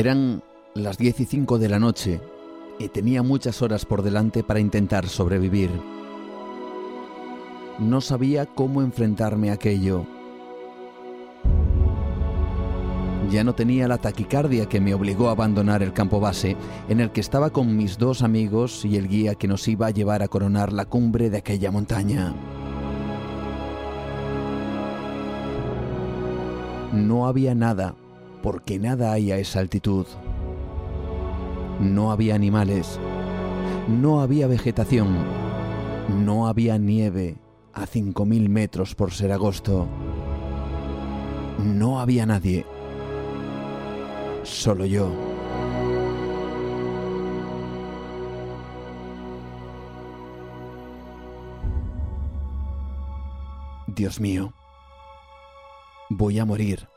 Eran las 10 y 5 de la noche y tenía muchas horas por delante para intentar sobrevivir. No sabía cómo enfrentarme a aquello. Ya no tenía la taquicardia que me obligó a abandonar el campo base, en el que estaba con mis dos amigos y el guía que nos iba a llevar a coronar la cumbre de aquella montaña. No había nada porque nada hay a esa altitud. No había animales, no había vegetación, no había nieve a 5.000 metros por ser agosto. No había nadie, solo yo. Dios mío, voy a morir.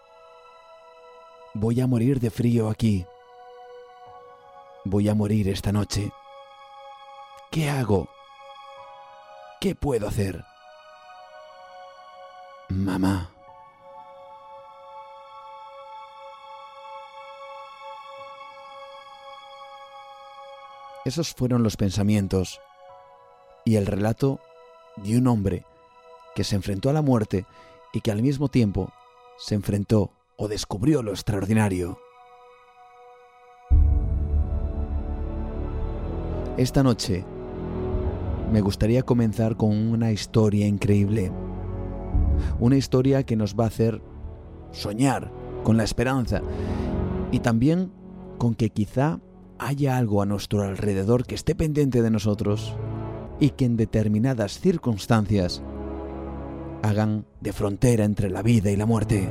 Voy a morir de frío aquí. Voy a morir esta noche. ¿Qué hago? ¿Qué puedo hacer? Mamá. Esos fueron los pensamientos y el relato de un hombre que se enfrentó a la muerte y que al mismo tiempo se enfrentó o descubrió lo extraordinario. Esta noche me gustaría comenzar con una historia increíble. Una historia que nos va a hacer soñar con la esperanza y también con que quizá haya algo a nuestro alrededor que esté pendiente de nosotros y que en determinadas circunstancias hagan de frontera entre la vida y la muerte.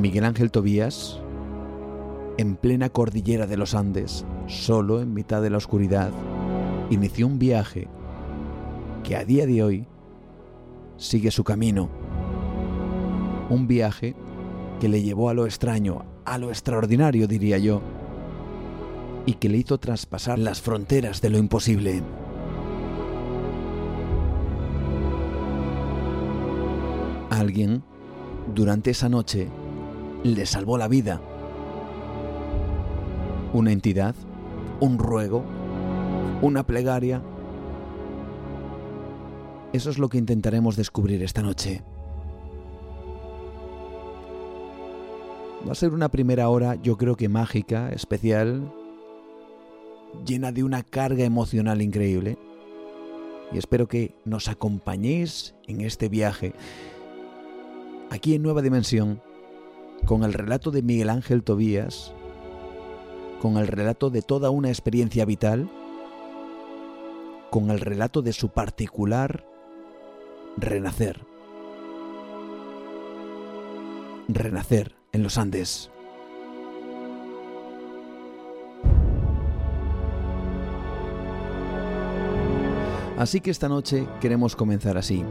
Miguel Ángel Tobías, en plena cordillera de los Andes, solo en mitad de la oscuridad, inició un viaje que a día de hoy sigue su camino. Un viaje que le llevó a lo extraño, a lo extraordinario diría yo, y que le hizo traspasar las fronteras de lo imposible. Alguien, durante esa noche, le salvó la vida. Una entidad, un ruego, una plegaria. Eso es lo que intentaremos descubrir esta noche. Va a ser una primera hora, yo creo que mágica, especial, llena de una carga emocional increíble. Y espero que nos acompañéis en este viaje, aquí en Nueva Dimensión, con el relato de Miguel Ángel Tobías, con el relato de toda una experiencia vital, con el relato de su particular renacer. Renacer en los Andes. Así que esta noche queremos comenzar así.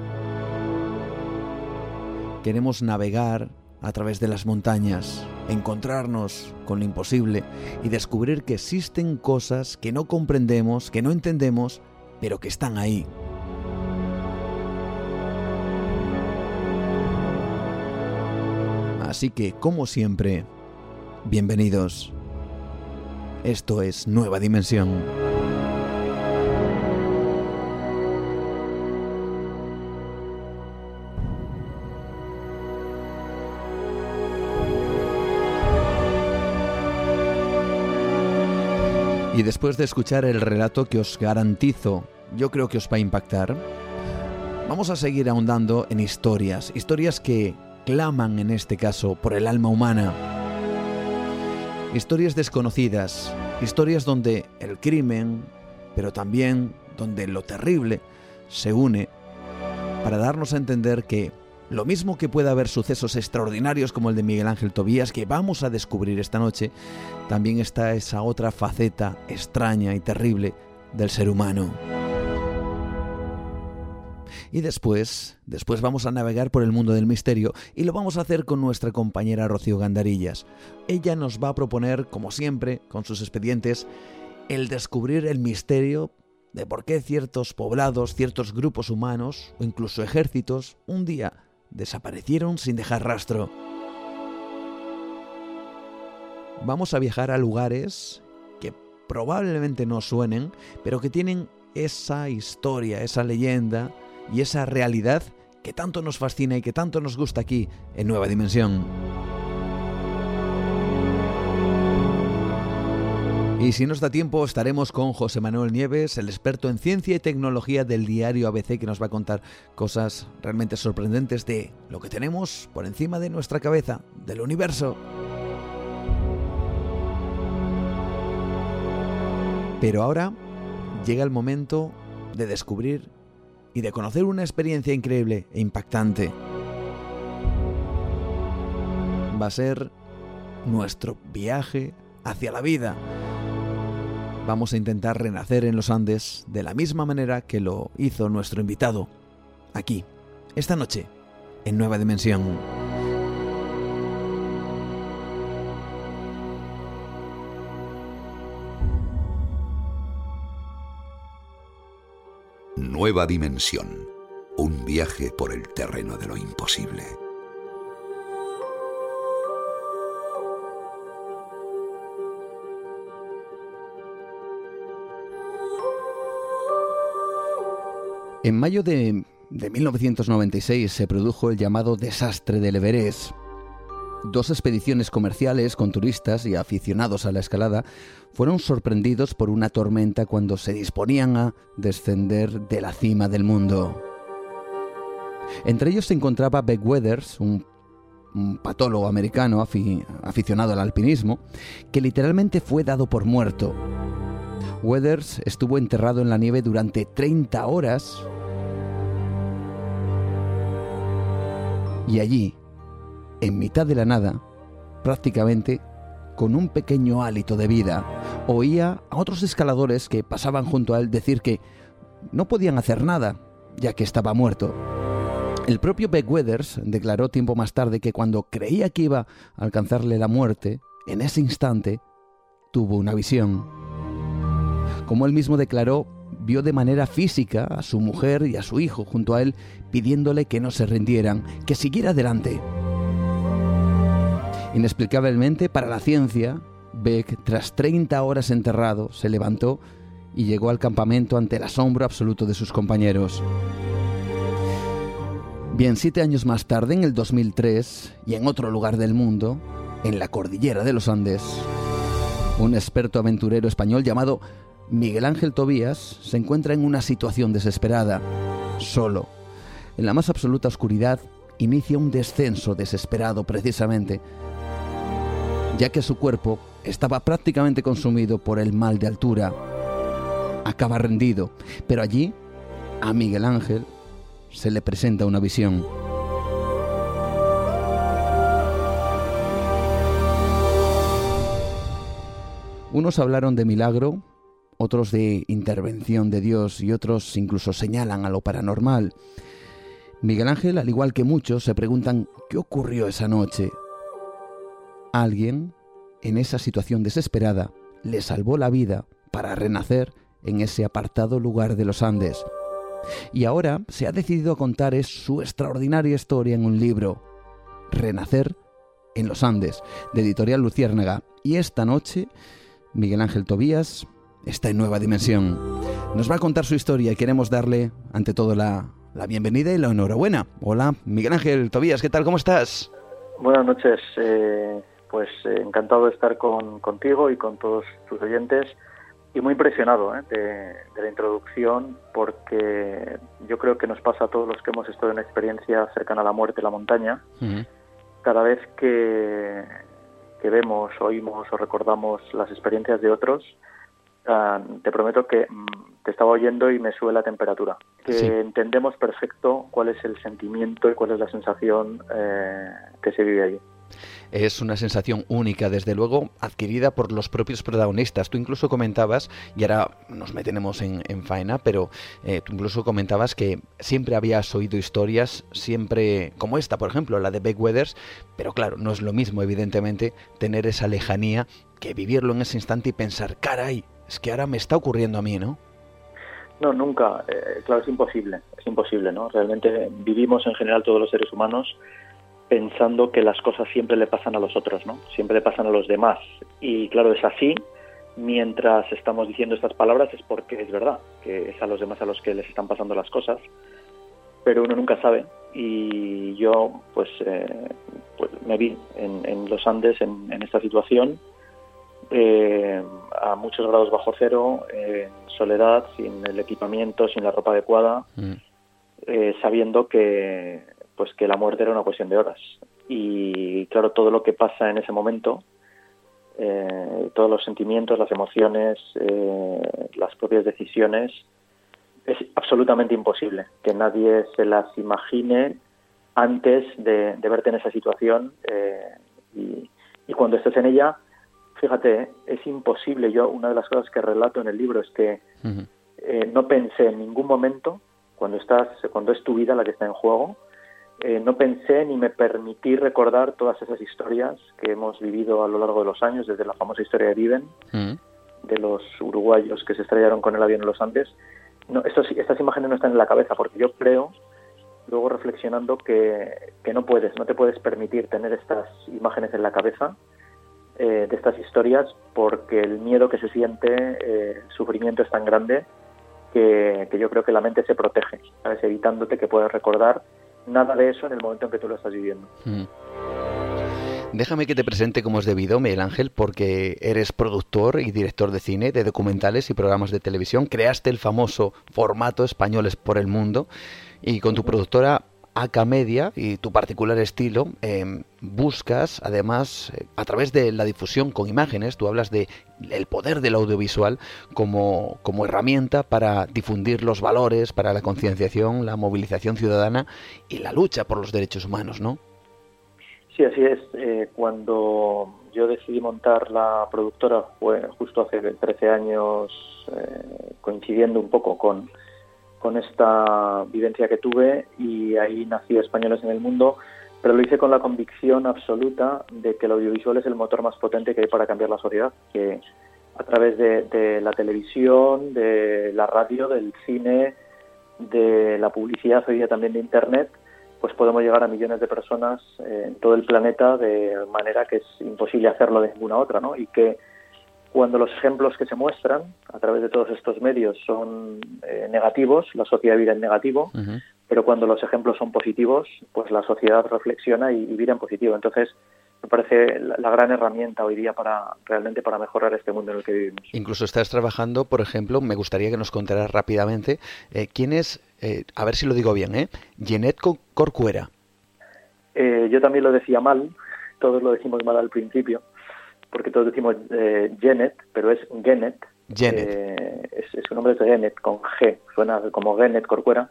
Queremos navegar a través de las montañas, encontrarnos con lo imposible y descubrir que existen cosas que no comprendemos, que no entendemos, pero que están ahí. Así que, como siempre, bienvenidos. Esto es Nueva Dimensión. Y después de escuchar el relato que os garantizo yo creo que os va a impactar. Vamos a seguir ahondando en historias, historias que claman en este caso por el alma humana. Historias desconocidas, historias donde el crimen, pero también donde lo terrible se une para darnos a entender que lo mismo que puede haber sucesos extraordinarios como el de Miguel Ángel Tobías que vamos a descubrir esta noche, también está esa otra faceta extraña y terrible del ser humano. Y después, después vamos a navegar por el mundo del misterio y lo vamos a hacer con nuestra compañera Rocío Gandarillas. Ella nos va a proponer, como siempre, con sus expedientes, el descubrir el misterio de por qué ciertos poblados, ciertos grupos humanos o incluso ejércitos un día desaparecieron sin dejar rastro. Vamos a viajar a lugares que probablemente no suenen, pero que tienen esa historia, esa leyenda y esa realidad que tanto nos fascina y que tanto nos gusta aquí en Nueva Dimensión. Y si nos da tiempo, estaremos con José Manuel Nieves, el experto en ciencia y tecnología del diario ABC, que nos va a contar cosas realmente sorprendentes de lo que tenemos por encima de nuestra cabeza, del universo. Pero ahora llega el momento de descubrir y de conocer una experiencia increíble e impactante. Va a ser nuestro viaje hacia la vida. Vamos a intentar renacer en los Andes de la misma manera que lo hizo nuestro invitado, aquí, esta noche, en Nueva Dimensión. Nueva Dimensión. Un viaje por el terreno de lo imposible. En mayo de, 1996 se produjo el llamado desastre del Everest. Dos expediciones comerciales con turistas y aficionados a la escalada fueron sorprendidos por una tormenta cuando se disponían a descender de la cima del mundo. Entre ellos se encontraba Beck Weathers, un, patólogo americano aficionado al alpinismo, que literalmente fue dado por muerto. Weathers estuvo enterrado en la nieve durante 30 horas Y allí, en mitad de la nada, prácticamente con un pequeño hálito de vida, oía a otros escaladores que pasaban junto a él decir que no podían hacer nada, ya que estaba muerto. El propio Beck Weathers declaró tiempo más tarde que cuando creía que iba a alcanzarle la muerte, en ese instante tuvo una visión. Como él mismo declaró, vio de manera física a su mujer y a su hijo junto a él pidiéndole que no se rindieran, que siguiera adelante. Inexplicablemente para la ciencia, Beck, tras 30 horas enterrado, se levantó y llegó al campamento ante el asombro absoluto de sus compañeros. Bien, siete años más tarde, en el 2003, y en otro lugar del mundo, en la cordillera de los Andes, un experto aventurero español llamado Miguel Ángel Tobías se encuentra en una situación desesperada, solo. En la más absoluta oscuridad inicia un descenso desesperado precisamente, ya que su cuerpo estaba prácticamente consumido por el mal de altura. Acaba rendido, pero allí a Miguel Ángel se le presenta una visión. Unos hablaron de milagro, otros de intervención de Dios y otros incluso señalan a lo paranormal. Miguel Ángel, al igual que muchos, se preguntan qué ocurrió esa noche. Alguien, en esa situación desesperada, le salvó la vida para renacer en ese apartado lugar de los Andes. Y ahora se ha decidido a contar su extraordinaria historia en un libro, Renacer en los Andes, de editorial Luciérnaga. Y esta noche, Miguel Ángel Tobías está en nueva dimensión. Nos va a contar su historia y queremos darle, ante todo, la, bienvenida y la enhorabuena. Hola, Miguel Ángel Tobías, ¿qué tal? ¿Cómo estás? Buenas noches. Eh, pues eh, encantado de estar con, contigo y con todos tus oyentes y muy impresionado ¿eh? de, la introducción porque yo creo que nos pasa a todos los que hemos estado en una experiencia cercana a la muerte en la montaña. Cada vez que, que, vemos, oímos o recordamos las experiencias de otros, ah, te prometo que mm, te estaba oyendo y me sube la temperatura. Que entendemos perfecto cuál es el sentimiento y cuál es la sensación eh, que se vive allí. Es una sensación única, desde luego, adquirida por los propios protagonistas. Tú incluso comentabas, y ahora nos meteremos en, faena, pero eh, tú incluso comentabas que siempre habías oído historias, siempre como esta, por ejemplo, la de Beck Weathers, pero claro, no es lo mismo, evidentemente, tener esa lejanía que vivirlo en ese instante y pensar, caray, que ahora me está ocurriendo a mí, ¿no? No, nunca. Eh, claro, es imposible. Es imposible, ¿no? Realmente vivimos en general todos los seres humanos pensando que las cosas siempre le pasan a los otros, ¿no? Siempre le pasan a los demás. Y claro, es así. Mientras estamos diciendo estas palabras es porque es verdad, que es a los demás a los que les están pasando las cosas. Pero uno nunca sabe. Y yo, pues, eh, pues me vi en, los Andes en, esta situación, eh, a muchos grados bajo cero, en soledad, sin el equipamiento, sin la ropa adecuada, mm. eh, sabiendo que pues que la muerte era una cuestión de horas. Y claro, todo lo que pasa en ese momento, eh, todos los sentimientos, las emociones, eh, las propias decisiones, es absolutamente imposible que nadie se las imagine antes de, verte en esa situación eh, y, cuando estés en ella, fíjate, es imposible. Yo, una de las cosas que relato en el libro es que no pensé en ningún momento, cuando, estás, cuando es tu vida la que está en juego, eh, no pensé ni me permití recordar todas esas historias que hemos vivido a lo largo de los años, desde la famosa historia de Viven, de los uruguayos que se estrellaron con el avión en los Andes. No, estas imágenes no están en la cabeza porque yo creo, luego reflexionando, que, no puedes, no te puedes permitir tener estas imágenes en la cabeza eh, de estas historias porque el miedo que se siente, eh, el sufrimiento es tan grande que, que, yo creo que la mente se protege, ¿sabes? evitándote que puedas recordar nada de eso en el momento en que tú lo estás viviendo. Mm. Déjame que te presente como es debido, Miguel Ángel, porque eres productor y director de cine, de documentales y programas de televisión. Creaste el famoso formato Españoles por el Mundo y con tu productora Aca Media y tu particular estilo, em, buscas, además, eh, a través de la difusión con imágenes, tú hablas de el poder del audiovisual como, como herramienta para difundir los valores, para la concienciación, la movilización ciudadana y la lucha por los derechos humanos, ¿no? Sí, así es. Eh, cuando yo decidí montar la productora fue justo hace 13 años, eh, coincidiendo un poco con con esta vivencia que tuve y ahí nací Españoles en el Mundo, pero lo hice con la convicción absoluta de que el audiovisual es el motor más potente que hay para cambiar la sociedad, que a través de, la televisión, de la radio, del cine, de la publicidad, hoy día también de Internet, pues podemos llegar a millones de personas eh, en todo el planeta de manera que es imposible hacerlo de ninguna otra, ¿no? Y que cuando los ejemplos que se muestran a través de todos estos medios son eh, negativos, la sociedad vive en negativo, pero cuando los ejemplos son positivos, pues la sociedad reflexiona y, vive en positivo. Entonces, me parece la, gran herramienta hoy día para realmente para mejorar este mundo en el que vivimos. Incluso estás trabajando, por ejemplo, me gustaría que nos contaras rápidamente eh, quién es, eh, a ver si lo digo bien, ¿eh? Jeanette Corcuera. yo también lo decía mal, todos lo decimos mal al principio porque todos decimos eh, Genet, pero es Genet. Genet. Eh, es, su nombre es Genet, con G, suena como Genet Corcuera.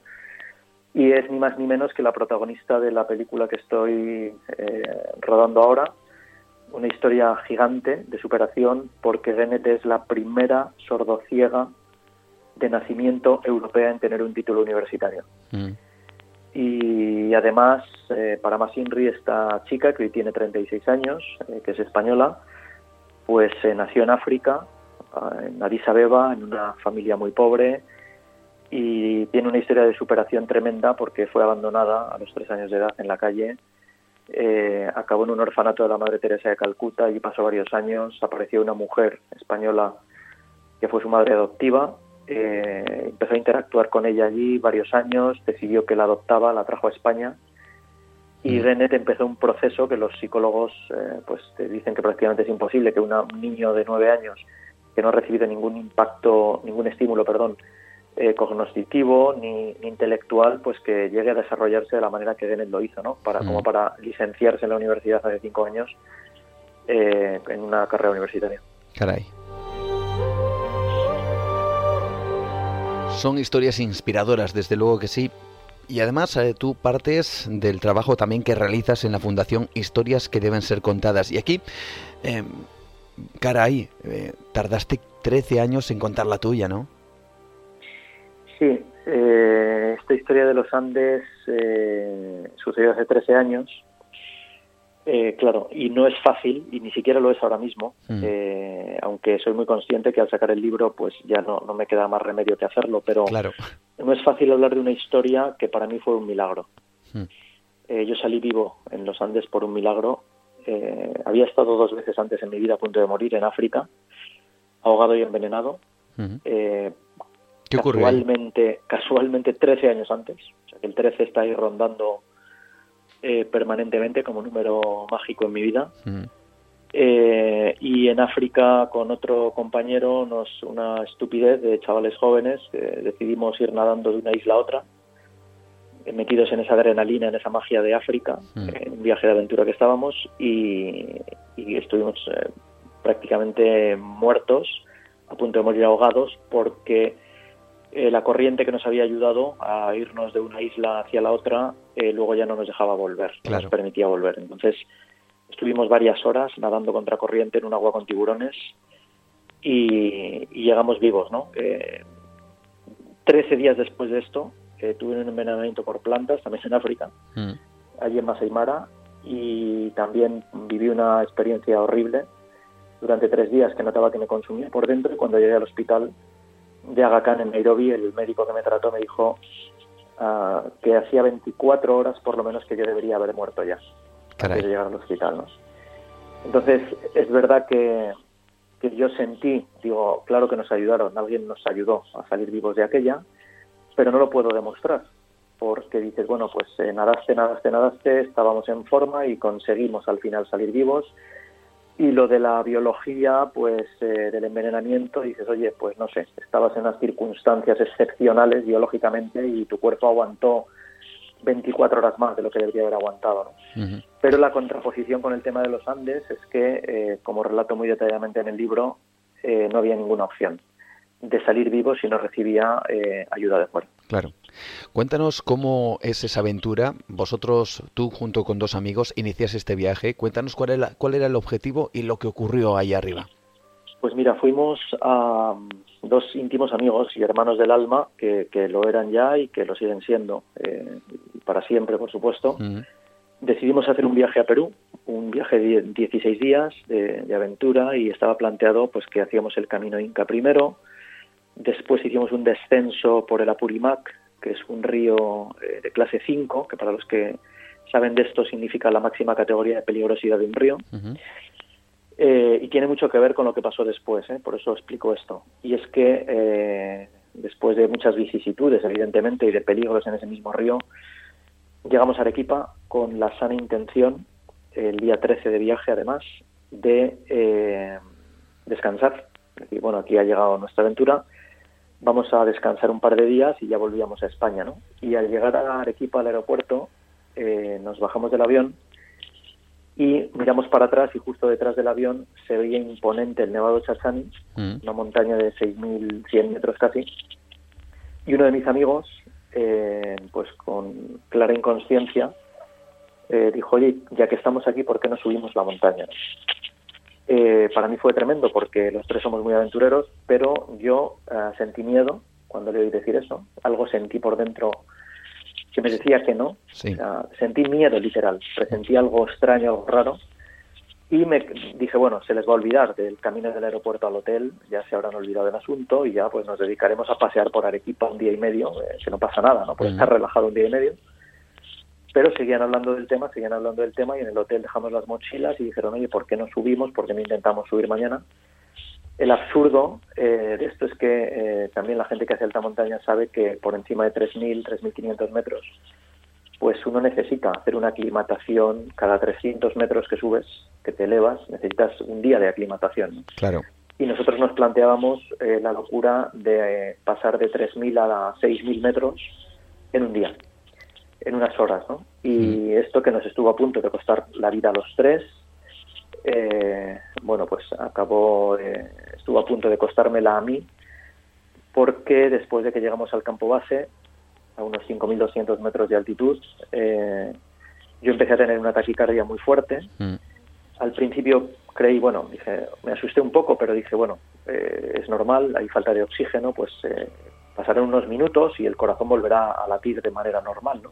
Y es ni más ni menos que la protagonista de la película que estoy eh, rodando ahora, una historia gigante de superación, porque Genet es la primera sordociega de nacimiento europea en tener un título universitario. Mm. Y además, para más Inri, esta chica que hoy tiene 36 años, que es española, pues eh, nació en África, en Addis Abeba, en una familia muy pobre y tiene una historia de superación tremenda porque fue abandonada a los tres años de edad en la calle. Eh, acabó en un orfanato de la Madre Teresa de Calcuta y pasó varios años. Apareció una mujer española que fue su madre adoptiva. Eh, empezó a interactuar con ella allí varios años, decidió que la adoptaba, la trajo a España y Renet empezó un proceso que los psicólogos eh, pues te dicen que prácticamente es imposible que un niño de nueve años que no ha recibido ningún impacto, ningún estímulo, perdón, eh, cognitivo ni, intelectual, pues que llegue a desarrollarse de la manera que Dennett lo hizo, ¿no? Para, Como mm. para licenciarse en la universidad hace cinco años eh, en una carrera universitaria. Caray. Son historias inspiradoras, desde luego que sí. Y además tú partes del trabajo también que realizas en la Fundación Historias que deben ser contadas. Y aquí, eh, caray, tardaste 13 años en contar la tuya, ¿no? Sí, eh, esta historia de los Andes eh, sucedió hace 13 años. Eh, claro, y no es fácil, y ni siquiera lo es ahora mismo, mm. aunque soy muy consciente que al sacar el libro pues ya no, no me queda más remedio que hacerlo, pero claro. no es fácil hablar de una historia que para mí fue un milagro. Mm. yo salí vivo en los Andes por un milagro. había estado dos veces antes en mi vida a punto de morir en África, ahogado y envenenado. casualmente, casualmente 13 años antes. O sea que el 13 está ahí rondando eh, permanentemente como número mágico en mi vida. Mm. Eh, y en África con otro compañero nos una estupidez de chavales jóvenes decidimos ir nadando de una isla a otra eh, metidos en esa adrenalina en esa magia de África mm. en un viaje de aventura que estábamos y, y estuvimos prácticamente muertos a punto de morir ahogados porque eh, la corriente que nos había ayudado a irnos de una isla hacia la otra, eh, luego ya no nos dejaba volver, no nos permitía volver. Entonces estuvimos varias horas nadando contra corriente en un agua con tiburones y, llegamos vivos, ¿no? Eh, trece días después de esto tuve un envenenamiento por plantas, también en África, mm. allí en Masai Mara, y también viví una experiencia horrible durante tres días que notaba que me consumía por dentro y cuando llegué al hospital de Aga Khan en Nairobi, el médico que me trató me dijo ah, que hacía 24 horas por lo menos que yo debería haber muerto ya antes de llegar al hospital. ¿no? Entonces, es verdad que, que yo sentí, digo, claro que nos ayudaron, alguien nos ayudó a salir vivos de aquella, pero no lo puedo demostrar, porque dices, bueno, pues eh, nadaste, nadaste, nadaste, estábamos en forma y conseguimos al final salir vivos y lo de la biología, pues eh, del envenenamiento, dices, oye, pues no sé, estabas en unas circunstancias excepcionales biológicamente y tu cuerpo aguantó 24 horas más de lo que debería haber aguantado. Pero la contraposición con el tema de los Andes es que, eh, como relato muy detalladamente en el libro, eh, no había ninguna opción de salir vivo si no recibía ayuda de fuera. Claro. Cuéntanos cómo es esa aventura. Vosotros, tú junto con dos amigos, inicias este viaje. Cuéntanos cuál era, cuál era el objetivo y lo que ocurrió ahí arriba. Pues mira, fuimos a dos íntimos amigos y hermanos del alma que, lo eran ya y que lo siguen siendo eh, para siempre, por supuesto. Decidimos hacer un viaje a Perú, un viaje de 16 días de, de aventura y estaba planteado pues que hacíamos el camino Inca primero, Después hicimos un descenso por el Apurimac, que es un río eh, de clase 5, que para los que saben de esto significa la máxima categoría de peligrosidad de un río. Eh, y tiene mucho que ver con lo que pasó después, ¿eh? por eso explico esto. Y es que después de muchas vicisitudes, evidentemente, y de peligros en ese mismo río, llegamos a Arequipa con la sana intención, el día 13 de viaje además, de descansar. Y bueno, aquí ha llegado nuestra aventura vamos a descansar un par de días y ya volvíamos a España, ¿no? Y al llegar a Arequipa, al aeropuerto, eh, nos bajamos del avión y miramos para atrás y justo detrás del avión se veía imponente el Nevado Chachani, mm. una montaña de 6.100 metros casi, y uno de mis amigos, eh, pues con clara inconsciencia, eh, dijo, oye, ya que estamos aquí, ¿por qué no subimos la montaña? Eh, para mí fue tremendo porque los tres somos muy aventureros, pero yo eh, sentí miedo cuando le oí decir eso. Algo sentí por dentro que me decía que no. sentí miedo literal, presentí algo extraño, algo raro. Y me dije, bueno, se les va a olvidar del camino del aeropuerto al hotel, ya se habrán olvidado del asunto y ya pues nos dedicaremos a pasear por Arequipa un día y medio, eh, que no pasa nada, ¿no? Por estar relajado un día y medio pero seguían hablando del tema, seguían hablando del tema y en el hotel dejamos las mochilas y dijeron, oye, ¿por qué no subimos? ¿Por qué no intentamos subir mañana? El absurdo eh, de esto es que eh, también la gente que hace alta montaña sabe que por encima de 3.000, 3.500 metros, pues uno necesita hacer una aclimatación cada 300 metros que subes, que te elevas, necesitas un día de aclimatación. Claro. y nosotros nos planteábamos eh, la locura de pasar de 3.000 a 6.000 metros en un día, en unas horas, ¿no? Y mm. esto que nos estuvo a punto de costar la vida a los tres, eh, bueno, pues acabó, eh, estuvo a punto de costármela a mí, porque después de que llegamos al campo base, a unos 5.200 metros de altitud, eh, yo empecé a tener una taquicardia muy fuerte. Mm. Al principio creí, bueno, dije, me asusté un poco, pero dije, bueno, eh, es normal, hay falta de oxígeno, pues eh, pasarán unos minutos y el corazón volverá a latir de manera normal, ¿no?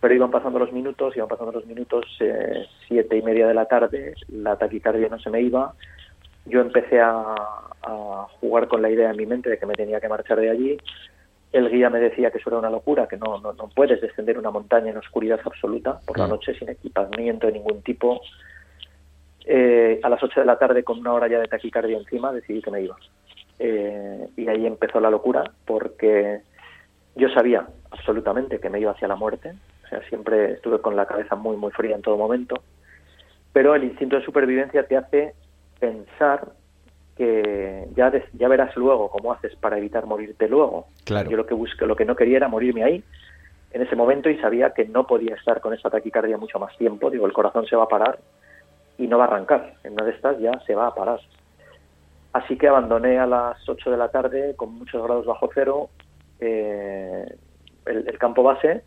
Pero iban pasando los minutos, iban pasando los minutos, eh, siete y media de la tarde, la taquicardia no se me iba, yo empecé a, jugar con la idea en mi mente de que me tenía que marchar de allí, el guía me decía que eso era una locura, que no, no, no puedes descender una montaña en oscuridad absoluta por la noche sin equipamiento de ningún tipo. Eh, a las 8 de la tarde, con una hora ya de taquicardia encima, decidí que me iba. Eh, y ahí empezó la locura, porque yo sabía absolutamente que me iba hacia la muerte. O sea, siempre estuve con la cabeza muy, muy fría en todo momento. Pero el instinto de supervivencia te hace pensar que ya, ya verás luego cómo haces para evitar morirte luego. Yo lo que busqué, lo que no quería era morirme ahí en ese momento y sabía que no podía estar con esa taquicardia mucho más tiempo. Digo, el corazón se va a parar y no va a arrancar. En una de estas ya se va a parar. Así que abandoné a las 8 de la tarde con muchos grados bajo cero eh, el, campo base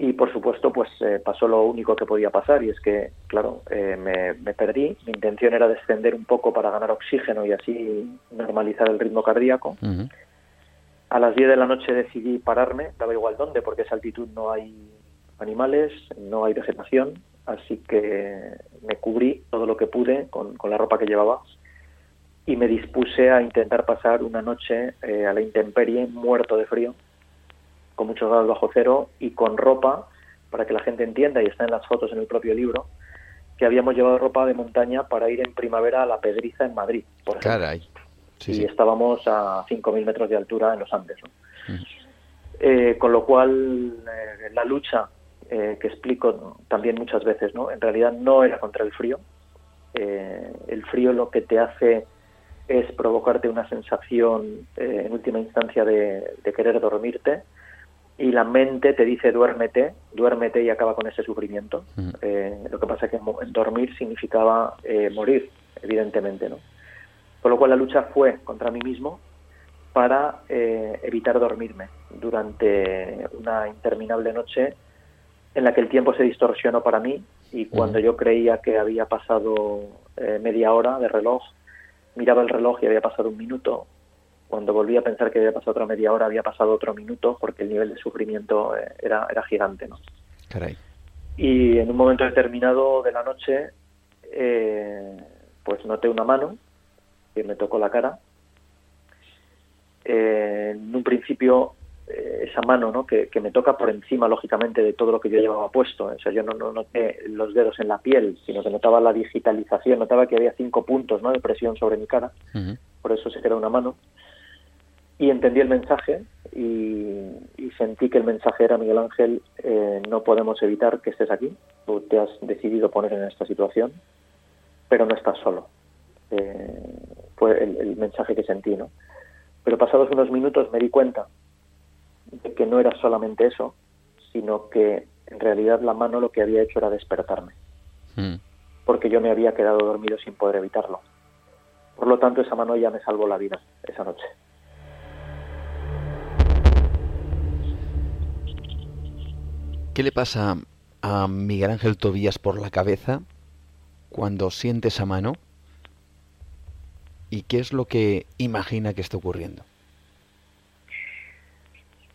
y por supuesto pues eh, pasó lo único que podía pasar y es que claro eh, me, perdí. Mi intención era descender un poco para ganar oxígeno y así normalizar el ritmo cardíaco. A las 10 de la noche decidí pararme daba igual dónde porque a esa altitud no hay animales no hay vegetación así que me cubrí todo lo que pude con, la ropa que llevaba y me dispuse a intentar pasar una noche eh, a la intemperie muerto de frío con muchos grados bajo cero y con ropa, para que la gente entienda, y está en las fotos en el propio libro, que habíamos llevado ropa de montaña para ir en primavera a la Pedriza en Madrid, por Caray. y estábamos a 5.000 metros de altura en los Andes. Eh, con lo cual, eh, la lucha eh, que explico también muchas veces, ¿no? en realidad no era contra el frío. el frío lo que te hace es provocarte una sensación, en última instancia, de, de querer dormirte y la mente te dice duérmete, duérmete y acaba con ese sufrimiento. Eh, lo que pasa es que dormir significaba eh, morir, evidentemente, ¿no? Con lo cual la lucha fue contra mí mismo para eh, evitar dormirme durante una interminable noche en la que el tiempo se distorsionó para mí y cuando yo creía que había pasado media hora de reloj, miraba el reloj y había pasado un minuto, cuando volví a pensar que había pasado otra media hora, había pasado otro minuto, porque el nivel de sufrimiento eh, era, era gigante, ¿no? Caray. Y en un momento determinado de la noche, eh, pues noté una mano que me tocó la cara. Eh, en un principio, esa mano ¿no? Que, me toca por encima, lógicamente, de todo lo que yo llevaba puesto. O sea, yo no, no, noté los dedos en la piel, sino que notaba la digitalización, notaba que había cinco puntos ¿no? de presión sobre mi cara. Por eso se quedó una mano y entendí el mensaje y, sentí que el mensaje era Miguel Ángel, eh, no podemos evitar que estés aquí, tú te has decidido poner en esta situación, pero no estás solo. Eh, fue el, mensaje que sentí, ¿no? Pero pasados unos minutos me di cuenta de que no era solamente eso, sino que en realidad la mano lo que había hecho era despertarme, hmm. porque yo me había quedado dormido sin poder evitarlo. Por lo tanto, esa mano ya me salvó la vida esa noche. ¿Qué le pasa a Miguel Ángel Tobías por la cabeza cuando siente esa mano? ¿Y qué es lo que imagina que está ocurriendo?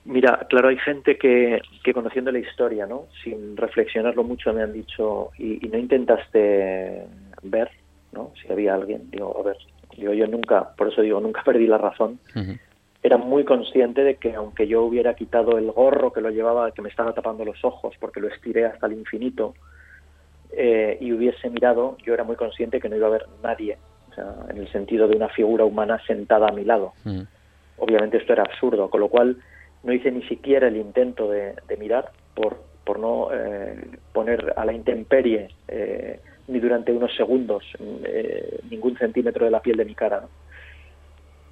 Mira, claro, hay gente que, que conociendo la historia, ¿no? Sin reflexionarlo mucho, me han dicho, ¿y, no intentaste ver, ¿no? Si había alguien, digo, a ver, digo, yo nunca, por eso digo, nunca perdí la razón era muy consciente de que aunque yo hubiera quitado el gorro que lo llevaba, que me estaba tapando los ojos porque lo estiré hasta el infinito, eh, y hubiese mirado, yo era muy consciente que no iba a haber nadie, o sea, en el sentido de una figura humana sentada a mi lado. Mm. Obviamente esto era absurdo, con lo cual no hice ni siquiera el intento de, mirar por, por no eh, poner a la intemperie eh, ni durante unos segundos eh, ningún centímetro de la piel de mi cara.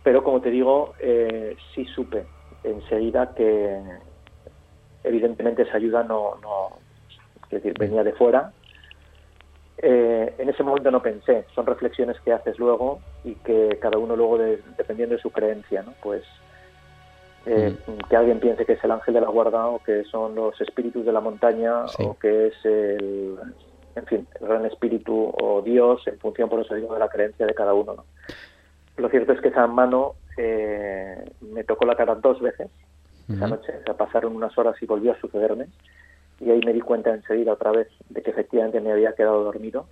Pero como te digo, eh, sí supe enseguida que evidentemente esa ayuda no, no es decir, venía de fuera. Eh, en ese momento no pensé, son reflexiones que haces luego y que cada uno luego, dependiendo de su creencia, ¿no? pues eh, que alguien piense que es el ángel de la guarda o que son los espíritus de la montaña o que es el, en fin, el gran espíritu o Dios en función, por eso digo, de la creencia de cada uno. ¿no? Lo cierto es que esa mano eh, me tocó la cara dos veces esa noche, o sea, pasaron unas horas y volvió a sucederme y ahí me di cuenta enseguida otra vez de que efectivamente me había quedado dormido.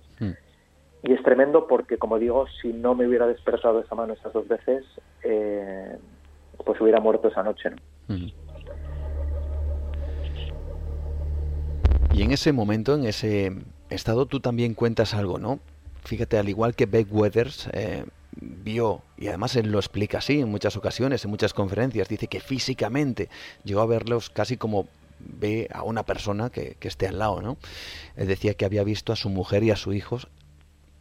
Y es tremendo porque, como digo, si no me hubiera despertado esa mano esas dos veces, eh, pues hubiera muerto esa noche. ¿no? Y en ese momento, en ese estado, tú también cuentas algo, ¿no? Fíjate, al igual que Beck Weathers eh, vio, y además él lo explica así en muchas ocasiones, en muchas conferencias, dice que físicamente llegó a verlos casi como ve a una persona que, que esté al lado, ¿no? Decía que había visto a su mujer y a sus hijos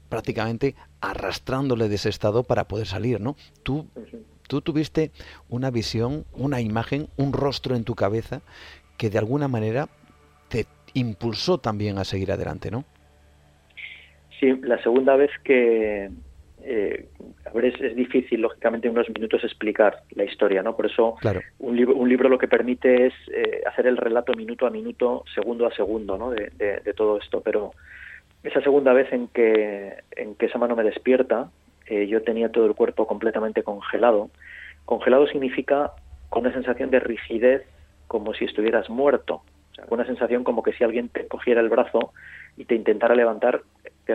prácticamente arrastrándole de ese estado para poder salir, ¿no? Tú, tú tuviste una visión, una imagen, un rostro en tu cabeza que de alguna manera te impulsó también a seguir adelante, ¿no? Sí, la segunda vez que, eh, a ver, es, difícil, lógicamente, en unos minutos explicar la historia, ¿no? Por eso un, libro, un libro lo que permite es eh, hacer el relato minuto a minuto, segundo a segundo, ¿no? De, todo esto. Pero esa segunda vez en que, en que esa mano me despierta, eh, yo tenía todo el cuerpo completamente congelado. Congelado significa con una sensación de rigidez, como si estuvieras muerto. O sea, una sensación como que si alguien te cogiera el brazo y te intentara levantar,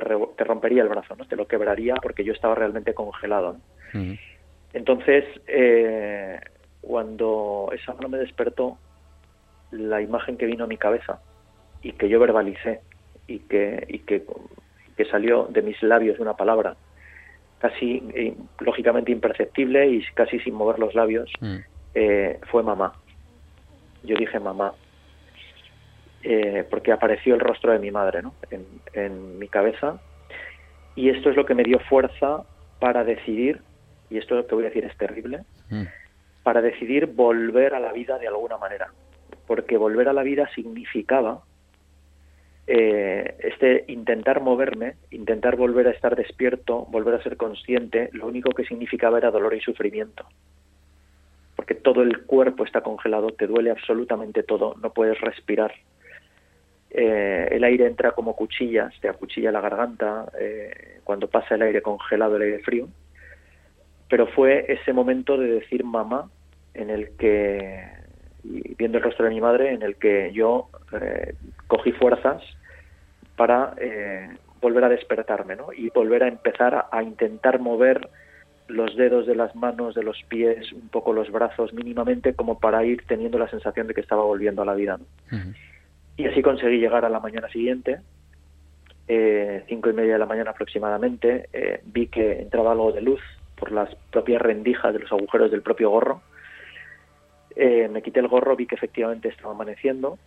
te, rompería el brazo, ¿no? Te lo quebraría porque yo estaba realmente congelado. Entonces, eh, cuando esa mano me despertó, la imagen que vino a mi cabeza y que yo verbalicé y que, y que, que salió de mis labios una palabra casi eh, lógicamente imperceptible y casi sin mover los labios, mm. eh, fue mamá. Yo dije mamá. Eh, porque apareció el rostro de mi madre ¿no? en, mi cabeza y esto es lo que me dio fuerza para decidir, y esto lo que voy a decir es terrible, mm. para decidir volver a la vida de alguna manera, porque volver a la vida significaba eh, este intentar moverme, intentar volver a estar despierto, volver a ser consciente, lo único que significaba era dolor y sufrimiento. Porque todo el cuerpo está congelado, te duele absolutamente todo, no puedes respirar, eh, el aire entra como cuchillas, te acuchilla la garganta eh, cuando pasa el aire congelado, el aire frío. Pero fue ese momento de decir mamá en el que, viendo el rostro de mi madre, en el que yo eh, cogí fuerzas para volver a despertarme ¿no? y volver a empezar a, intentar mover los dedos de las manos, de los pies, un poco los brazos mínimamente como para ir teniendo la sensación de que estaba volviendo a la vida. Y así conseguí llegar a la mañana siguiente, eh, cinco y media de la mañana aproximadamente, eh, vi que entraba algo de luz por las propias rendijas de los agujeros del propio gorro. Eh, me quité el gorro, vi que efectivamente estaba amaneciendo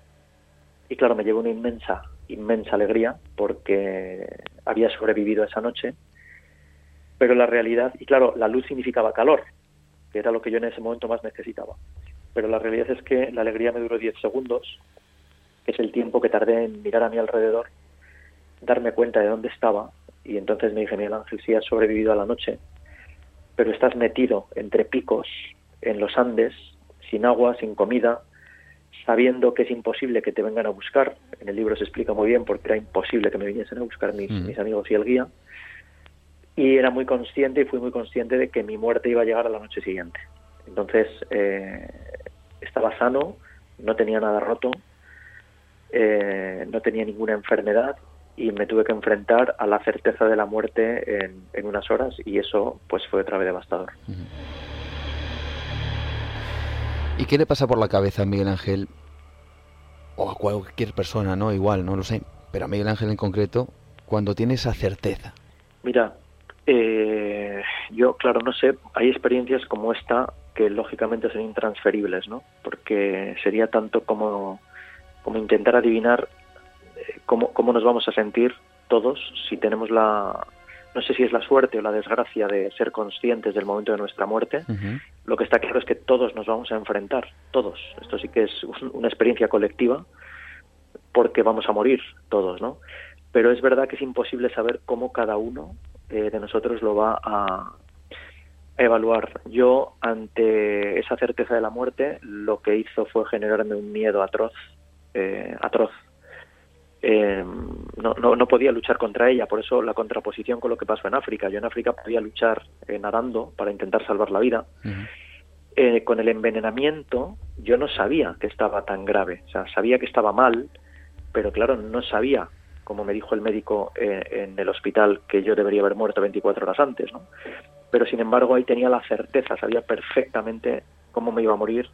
y claro, me llevó una inmensa, inmensa alegría porque había sobrevivido esa noche. Pero la realidad, y claro, la luz significaba calor, que era lo que yo en ese momento más necesitaba. Pero la realidad es que la alegría me duró 10 segundos es el tiempo que tardé en mirar a mi alrededor, darme cuenta de dónde estaba y entonces me dije, Miguel Ángel, sí has sobrevivido a la noche, pero estás metido entre picos en los Andes, sin agua, sin comida, sabiendo que es imposible que te vengan a buscar. En el libro se explica muy bien porque era imposible que me viniesen a buscar mis, mis amigos y el guía. Y era muy consciente y fui muy consciente de que mi muerte iba a llegar a la noche siguiente. Entonces eh, estaba sano, no tenía nada roto, eh, no tenía ninguna enfermedad y me tuve que enfrentar a la certeza de la muerte en, unas horas y eso pues fue otra vez devastador. ¿Y qué le pasa por la cabeza a Miguel Ángel o a cualquier persona, no? Igual, no lo sé, pero a Miguel Ángel en concreto cuando tiene esa certeza. Mira, eh, yo claro no sé, hay experiencias como esta que lógicamente son intransferibles, ¿no? Porque sería tanto como como intentar adivinar eh, cómo, cómo nos vamos a sentir todos, si tenemos la, no sé si es la suerte o la desgracia de ser conscientes del momento de nuestra muerte, lo que está claro es que todos nos vamos a enfrentar, todos. Esto sí que es una experiencia colectiva porque vamos a morir todos, ¿no? Pero es verdad que es imposible saber cómo cada uno eh, de nosotros lo va a, evaluar. Yo, ante esa certeza de la muerte, lo que hizo fue generarme un miedo atroz, eh, atroz. Eh, no, no, no, podía luchar contra ella, por eso la contraposición con lo que pasó en África. Yo en África podía luchar eh, nadando para intentar salvar la vida. con el envenenamiento yo no sabía que estaba tan grave, o sea, sabía que estaba mal, pero claro, no sabía, como me dijo el médico en el hospital, que yo debería haber muerto 24 horas antes, ¿no? pero sin embargo ahí tenía la certeza, sabía perfectamente cómo me iba a morir,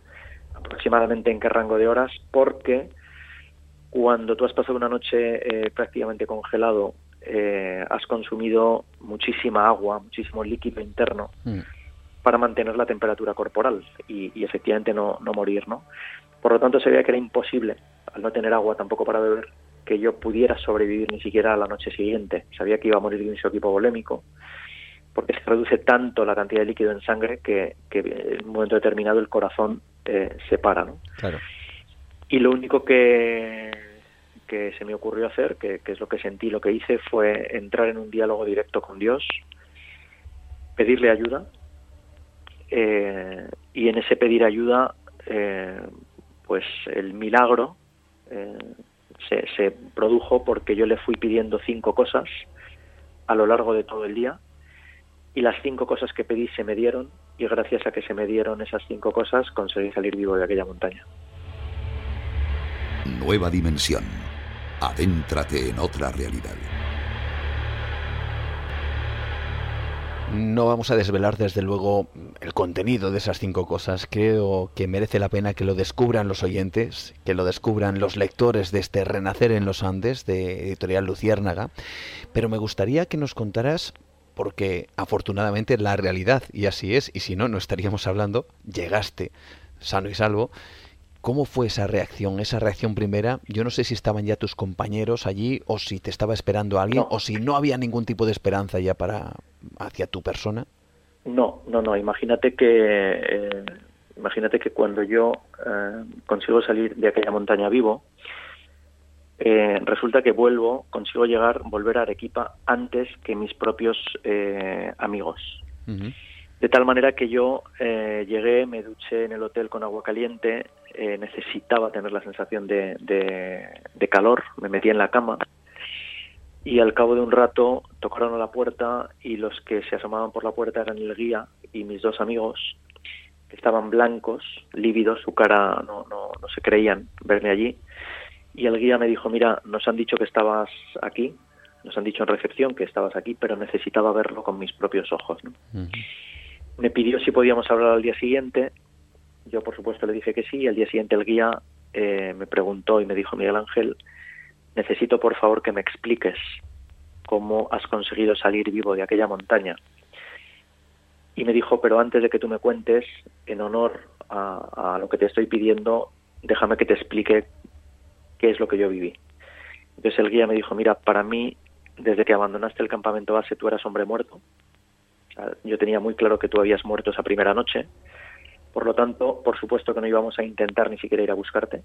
aproximadamente en qué rango de horas, porque cuando tú has pasado una noche eh, prácticamente congelado, eh, has consumido muchísima agua, muchísimo líquido interno mm. para mantener la temperatura corporal y, efectivamente no, no morir, ¿no? Por lo tanto, se veía que era imposible, al no tener agua tampoco para beber, que yo pudiera sobrevivir ni siquiera a la noche siguiente. Sabía que iba a morir de un equipo volémico, porque se reduce tanto la cantidad de líquido en sangre que, en un momento determinado el corazón eh, se para. ¿no? Claro. Y lo único que, se me ocurrió hacer, que, es lo que sentí, lo que hice, fue entrar en un diálogo directo con Dios, pedirle ayuda, eh, y en ese pedir ayuda, eh, pues el milagro se, se produjo porque yo le fui pidiendo cinco cosas a lo largo de todo el día y las cinco cosas que pedí se me dieron y gracias a que se me dieron esas cinco cosas conseguí salir vivo de aquella montaña. Nueva dimensión. Adéntrate en otra realidad. No vamos a desvelar desde luego el contenido de esas cinco cosas. Creo que merece la pena que lo descubran los oyentes, que lo descubran los lectores de este Renacer en los Andes de Editorial Luciérnaga. Pero me gustaría que nos contaras porque afortunadamente la realidad, y así es, y si no, no estaríamos hablando, llegaste sano y salvo. ¿Cómo fue esa reacción? Esa reacción primera, yo no sé si estaban ya tus compañeros allí o si te estaba esperando alguien o si no había ningún tipo de esperanza ya para hacia tu persona. No, no, no. Imagínate que eh, imagínate que cuando yo eh, consigo salir de aquella montaña vivo, eh, resulta que vuelvo, consigo llegar, volver a Arequipa antes que mis propios eh, amigos. De tal manera que yo eh, llegué, me duché en el hotel con agua caliente, necesitaba tener la sensación de, de, calor, me metí en la cama y al cabo de un rato tocaron a la puerta y los que se asomaban por la puerta eran el guía y mis dos amigos que estaban blancos, lívidos, su cara no, no, no se creían verme allí y el guía me dijo, mira, nos han dicho que estabas aquí, nos han dicho en recepción que estabas aquí, pero necesitaba verlo con mis propios ojos. Me pidió si podíamos hablar al día siguiente, yo por supuesto le dije que sí, y al día siguiente el guía eh, me preguntó y me dijo, Miguel Ángel, necesito por favor que me expliques cómo has conseguido salir vivo de aquella montaña. Y me dijo, pero antes de que tú me cuentes, en honor a, lo que te estoy pidiendo, déjame que te explique qué es lo que yo viví. Entonces el guía me dijo, mira, para mí, desde que abandonaste el campamento base, tú eras hombre muerto. yo tenía muy claro que tú habías muerto esa primera noche. Por lo tanto, por supuesto que no íbamos a intentar ni siquiera ir a buscarte.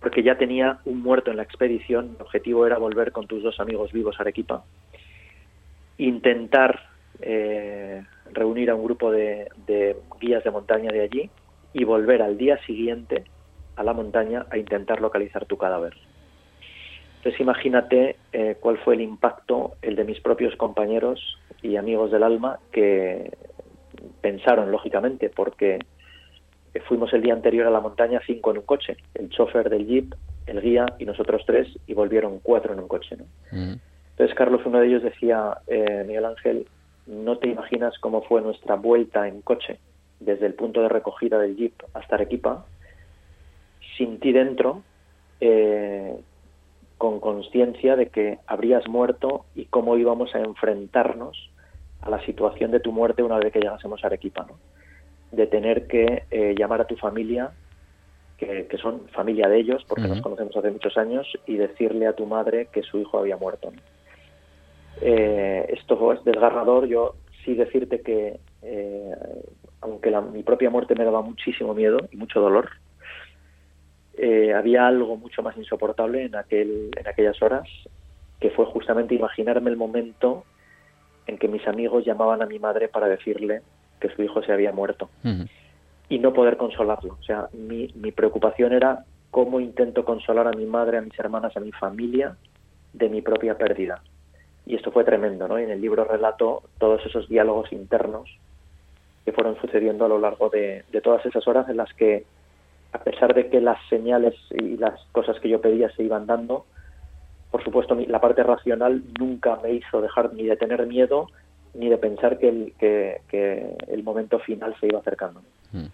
Porque ya tenía un muerto en la expedición. El objetivo era volver con tus dos amigos vivos a Arequipa. Intentar eh, reunir a un grupo de guías de montaña de allí y volver al día siguiente a la montaña a intentar localizar tu cadáver. Entonces imagínate eh, cuál fue el impacto, el de mis propios compañeros y amigos del alma que pensaron, lógicamente, porque fuimos el día anterior a la montaña cinco en un coche, el chofer del jeep, el guía y nosotros tres, y volvieron cuatro en un coche. Mm. Entonces Carlos, uno de ellos, decía, eh, Miguel Ángel, no te imaginas cómo fue nuestra vuelta en coche, desde el punto de recogida del jeep hasta Arequipa, sin ti dentro, eh, con conciencia de que habrías muerto y cómo íbamos a enfrentarnos a la situación de tu muerte una vez que llegásemos a Arequipa, ¿no? de tener que eh, llamar a tu familia, que, son familia de ellos, porque nos conocemos hace muchos años, y decirle a tu madre que su hijo había muerto. Eh, esto es desgarrador. Yo sí decirte que, eh, aunque mi propia muerte me daba muchísimo miedo y mucho dolor, eh, había algo mucho más insoportable en, aquel, en aquellas horas, que fue justamente imaginarme el momento en que mis amigos llamaban a mi madre para decirle que su hijo se había muerto y no poder consolarlo. O sea, mi, mi preocupación era cómo intento consolar a mi madre, a mis hermanas, a mi familia de mi propia pérdida. Y esto fue tremendo, ¿no? Y en el libro relato todos esos diálogos internos que fueron sucediendo a lo largo de, de todas esas horas en las que, a pesar de que las señales y las cosas que yo pedía se iban dando, por supuesto la parte racional nunca me hizo dejar ni de tener miedo ni de pensar que el, que, el momento final se iba acercando. Mm.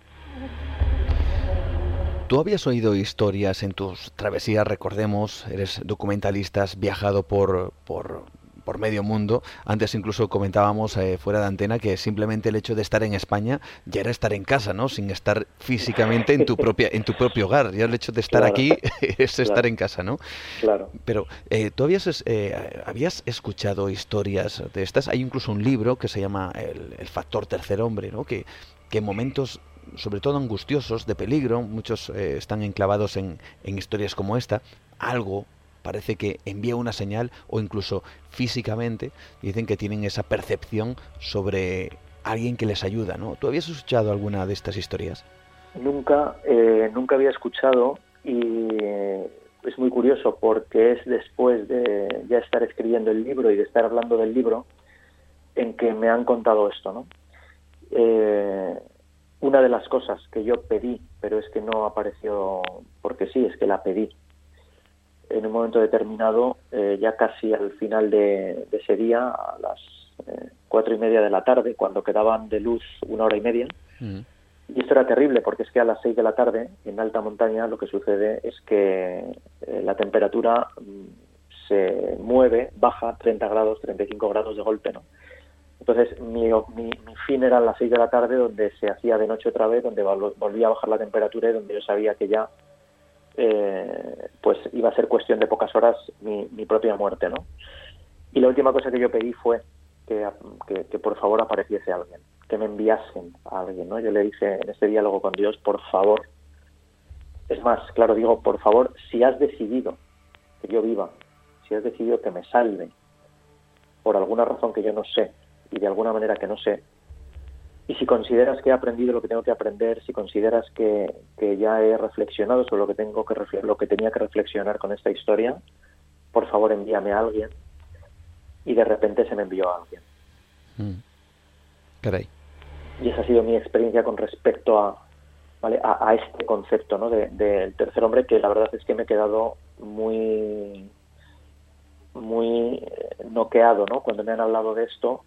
Tú habías oído historias en tus travesías, recordemos, eres documentalista, has viajado por, por, por medio mundo. Antes incluso comentábamos eh, fuera de antena que simplemente el hecho de estar en España ya era estar en casa, ¿no? Sin estar físicamente en tu propia en tu propio hogar. Ya el hecho de estar aquí es estar en casa, ¿no? Claro. Pero eh, tú habías, eh, habías escuchado historias de estas. Hay incluso un libro que se llama El, factor tercer hombre, ¿no? Que, que en momentos sobre todo angustiosos, de peligro, muchos eh, están enclavados en, en historias como esta, algo parece que envía una señal o incluso físicamente dicen que tienen esa percepción sobre alguien que les ayuda, ¿no? ¿Tú habías escuchado alguna de estas historias? Nunca, eh, nunca había escuchado y es muy curioso porque es después de ya estar escribiendo el libro y de estar hablando del libro en que me han contado esto, ¿no? Eh, una de las cosas que yo pedí, pero es que no apareció porque sí, es que la pedí. En un momento determinado, eh, ya casi al final de, ese día, a las eh, cuatro y media de la tarde, cuando quedaban de luz una hora y media, mm. y esto era terrible porque es que a las seis de la tarde, en alta montaña, lo que sucede es que eh, la temperatura mm, se mueve, baja 30 grados, 35 grados de golpe, ¿no? Entonces, mi, mi, fin era a las 6 de la tarde, donde se hacía de noche otra vez, donde volvía a bajar la temperatura y donde yo sabía que ya eh, pues iba a ser cuestión de pocas horas mi, propia muerte, ¿no? Y la última cosa que yo pedí fue que, que, por favor apareciese alguien, que me enviasen a alguien, ¿no? Yo le dije en este diálogo con Dios, por favor, es más, claro, digo, por favor, si has decidido que yo viva, si has decidido que me salve, por alguna razón que yo no sé, y de alguna manera que no sé. Y si consideras que he aprendido lo que tengo que aprender, si consideras que, que ya he reflexionado sobre lo que tengo que lo que tenía que reflexionar con esta historia, por favor envíame a alguien. Y de repente se me envió a alguien. Mm. Y esa ha sido mi experiencia con respecto a, ¿vale? a, este concepto ¿no? del de, tercer hombre, que la verdad es que me he quedado muy muy noqueado ¿no? cuando me han hablado de esto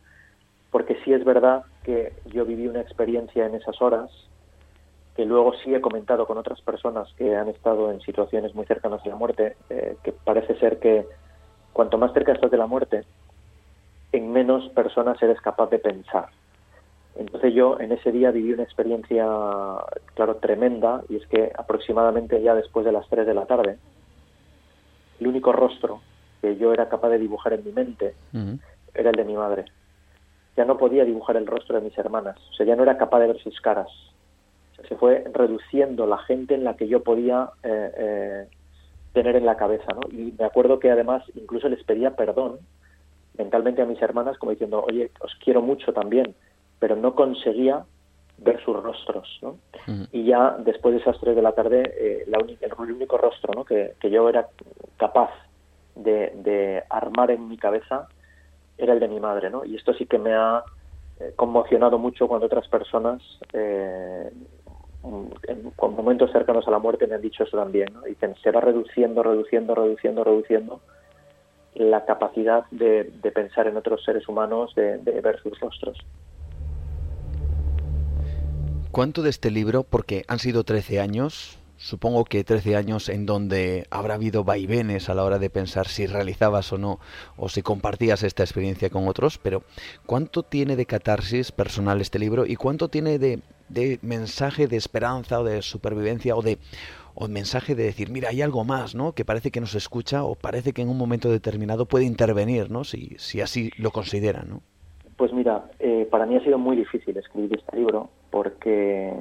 porque sí es verdad que yo viví una experiencia en esas horas que luego sí he comentado con otras personas que han estado en situaciones muy cercanas a la muerte, eh, que parece ser que cuanto más cerca estás de la muerte, en menos personas eres capaz de pensar. Entonces yo en ese día viví una experiencia, claro, tremenda, y es que aproximadamente ya después de las 3 de la tarde, el único rostro que yo era capaz de dibujar en mi mente era el de mi madre ya no podía dibujar el rostro de mis hermanas, o sea, ya no era capaz de ver sus caras. se fue reduciendo la gente en la que yo podía eh, eh, tener en la cabeza, ¿no? Y me acuerdo que además incluso les pedía perdón mentalmente a mis hermanas, como diciendo, oye, os quiero mucho también, pero no conseguía ver sus rostros, ¿no? Y ya después de esas tres de la tarde, eh, la el único rostro ¿no? que, que yo era capaz de, de armar en mi cabeza era el de mi madre, ¿no? Y esto sí que me ha eh, conmocionado mucho cuando otras personas, eh, en, con momentos cercanos a la muerte, me han dicho eso también, ¿no? Dicen, se va reduciendo, reduciendo, reduciendo, reduciendo la capacidad de, pensar en otros seres humanos, de, de ver sus rostros. ¿Cuánto de este libro, porque han sido 13 años, supongo que 13 años en donde habrá habido vaivenes a la hora de pensar si realizabas o no, o si compartías esta experiencia con otros, pero ¿cuánto tiene de catarsis personal este libro y cuánto tiene de, mensaje de esperanza o de supervivencia o de, o mensaje de decir, mira, hay algo más, ¿no? Que parece que nos escucha o parece que en un momento determinado puede intervenir, ¿no? Si, si así lo consideran, ¿no? Pues mira, eh, para mí ha sido muy difícil escribir este libro porque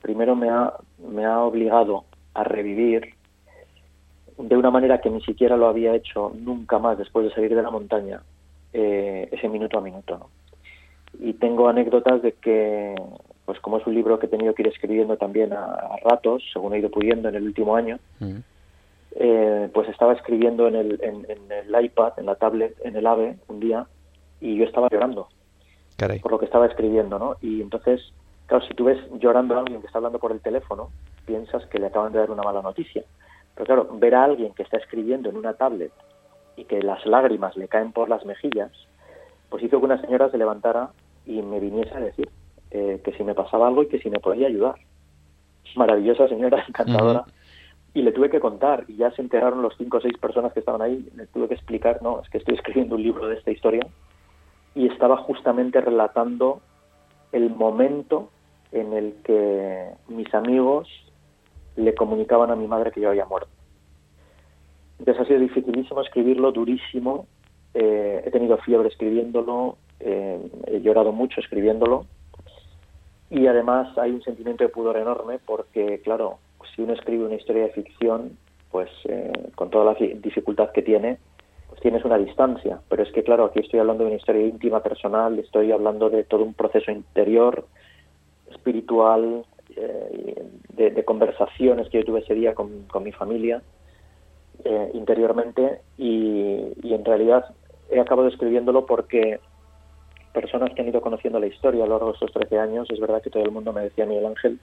primero me ha, me ha obligado a revivir de una manera que ni siquiera lo había hecho nunca más después de salir de la montaña, eh, ese minuto a minuto. ¿no? Y tengo anécdotas de que, pues como es un libro que he tenido que ir escribiendo también a, ratos, según he ido pudiendo en el último año, mm. eh, pues estaba escribiendo en el, en, el iPad, en la tablet, en el AVE, un día, y yo estaba llorando por lo que estaba escribiendo, ¿no? Y entonces, claro, si tú ves llorando a alguien que está hablando por el teléfono, piensas que le acaban de dar una mala noticia. Pero claro, ver a alguien que está escribiendo en una tablet y que las lágrimas le caen por las mejillas, pues hizo que una señora se levantara y me viniese a decir eh, que si me pasaba algo y que si me podía ayudar. Maravillosa señora, encantadora. Y le tuve que contar, y ya se enteraron los cinco o seis personas que estaban ahí, le tuve que explicar, no, es que estoy escribiendo un libro de esta historia, y estaba justamente relatando el momento en el que mis amigos le comunicaban a mi madre que yo había muerto. Entonces ha sido dificilísimo escribirlo, durísimo. Eh, he tenido fiebre escribiéndolo, eh, he llorado mucho escribiéndolo. Y además hay un sentimiento de pudor enorme porque, claro, si uno escribe una historia de ficción, pues eh, con toda la dificultad que tiene, pues tienes una distancia. Pero es que, claro, aquí estoy hablando de una historia íntima, personal, estoy hablando de todo un proceso interior, espiritual, eh, de, conversaciones que yo tuve ese día con, mi familia eh, interiormente y, en realidad he acabado escribiéndolo porque personas que han ido conociendo la historia a lo largo de estos 13 años, es verdad que todo el mundo me decía, Miguel Ángel,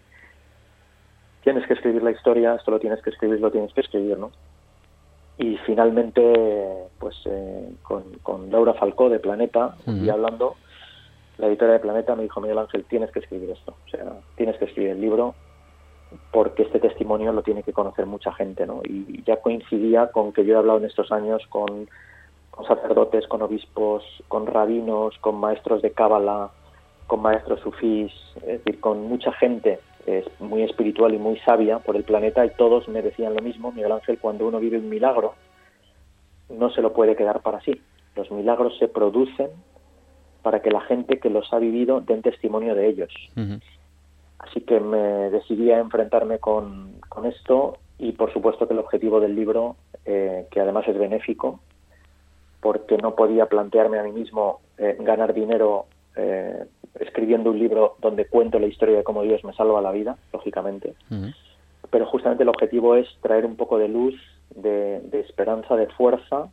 tienes que escribir la historia, esto lo tienes que escribir, lo tienes que escribir, ¿no? Y finalmente, pues eh, con, Laura Falcó de Planeta, y hablando, la editora de Planeta me dijo, Miguel Ángel, tienes que escribir esto, o sea, tienes que escribir el libro porque este testimonio lo tiene que conocer mucha gente, ¿no? Y ya coincidía con que yo he hablado en estos años con, sacerdotes, con obispos, con rabinos, con maestros de cábala, con maestros sufís, es decir, con mucha gente muy espiritual y muy sabia por el planeta y todos me decían lo mismo, Miguel Ángel, cuando uno vive un milagro, no se lo puede quedar para sí. Los milagros se producen para que la gente que los ha vivido den testimonio de ellos. Así que me decidí a enfrentarme con, esto y por supuesto que el objetivo del libro, eh, que además es benéfico, porque no podía plantearme a mí mismo eh, ganar dinero eh, escribiendo un libro donde cuento la historia de cómo Dios me salva la vida, lógicamente. Pero justamente el objetivo es traer un poco de luz, de, de esperanza, de fuerza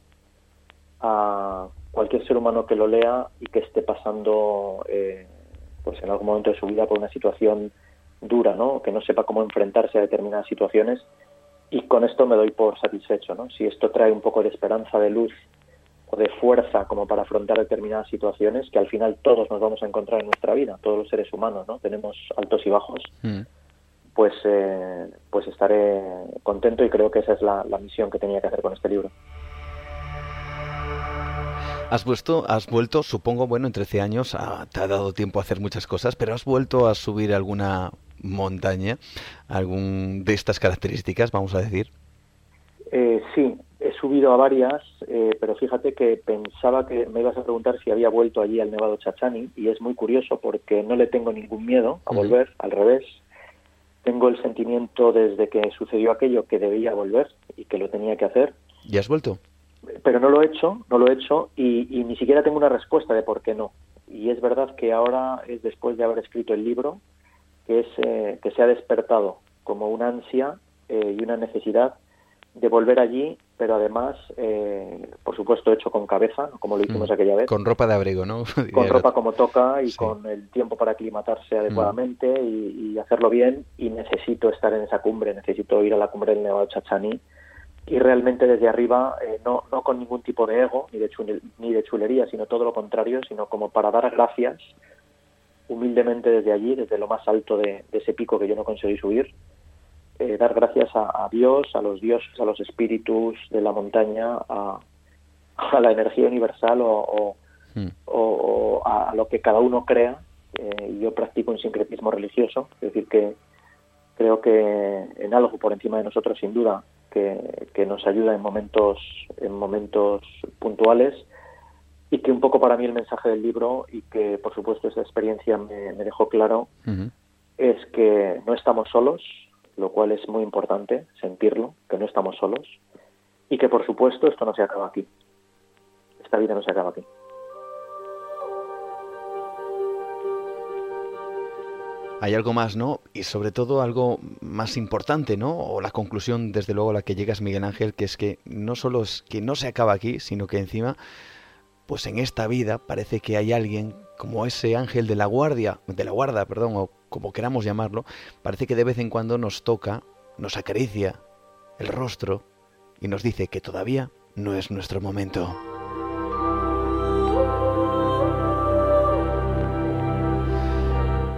a cualquier ser humano que lo lea y que esté pasando eh, pues en algún momento de su vida por una situación dura, ¿no? que no sepa cómo enfrentarse a determinadas situaciones y con esto me doy por satisfecho. ¿no? Si esto trae un poco de esperanza, de luz o de fuerza como para afrontar determinadas situaciones que al final todos nos vamos a encontrar en nuestra vida, todos los seres humanos, ¿no? tenemos altos y bajos. Mm. Pues, eh, pues estaré contento y creo que esa es la misión que tenía que hacer con este libro. Has vuelto, has vuelto, supongo, bueno, en 13 años ah, te ha dado tiempo a hacer muchas cosas, pero has vuelto a subir alguna montaña, algún de estas características, vamos a decir. Eh, sí, he subido a varias, eh, pero fíjate que pensaba que me ibas a preguntar si había vuelto allí al Nevado Chachani y es muy curioso porque no le tengo ningún miedo a volver, al revés. Tengo el sentimiento desde que sucedió aquello que debía volver y que lo tenía que hacer. ¿Y has vuelto? Pero no lo he hecho, no lo he hecho y, ni siquiera tengo una respuesta de por qué no. Y es verdad que ahora es después de haber escrito el libro que es eh, que se ha despertado como una ansia eh, y una necesidad de volver allí, pero además, eh, por supuesto, hecho con cabeza, como lo hicimos mm. aquella vez. Con ropa de abrigo, ¿no? con ropa como toca y con el tiempo para aclimatarse adecuadamente y, y, hacerlo bien. Y necesito estar en esa cumbre, necesito ir a la cumbre del Nevado Chachani y realmente desde arriba, eh, no, no con ningún tipo de ego ni de, ni de chulería, sino todo lo contrario, sino como para dar gracias humildemente desde allí, desde lo más alto de, ese pico que yo no conseguí subir, eh, dar gracias a, Dios, a los dioses, a los espíritus de la montaña, a, a la energía universal o, hmm. a, lo que cada uno crea. Eh, yo practico un sincretismo religioso, es decir, que creo que en algo por encima de nosotros sin duda que, que nos ayuda en momentos en momentos puntuales y que un poco para mí el mensaje del libro y que por supuesto esta experiencia me, dejó claro es que no estamos solos, lo cual es muy importante sentirlo, que no estamos solos y que por supuesto esto no se acaba aquí. Esta vida no se acaba aquí. Hay algo más, ¿no? Y sobre todo algo más importante, ¿no? O la conclusión, desde luego, a la que llegas, Miguel Ángel, que es que no solo es que no se acaba aquí, sino que encima pues en esta vida parece que hay alguien como ese ángel de la guardia, de la guarda, perdón, o como queramos llamarlo, parece que de vez en cuando nos toca, nos acaricia el rostro y nos dice que todavía no es nuestro momento.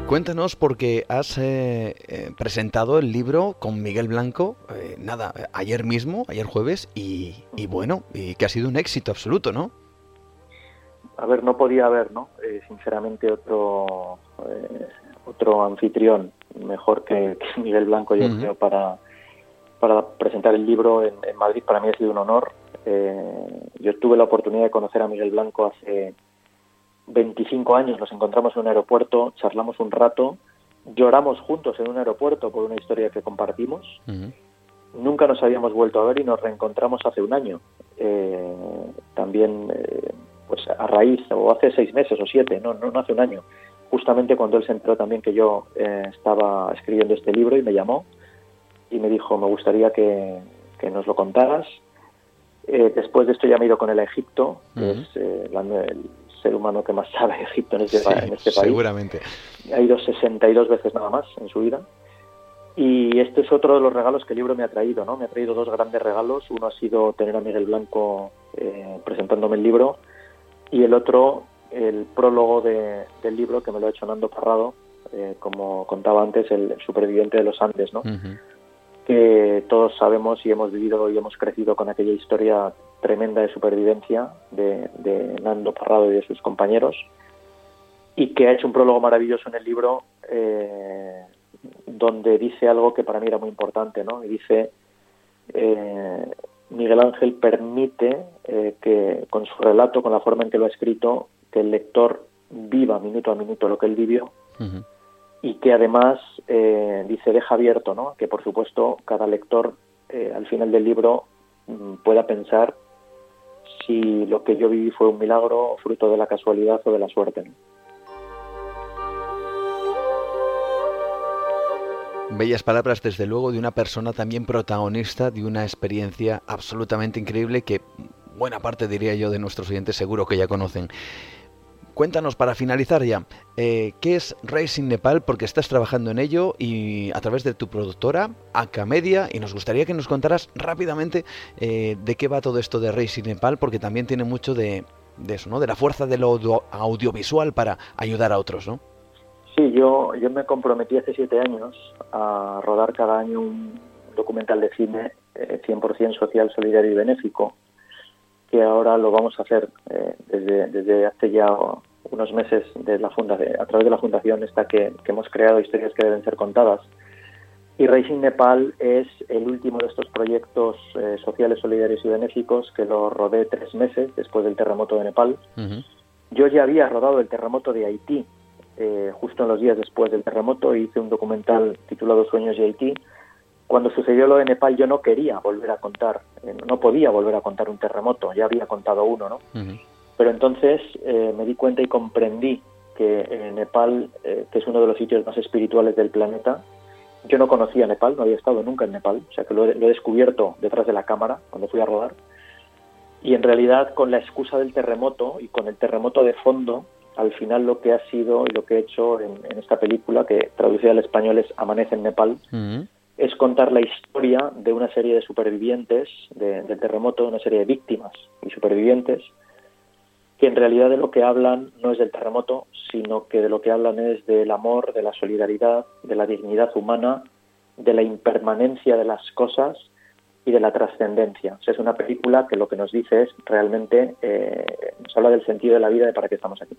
Cuéntanos porque has eh, eh, presentado el libro con Miguel Blanco, eh, nada, ayer mismo, ayer jueves, y, y, bueno, y que ha sido un éxito absoluto, ¿no? a ver, no podía haber, ¿no? Eh, sinceramente, otro eh, otro anfitrión mejor que, Miguel Blanco, yo creo, para, para presentar el libro en, Madrid. Para mí ha sido un honor. Eh, yo tuve la oportunidad de conocer a Miguel Blanco hace 25 años. Nos encontramos en un aeropuerto, charlamos un rato, lloramos juntos en un aeropuerto por una historia que compartimos. Nunca nos habíamos vuelto a ver y nos reencontramos hace un año. también pues a raíz, o hace seis meses o siete, no, no, hace un año, justamente cuando él se enteró también que yo eh, estaba escribiendo este libro y me llamó y me dijo, me gustaría que, nos lo contaras. Eh, después de esto ya me he ido con él a Egipto, que es eh, el ser humano que más sabe de Egipto en este, en este país. Seguramente. Ha ido 62 veces nada más en su vida. Y este es otro de los regalos que el libro me ha traído, ¿no? Me ha traído dos grandes regalos. Uno ha sido tener a Miguel Blanco presentándome el libro y el otro, el prólogo de, del libro, que me lo ha hecho Nando Parrado, eh, como contaba antes, el, superviviente de los Andes, ¿no? que todos sabemos y hemos vivido y hemos crecido con aquella historia tremenda de supervivencia de, de Nando Parrado y de sus compañeros, y que ha hecho un prólogo maravilloso en el libro eh, donde dice algo que para mí era muy importante, ¿no? Y dice, eh, Miguel Ángel permite eh, que con su relato, con la forma en que lo ha escrito, que el lector viva minuto a minuto lo que él vivió y que además eh, dice deja abierto, ¿no? Que por supuesto cada lector eh, al final del libro mm, pueda pensar si lo que yo viví fue un milagro, fruto de la casualidad o de la suerte. Bellas palabras, desde luego, de una persona también protagonista de una experiencia absolutamente increíble que buena parte, diría yo, de nuestros oyentes seguro que ya conocen. Cuéntanos para finalizar ya, eh, ¿qué es Racing Nepal? Porque estás trabajando en ello y a través de tu productora, Acamedia, y nos gustaría que nos contaras rápidamente eh, de qué va todo esto de Racing Nepal, porque también tiene mucho de, eso, ¿no? De la fuerza de lo audiovisual para ayudar a otros, ¿no? Sí, yo, yo me comprometí hace siete años a rodar cada año un documental de cine 100% eh, social, solidario y benéfico, que ahora lo vamos a hacer eh, desde, desde hace ya unos meses de la funda, a través de la fundación esta que, hemos creado historias que deben ser contadas. Y Racing Nepal es el último de estos proyectos eh, sociales, solidarios y benéficos que lo rodé tres meses después del terremoto de Nepal. Yo ya había rodado el terremoto de Haití eh, justo en los días después del terremoto, hice un documental titulado Sueños de Haití. Cuando sucedió lo de Nepal yo no quería volver a contar, eh, no podía volver a contar un terremoto, ya había contado uno, ¿no? Pero entonces eh, me di cuenta y comprendí que Nepal, que es uno de los sitios más espirituales del planeta, yo no conocía Nepal, no había estado nunca en Nepal, o sea que lo he descubierto detrás de la cámara cuando fui a rodar. Y en realidad con la excusa del terremoto y con el terremoto de fondo, al final lo que ha sido y lo que he hecho en, esta película, que traducida al español es Amanece en Nepal, es contar la historia de una serie de supervivientes del terremoto, una serie de víctimas y supervivientes, que en realidad de lo que hablan no es del terremoto, sino que de lo que hablan es del amor, de la solidaridad, de la dignidad humana, de la impermanencia de las cosas y de la trascendencia. es una película que lo que nos dice es realmente, eh, nos habla del sentido de la vida, de para qué estamos aquí.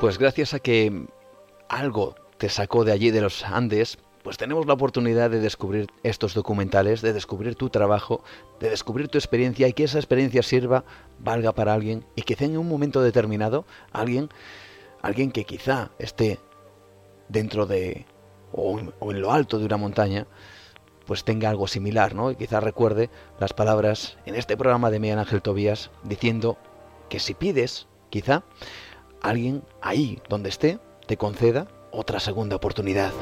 Pues gracias a que algo te sacó de allí de los Andes, pues tenemos la oportunidad de descubrir estos documentales, de descubrir tu trabajo, de descubrir tu experiencia y que esa experiencia sirva, valga para alguien y que en un momento determinado alguien, alguien que quizá esté dentro de o, en lo alto de una montaña, pues tenga algo similar, ¿no? Y quizá recuerde las palabras en este programa de Miguel Ángel Tobías diciendo que si pides, quizá alguien ahí donde esté te conceda otra segunda oportunidad.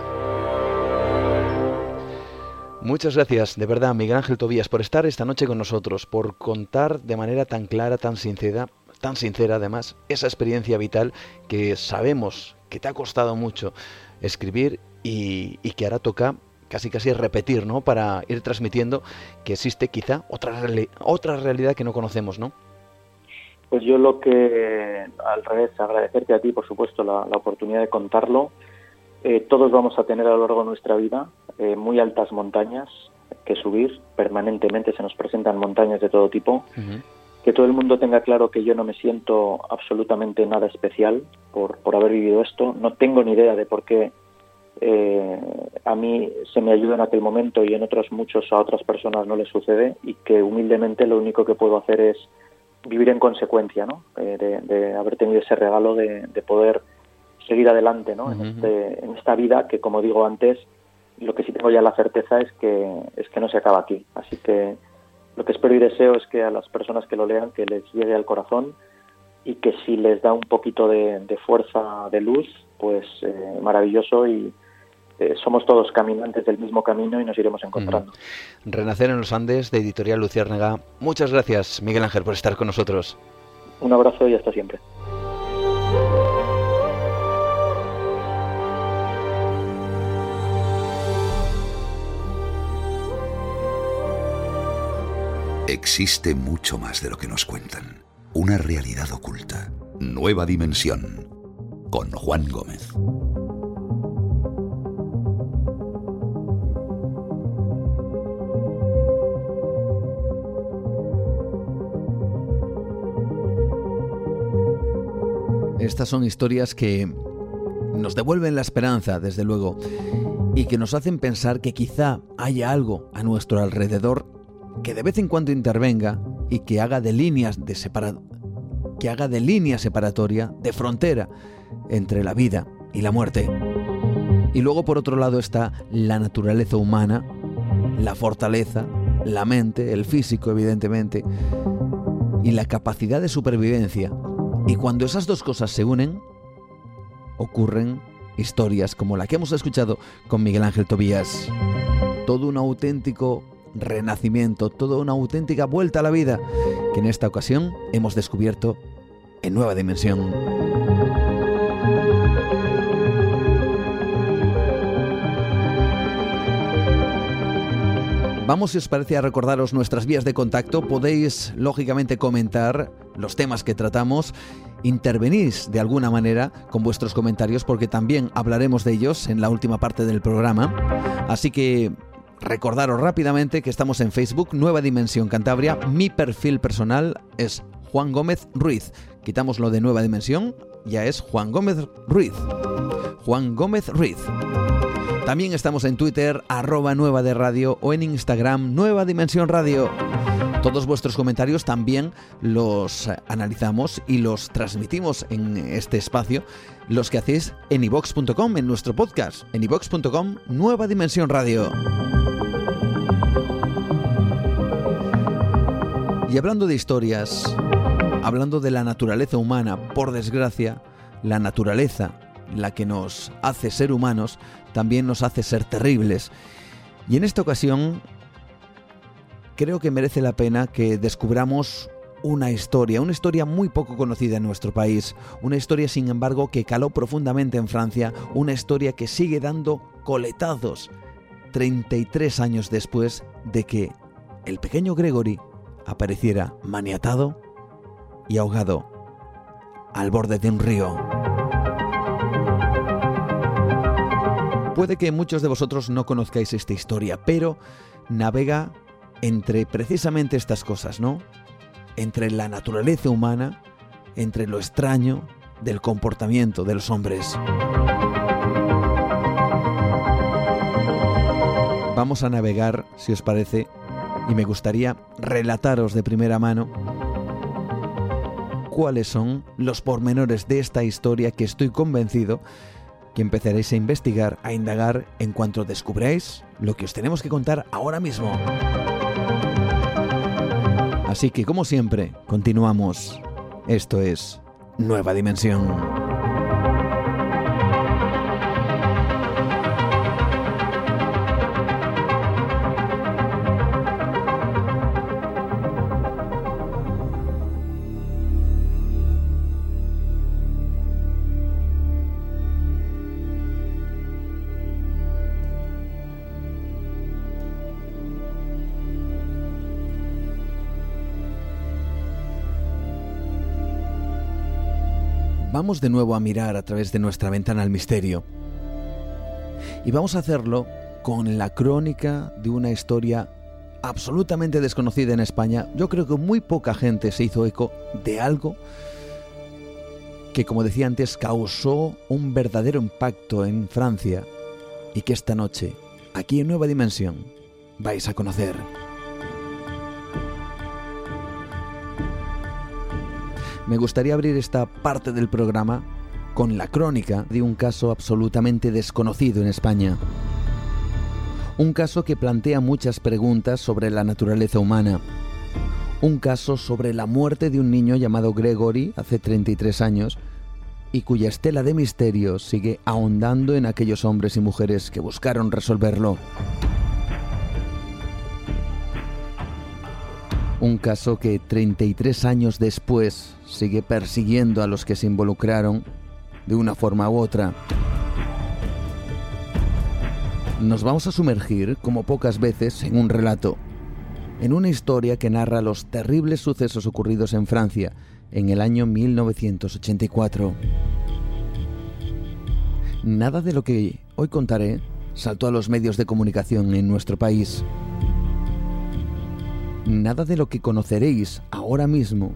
Muchas gracias, de verdad, Miguel Ángel Tobías, por estar esta noche con nosotros, por contar de manera tan clara, tan sincera, tan sincera además, esa experiencia vital que sabemos que te ha costado mucho escribir y, que ahora toca casi casi repetir, ¿no? Para ir transmitiendo que existe quizá otra, otra realidad que no conocemos, ¿no? Pues yo lo que, al revés, agradecerte a ti, por supuesto, la, la oportunidad de contarlo eh, todos vamos a tener a lo largo de nuestra vida eh, muy altas montañas que subir permanentemente, se nos presentan montañas de todo tipo. Que todo el mundo tenga claro que yo no me siento absolutamente nada especial por, por haber vivido esto. No tengo ni idea de por qué eh, a mí se me ayuda en aquel momento y en otros muchos a otras personas no les sucede y que humildemente lo único que puedo hacer es vivir en consecuencia, ¿no? de, haber tenido ese regalo de, de poder seguir adelante ¿no? en, este, en esta vida que, como digo antes, lo que sí tengo ya la certeza es que, es que no se acaba aquí. Así que lo que espero y deseo es que a las personas que lo lean, que les llegue al corazón y que si les da un poquito de, fuerza, de luz, pues eh, maravilloso y eh, somos todos caminantes del mismo camino y nos iremos encontrando. Renacer en los Andes, de Editorial Luciérnaga. Muchas gracias, Miguel Ángel, por estar con nosotros. Un abrazo y hasta siempre. Existe mucho más de lo que nos cuentan. Una realidad oculta. Nueva dimensión. Con Juan Gómez. Estas son historias que nos devuelven la esperanza, desde luego, y que nos hacen pensar que quizá haya algo a nuestro alrededor que de vez en cuando intervenga y que haga de líneas de que haga de línea separatoria, de frontera entre la vida y la muerte. Y luego por otro lado está la naturaleza humana, la fortaleza, la mente, el físico evidentemente, y la capacidad de supervivencia. Y cuando esas dos cosas se unen, ocurren historias como la que hemos escuchado con Miguel Ángel Tobías. Todo un auténtico renacimiento, toda una auténtica vuelta a la vida que en esta ocasión hemos descubierto en nueva dimensión. Vamos, si os parece, a recordaros nuestras vías de contacto. Podéis, lógicamente, comentar los temas que tratamos. Intervenís de alguna manera con vuestros comentarios porque también hablaremos de ellos en la última parte del programa. Así que Recordaros rápidamente que estamos en Facebook, Nueva Dimensión Cantabria. Mi perfil personal es Juan Gómez Ruiz. Quitamos lo de Nueva Dimensión, ya es Juan Gómez Ruiz. Juan Gómez Ruiz. También estamos en Twitter, arroba Nueva de Radio o en Instagram, Nueva Dimensión Radio. Todos vuestros comentarios también los analizamos y los transmitimos en este espacio, los que hacéis en ivox.com, en nuestro podcast, en ivox.com, Nueva Dimensión Radio. Y hablando de historias, hablando de la naturaleza humana, por desgracia, la naturaleza, la que nos hace ser humanos, también nos hace ser terribles. Y en esta ocasión, creo que merece la pena que descubramos una historia, una historia muy poco conocida en nuestro país, una historia sin embargo que caló profundamente en Francia, una historia que sigue dando coletazos 33 años después de que el pequeño Gregory apareciera maniatado y ahogado al borde de un río. Puede que muchos de vosotros no conozcáis esta historia, pero navega entre precisamente estas cosas, ¿no? Entre la naturaleza humana, entre lo extraño del comportamiento de los hombres. Vamos a navegar, si os parece, y me gustaría relataros de primera mano cuáles son los pormenores de esta historia que estoy convencido que empezaréis a investigar, a indagar en cuanto descubráis lo que os tenemos que contar ahora mismo. Así que, como siempre, continuamos. Esto es Nueva Dimensión. De nuevo a mirar a través de nuestra ventana al misterio. Y vamos a hacerlo con la crónica de una historia absolutamente desconocida en España. Yo creo que muy poca gente se hizo eco de algo que, como decía antes, causó un verdadero impacto en Francia y que esta noche, aquí en Nueva Dimensión, vais a conocer. Me gustaría abrir esta parte del programa con la crónica de un caso absolutamente desconocido en España. Un caso que plantea muchas preguntas sobre la naturaleza humana. Un caso sobre la muerte de un niño llamado Gregory hace 33 años y cuya estela de misterio sigue ahondando en aquellos hombres y mujeres que buscaron resolverlo. Un caso que 33 años después sigue persiguiendo a los que se involucraron de una forma u otra. Nos vamos a sumergir, como pocas veces, en un relato, en una historia que narra los terribles sucesos ocurridos en Francia en el año 1984. Nada de lo que hoy contaré saltó a los medios de comunicación en nuestro país. Nada de lo que conoceréis ahora mismo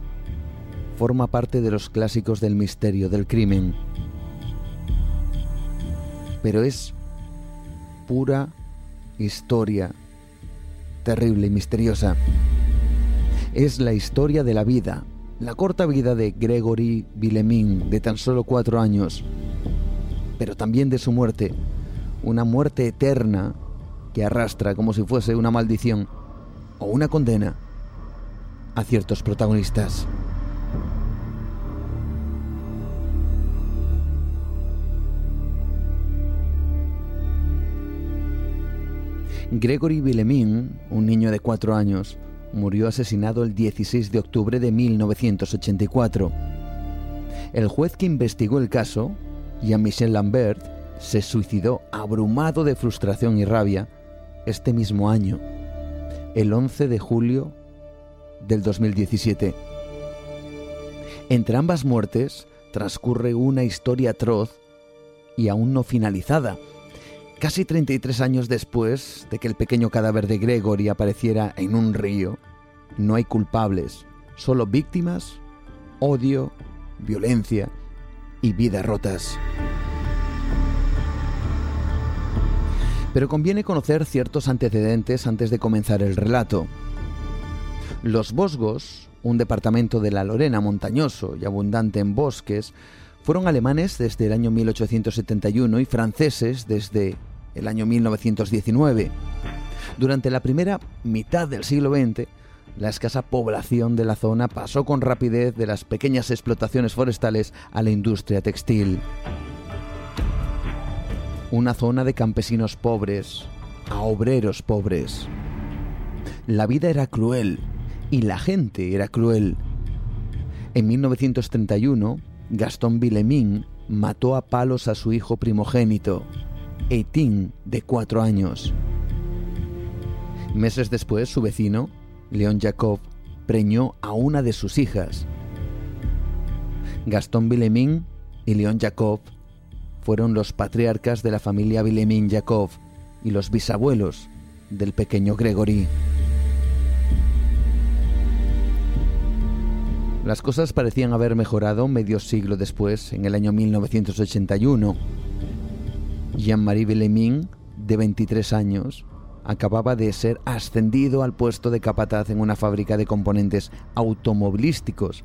forma parte de los clásicos del misterio del crimen. Pero es pura historia terrible y misteriosa. Es la historia de la vida, la corta vida de Gregory Villemin, de tan solo cuatro años, pero también de su muerte, una muerte eterna que arrastra como si fuese una maldición o una condena a ciertos protagonistas. Gregory Villemin, un niño de cuatro años, murió asesinado el 16 de octubre de 1984. El juez que investigó el caso, Jean-Michel Lambert, se suicidó abrumado de frustración y rabia este mismo año el 11 de julio del 2017. Entre ambas muertes transcurre una historia atroz y aún no finalizada. Casi 33 años después de que el pequeño cadáver de Gregory apareciera en un río, no hay culpables, solo víctimas, odio, violencia y vidas rotas. pero conviene conocer ciertos antecedentes antes de comenzar el relato. Los Bosgos, un departamento de la Lorena montañoso y abundante en bosques, fueron alemanes desde el año 1871 y franceses desde el año 1919. Durante la primera mitad del siglo XX, la escasa población de la zona pasó con rapidez de las pequeñas explotaciones forestales a la industria textil una zona de campesinos pobres a obreros pobres. La vida era cruel y la gente era cruel. En 1931, Gastón Villemín mató a palos a su hijo primogénito, Eitín, de cuatro años. Meses después, su vecino, León Jacob, preñó a una de sus hijas. Gastón Villemín y León Jacob fueron los patriarcas de la familia Vilemin Yakov y los bisabuelos del pequeño Gregory. Las cosas parecían haber mejorado medio siglo después, en el año 1981. Jean-Marie Villemin, de 23 años, acababa de ser ascendido al puesto de capataz en una fábrica de componentes automovilísticos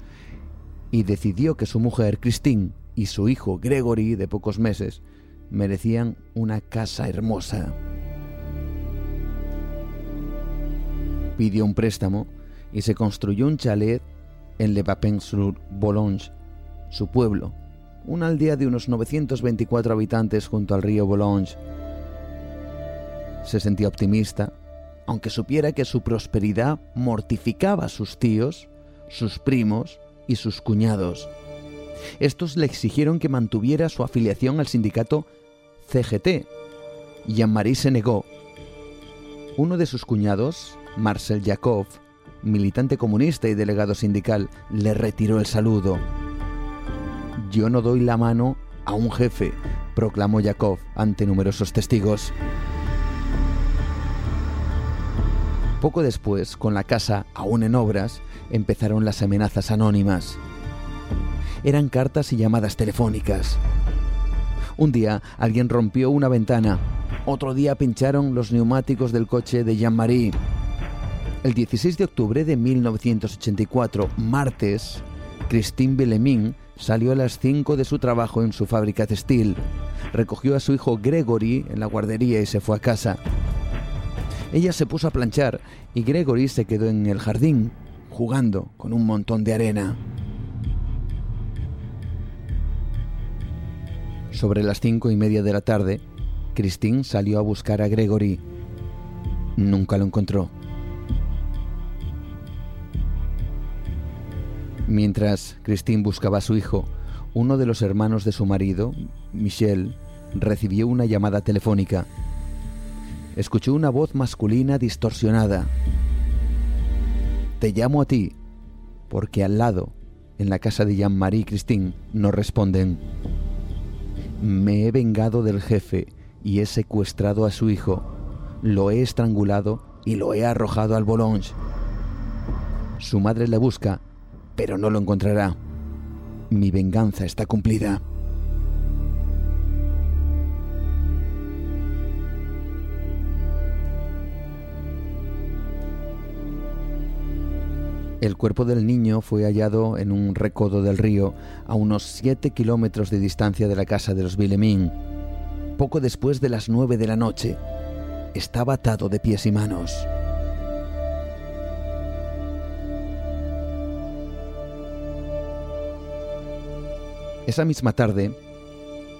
y decidió que su mujer, Christine, y su hijo, Gregory, de pocos meses, merecían una casa hermosa. Pidió un préstamo y se construyó un chalet en Le Papin-sur-Boulogne, su pueblo, una aldea de unos 924 habitantes junto al río Boulogne. Se sentía optimista, aunque supiera que su prosperidad mortificaba a sus tíos, sus primos y sus cuñados. Estos le exigieron que mantuviera su afiliación al sindicato CGT. Jean-Marie se negó. Uno de sus cuñados, Marcel Jacob, militante comunista y delegado sindical, le retiró el saludo. Yo no doy la mano a un jefe, proclamó Jacob ante numerosos testigos. Poco después, con la casa aún en obras, empezaron las amenazas anónimas. Eran cartas y llamadas telefónicas. Un día alguien rompió una ventana, otro día pincharon los neumáticos del coche de Jean-Marie. El 16 de octubre de 1984, martes, Christine Bellemin salió a las 5 de su trabajo en su fábrica textil. Recogió a su hijo Gregory en la guardería y se fue a casa. Ella se puso a planchar y Gregory se quedó en el jardín, jugando con un montón de arena. Sobre las cinco y media de la tarde, Christine salió a buscar a Gregory. Nunca lo encontró. Mientras Christine buscaba a su hijo, uno de los hermanos de su marido, Michel, recibió una llamada telefónica. Escuchó una voz masculina distorsionada. Te llamo a ti, porque al lado, en la casa de Jean-Marie y Christine, no responden. Me he vengado del jefe y he secuestrado a su hijo. Lo he estrangulado y lo he arrojado al Boulogne. Su madre le busca pero no lo encontrará. Mi venganza está cumplida. El cuerpo del niño fue hallado en un recodo del río a unos 7 kilómetros de distancia de la casa de los Villemín, poco después de las 9 de la noche. Estaba atado de pies y manos. Esa misma tarde,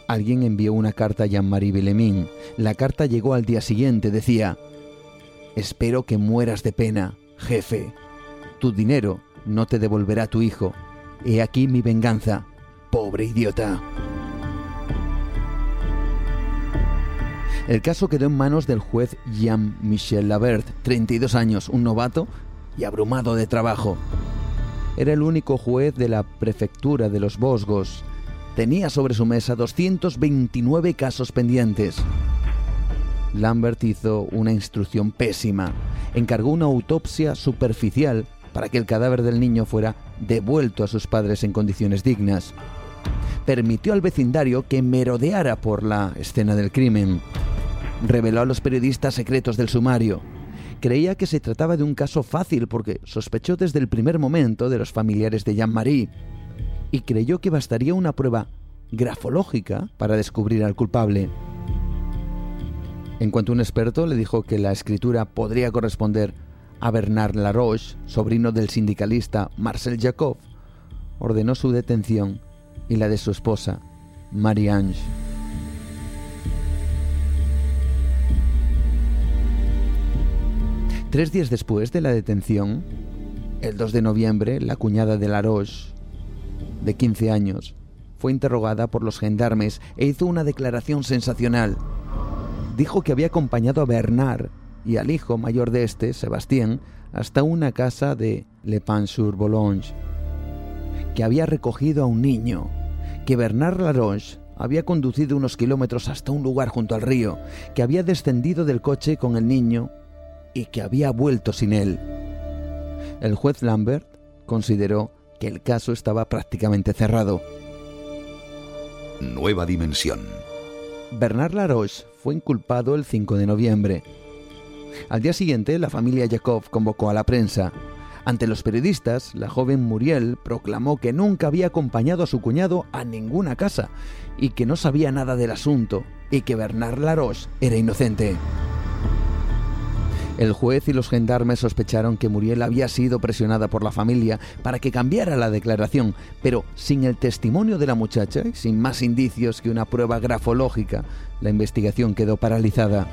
alguien envió una carta a Jean-Marie Bellemín. La carta llegó al día siguiente. Decía, Espero que mueras de pena, jefe. Tu dinero no te devolverá tu hijo. He aquí mi venganza, pobre idiota. El caso quedó en manos del juez Jean-Michel Labert, 32 años, un novato y abrumado de trabajo. Era el único juez de la prefectura de los Bosgos tenía sobre su mesa 229 casos pendientes. Lambert hizo una instrucción pésima. Encargó una autopsia superficial para que el cadáver del niño fuera devuelto a sus padres en condiciones dignas. Permitió al vecindario que merodeara por la escena del crimen. Reveló a los periodistas secretos del sumario. Creía que se trataba de un caso fácil porque sospechó desde el primer momento de los familiares de Jean-Marie y creyó que bastaría una prueba grafológica para descubrir al culpable. En cuanto un experto le dijo que la escritura podría corresponder a Bernard Laroche, sobrino del sindicalista Marcel Jacob, ordenó su detención y la de su esposa, Marie-Ange. Tres días después de la detención, el 2 de noviembre, la cuñada de Laroche, de 15 años, fue interrogada por los gendarmes e hizo una declaración sensacional. Dijo que había acompañado a Bernard y al hijo mayor de este, Sebastián, hasta una casa de Le Pan-sur-Boulogne, que había recogido a un niño, que Bernard Laroche había conducido unos kilómetros hasta un lugar junto al río, que había descendido del coche con el niño y que había vuelto sin él. El juez Lambert consideró que el caso estaba prácticamente cerrado. Nueva dimensión. Bernard Laroche fue inculpado el 5 de noviembre. Al día siguiente, la familia Yakov convocó a la prensa. Ante los periodistas, la joven Muriel proclamó que nunca había acompañado a su cuñado a ninguna casa y que no sabía nada del asunto y que Bernard Laroche era inocente. El juez y los gendarmes sospecharon que Muriel había sido presionada por la familia para que cambiara la declaración, pero sin el testimonio de la muchacha y sin más indicios que una prueba grafológica, la investigación quedó paralizada.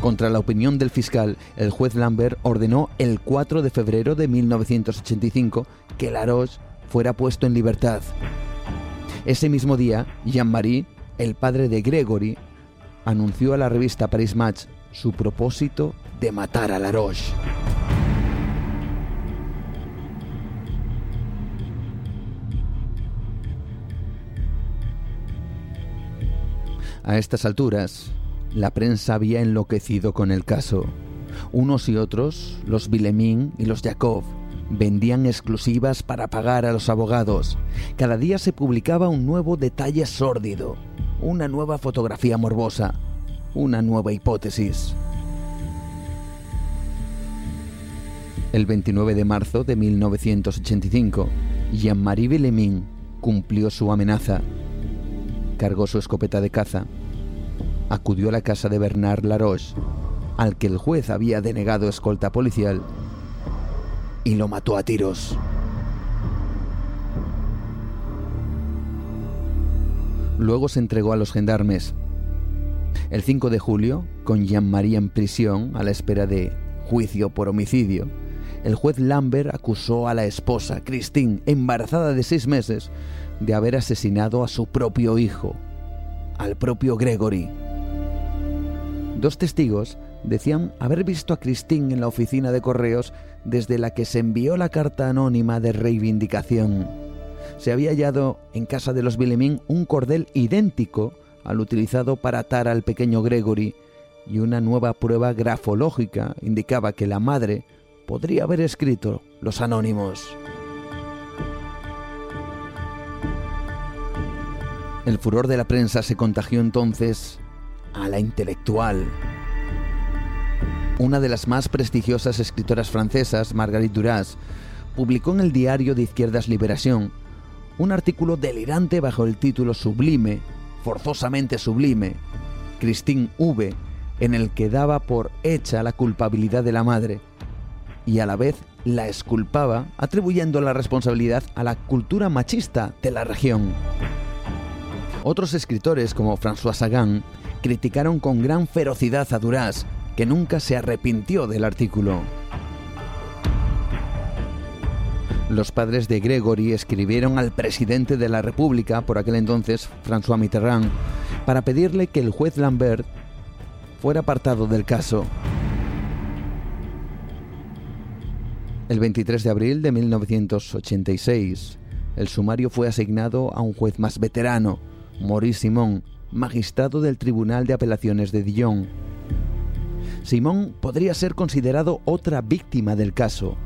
Contra la opinión del fiscal, el juez Lambert ordenó el 4 de febrero de 1985 que Laroche fuera puesto en libertad. Ese mismo día, Jean-Marie, el padre de Gregory, anunció a la revista Paris Match su propósito de matar a Laroche. A estas alturas, la prensa había enloquecido con el caso. Unos y otros, los Vilemin y los Yakov, vendían exclusivas para pagar a los abogados. Cada día se publicaba un nuevo detalle sórdido, una nueva fotografía morbosa, una nueva hipótesis. El 29 de marzo de 1985, Jean-Marie Bellemin cumplió su amenaza. Cargó su escopeta de caza. Acudió a la casa de Bernard Laroche, al que el juez había denegado escolta policial, y lo mató a tiros. Luego se entregó a los gendarmes, el 5 de julio, con Jean-Marie en prisión a la espera de juicio por homicidio, el juez Lambert acusó a la esposa, Christine, embarazada de seis meses, de haber asesinado a su propio hijo, al propio Gregory. Dos testigos decían haber visto a Christine en la oficina de correos desde la que se envió la carta anónima de reivindicación. Se había hallado en casa de los Villemín un cordel idéntico al utilizado para atar al pequeño Gregory y una nueva prueba grafológica indicaba que la madre podría haber escrito los anónimos. El furor de la prensa se contagió entonces a la intelectual. Una de las más prestigiosas escritoras francesas, Marguerite Duras, publicó en el diario de izquierdas Liberación un artículo delirante bajo el título sublime forzosamente sublime, Christine V, en el que daba por hecha la culpabilidad de la madre y a la vez la esculpaba, atribuyendo la responsabilidad a la cultura machista de la región. Otros escritores como François Sagan criticaron con gran ferocidad a Duras, que nunca se arrepintió del artículo. Los padres de Gregory escribieron al presidente de la República, por aquel entonces François Mitterrand, para pedirle que el juez Lambert fuera apartado del caso. El 23 de abril de 1986, el sumario fue asignado a un juez más veterano, Maurice Simon, magistrado del Tribunal de Apelaciones de Dijon. Simon podría ser considerado otra víctima del caso,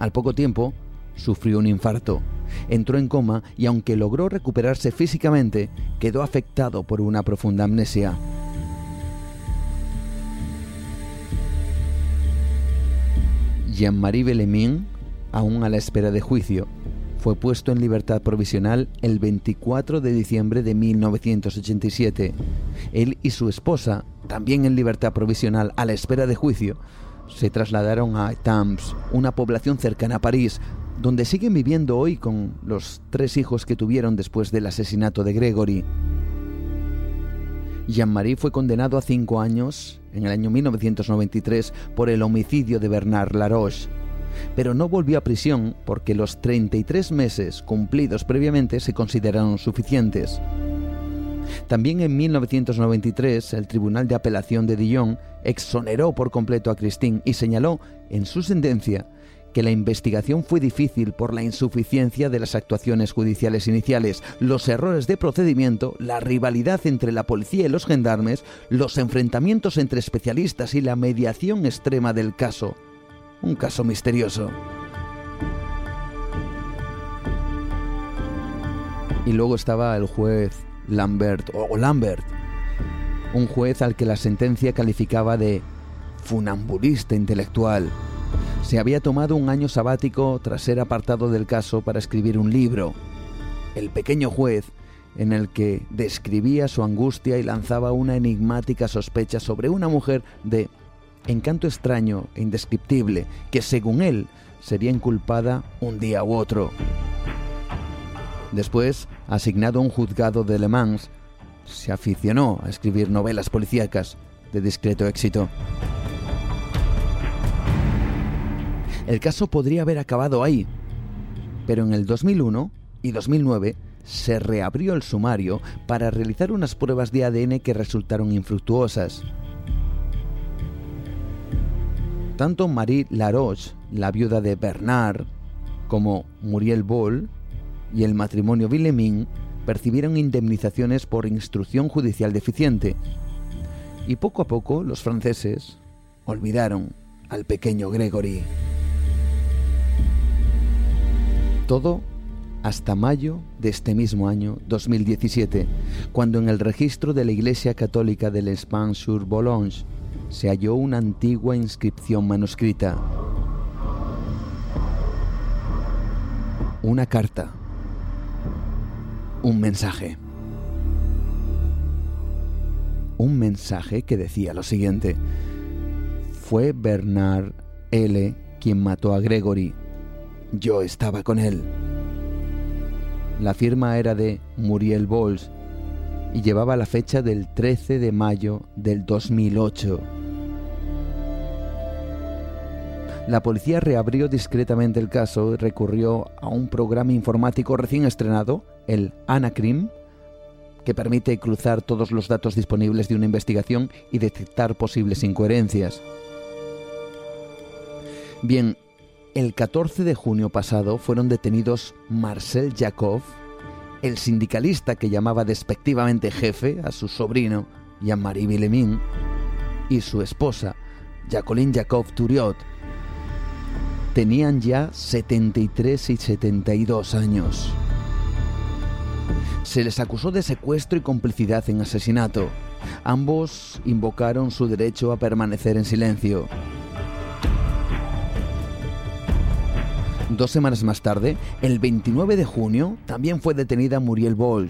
al poco tiempo, sufrió un infarto. Entró en coma y aunque logró recuperarse físicamente, quedó afectado por una profunda amnesia. Jean-Marie Bellemin, aún a la espera de juicio, fue puesto en libertad provisional el 24 de diciembre de 1987. Él y su esposa, también en libertad provisional a la espera de juicio, se trasladaron a Étampes, una población cercana a París, donde siguen viviendo hoy con los tres hijos que tuvieron después del asesinato de Gregory. Jean-Marie fue condenado a cinco años en el año 1993 por el homicidio de Bernard Laroche, pero no volvió a prisión porque los 33 meses cumplidos previamente se consideraron suficientes. También en 1993 el Tribunal de Apelación de Dijon exoneró por completo a Christine y señaló en su sentencia que la investigación fue difícil por la insuficiencia de las actuaciones judiciales iniciales, los errores de procedimiento, la rivalidad entre la policía y los gendarmes, los enfrentamientos entre especialistas y la mediación extrema del caso. Un caso misterioso. Y luego estaba el juez Lambert o Lambert, un juez al que la sentencia calificaba de funambulista intelectual. Se había tomado un año sabático tras ser apartado del caso para escribir un libro, El pequeño juez, en el que describía su angustia y lanzaba una enigmática sospecha sobre una mujer de encanto extraño e indescriptible que, según él, sería inculpada un día u otro. Después, asignado a un juzgado de Le Mans, se aficionó a escribir novelas policíacas de discreto éxito. El caso podría haber acabado ahí, pero en el 2001 y 2009 se reabrió el sumario para realizar unas pruebas de ADN que resultaron infructuosas. Tanto Marie Laroche, la viuda de Bernard, como Muriel Boll y el matrimonio Villemin percibieron indemnizaciones por instrucción judicial deficiente. Y poco a poco los franceses olvidaron al pequeño Gregory. Todo hasta mayo de este mismo año 2017, cuando en el registro de la Iglesia Católica del Span-sur-Boulogne se halló una antigua inscripción manuscrita. Una carta. Un mensaje. Un mensaje que decía lo siguiente. Fue Bernard L. quien mató a Gregory. Yo estaba con él. La firma era de Muriel Bols y llevaba la fecha del 13 de mayo del 2008. La policía reabrió discretamente el caso y recurrió a un programa informático recién estrenado, el Anacrim, que permite cruzar todos los datos disponibles de una investigación y detectar posibles incoherencias. Bien, el 14 de junio pasado fueron detenidos Marcel Jacob, el sindicalista que llamaba despectivamente jefe a su sobrino Jean-Marie Villemin, y su esposa, Jacqueline Jacob Turiot. Tenían ya 73 y 72 años. Se les acusó de secuestro y complicidad en asesinato. Ambos invocaron su derecho a permanecer en silencio. Dos semanas más tarde, el 29 de junio, también fue detenida Muriel Boll.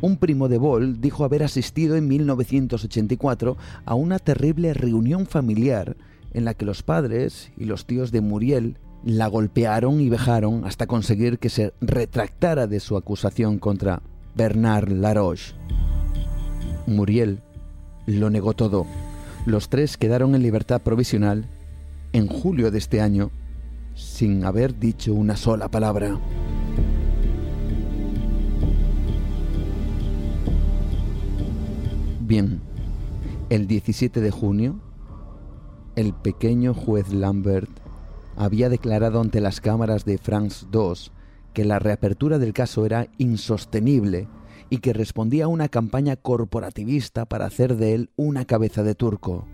Un primo de Boll dijo haber asistido en 1984 a una terrible reunión familiar en la que los padres y los tíos de Muriel la golpearon y vejaron hasta conseguir que se retractara de su acusación contra Bernard Laroche. Muriel lo negó todo. Los tres quedaron en libertad provisional en julio de este año sin haber dicho una sola palabra. Bien, el 17 de junio, el pequeño juez Lambert había declarado ante las cámaras de France 2 que la reapertura del caso era insostenible y que respondía a una campaña corporativista para hacer de él una cabeza de turco.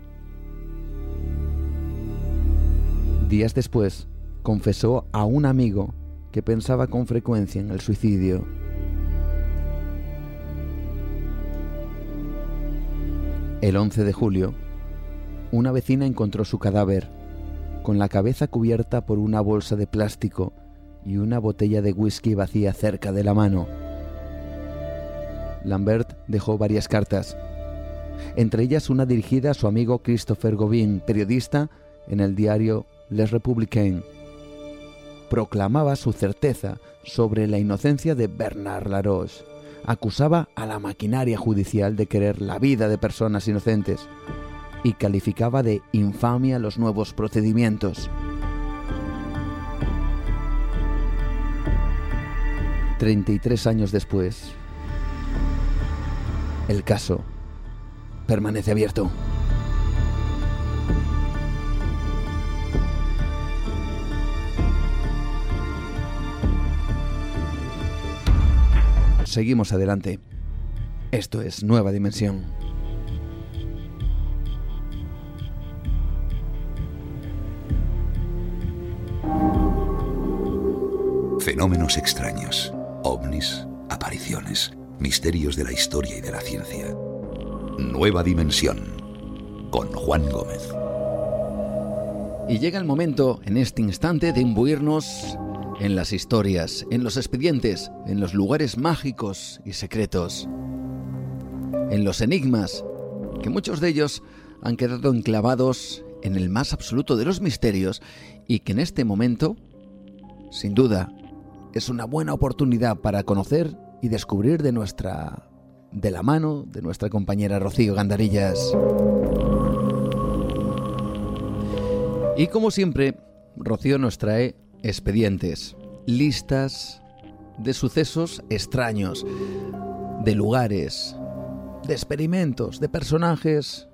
Días después, confesó a un amigo que pensaba con frecuencia en el suicidio. El 11 de julio, una vecina encontró su cadáver, con la cabeza cubierta por una bolsa de plástico y una botella de whisky vacía cerca de la mano. Lambert dejó varias cartas, entre ellas una dirigida a su amigo Christopher Gobin, periodista en el diario Les Républicains proclamaba su certeza sobre la inocencia de Bernard Laroche. Acusaba a la maquinaria judicial de querer la vida de personas inocentes y calificaba de infamia los nuevos procedimientos. 33 años después, el caso permanece abierto. seguimos adelante. Esto es Nueva Dimensión. Fenómenos extraños, ovnis, apariciones, misterios de la historia y de la ciencia. Nueva Dimensión con Juan Gómez. Y llega el momento, en este instante, de imbuirnos en las historias, en los expedientes, en los lugares mágicos y secretos, en los enigmas, que muchos de ellos han quedado enclavados en el más absoluto de los misterios y que en este momento, sin duda, es una buena oportunidad para conocer y descubrir de nuestra de la mano de nuestra compañera Rocío Gandarillas. Y como siempre, Rocío nos trae expedientes, listas de sucesos extraños, de lugares, de experimentos, de personajes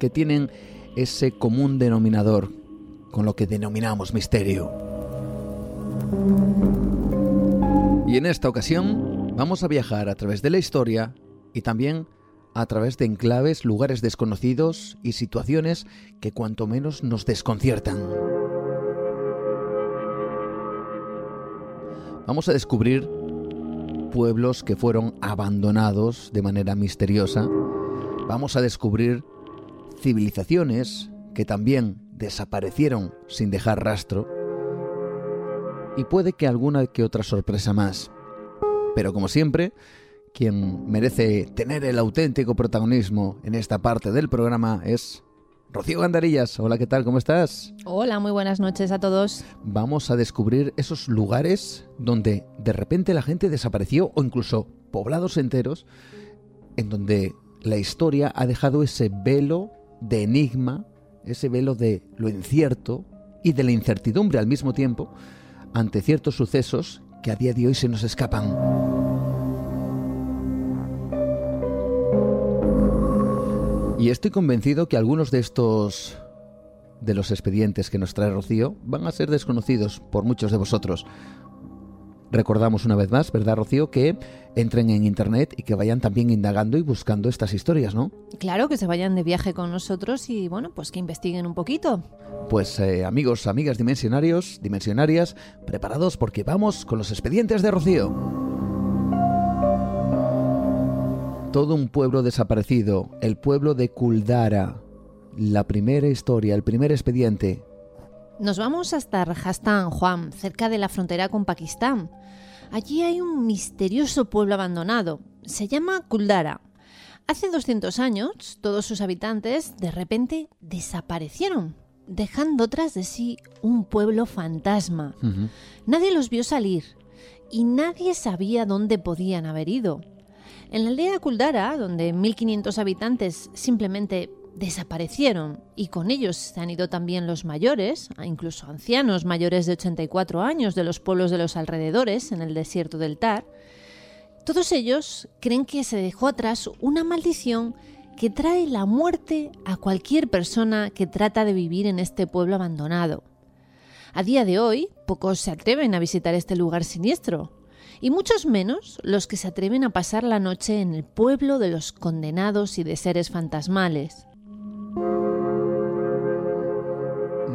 que tienen ese común denominador con lo que denominamos misterio. Y en esta ocasión vamos a viajar a través de la historia y también a través de enclaves, lugares desconocidos y situaciones que cuanto menos nos desconciertan. Vamos a descubrir pueblos que fueron abandonados de manera misteriosa. Vamos a descubrir civilizaciones que también desaparecieron sin dejar rastro y puede que alguna que otra sorpresa más. Pero como siempre, quien merece tener el auténtico protagonismo en esta parte del programa es Rocío Gandarillas. Hola, ¿qué tal? ¿Cómo estás? Hola, muy buenas noches a todos. Vamos a descubrir esos lugares donde de repente la gente desapareció o incluso poblados enteros en donde la historia ha dejado ese velo de enigma, ese velo de lo incierto y de la incertidumbre al mismo tiempo ante ciertos sucesos que a día de hoy se nos escapan. Y estoy convencido que algunos de estos de los expedientes que nos trae Rocío van a ser desconocidos por muchos de vosotros. Recordamos una vez más, ¿verdad, Rocío? Que entren en internet y que vayan también indagando y buscando estas historias, ¿no? Claro, que se vayan de viaje con nosotros y, bueno, pues que investiguen un poquito. Pues eh, amigos, amigas dimensionarios, dimensionarias, preparados porque vamos con los expedientes de Rocío. Todo un pueblo desaparecido, el pueblo de Kuldara. La primera historia, el primer expediente, nos vamos hasta Rajasthan, Juan, cerca de la frontera con Pakistán. Allí hay un misterioso pueblo abandonado. Se llama Kuldara. Hace 200 años, todos sus habitantes de repente desaparecieron, dejando tras de sí un pueblo fantasma. Nadie los vio salir y nadie sabía dónde podían haber ido. En la aldea de Kuldara, donde 1.500 habitantes simplemente desaparecieron y con ellos se han ido también los mayores, incluso ancianos mayores de 84 años de los pueblos de los alrededores en el desierto del Tar, todos ellos creen que se dejó atrás una maldición que trae la muerte a cualquier persona que trata de vivir en este pueblo abandonado. A día de hoy, pocos se atreven a visitar este lugar siniestro, y muchos menos los que se atreven a pasar la noche en el pueblo de los condenados y de seres fantasmales.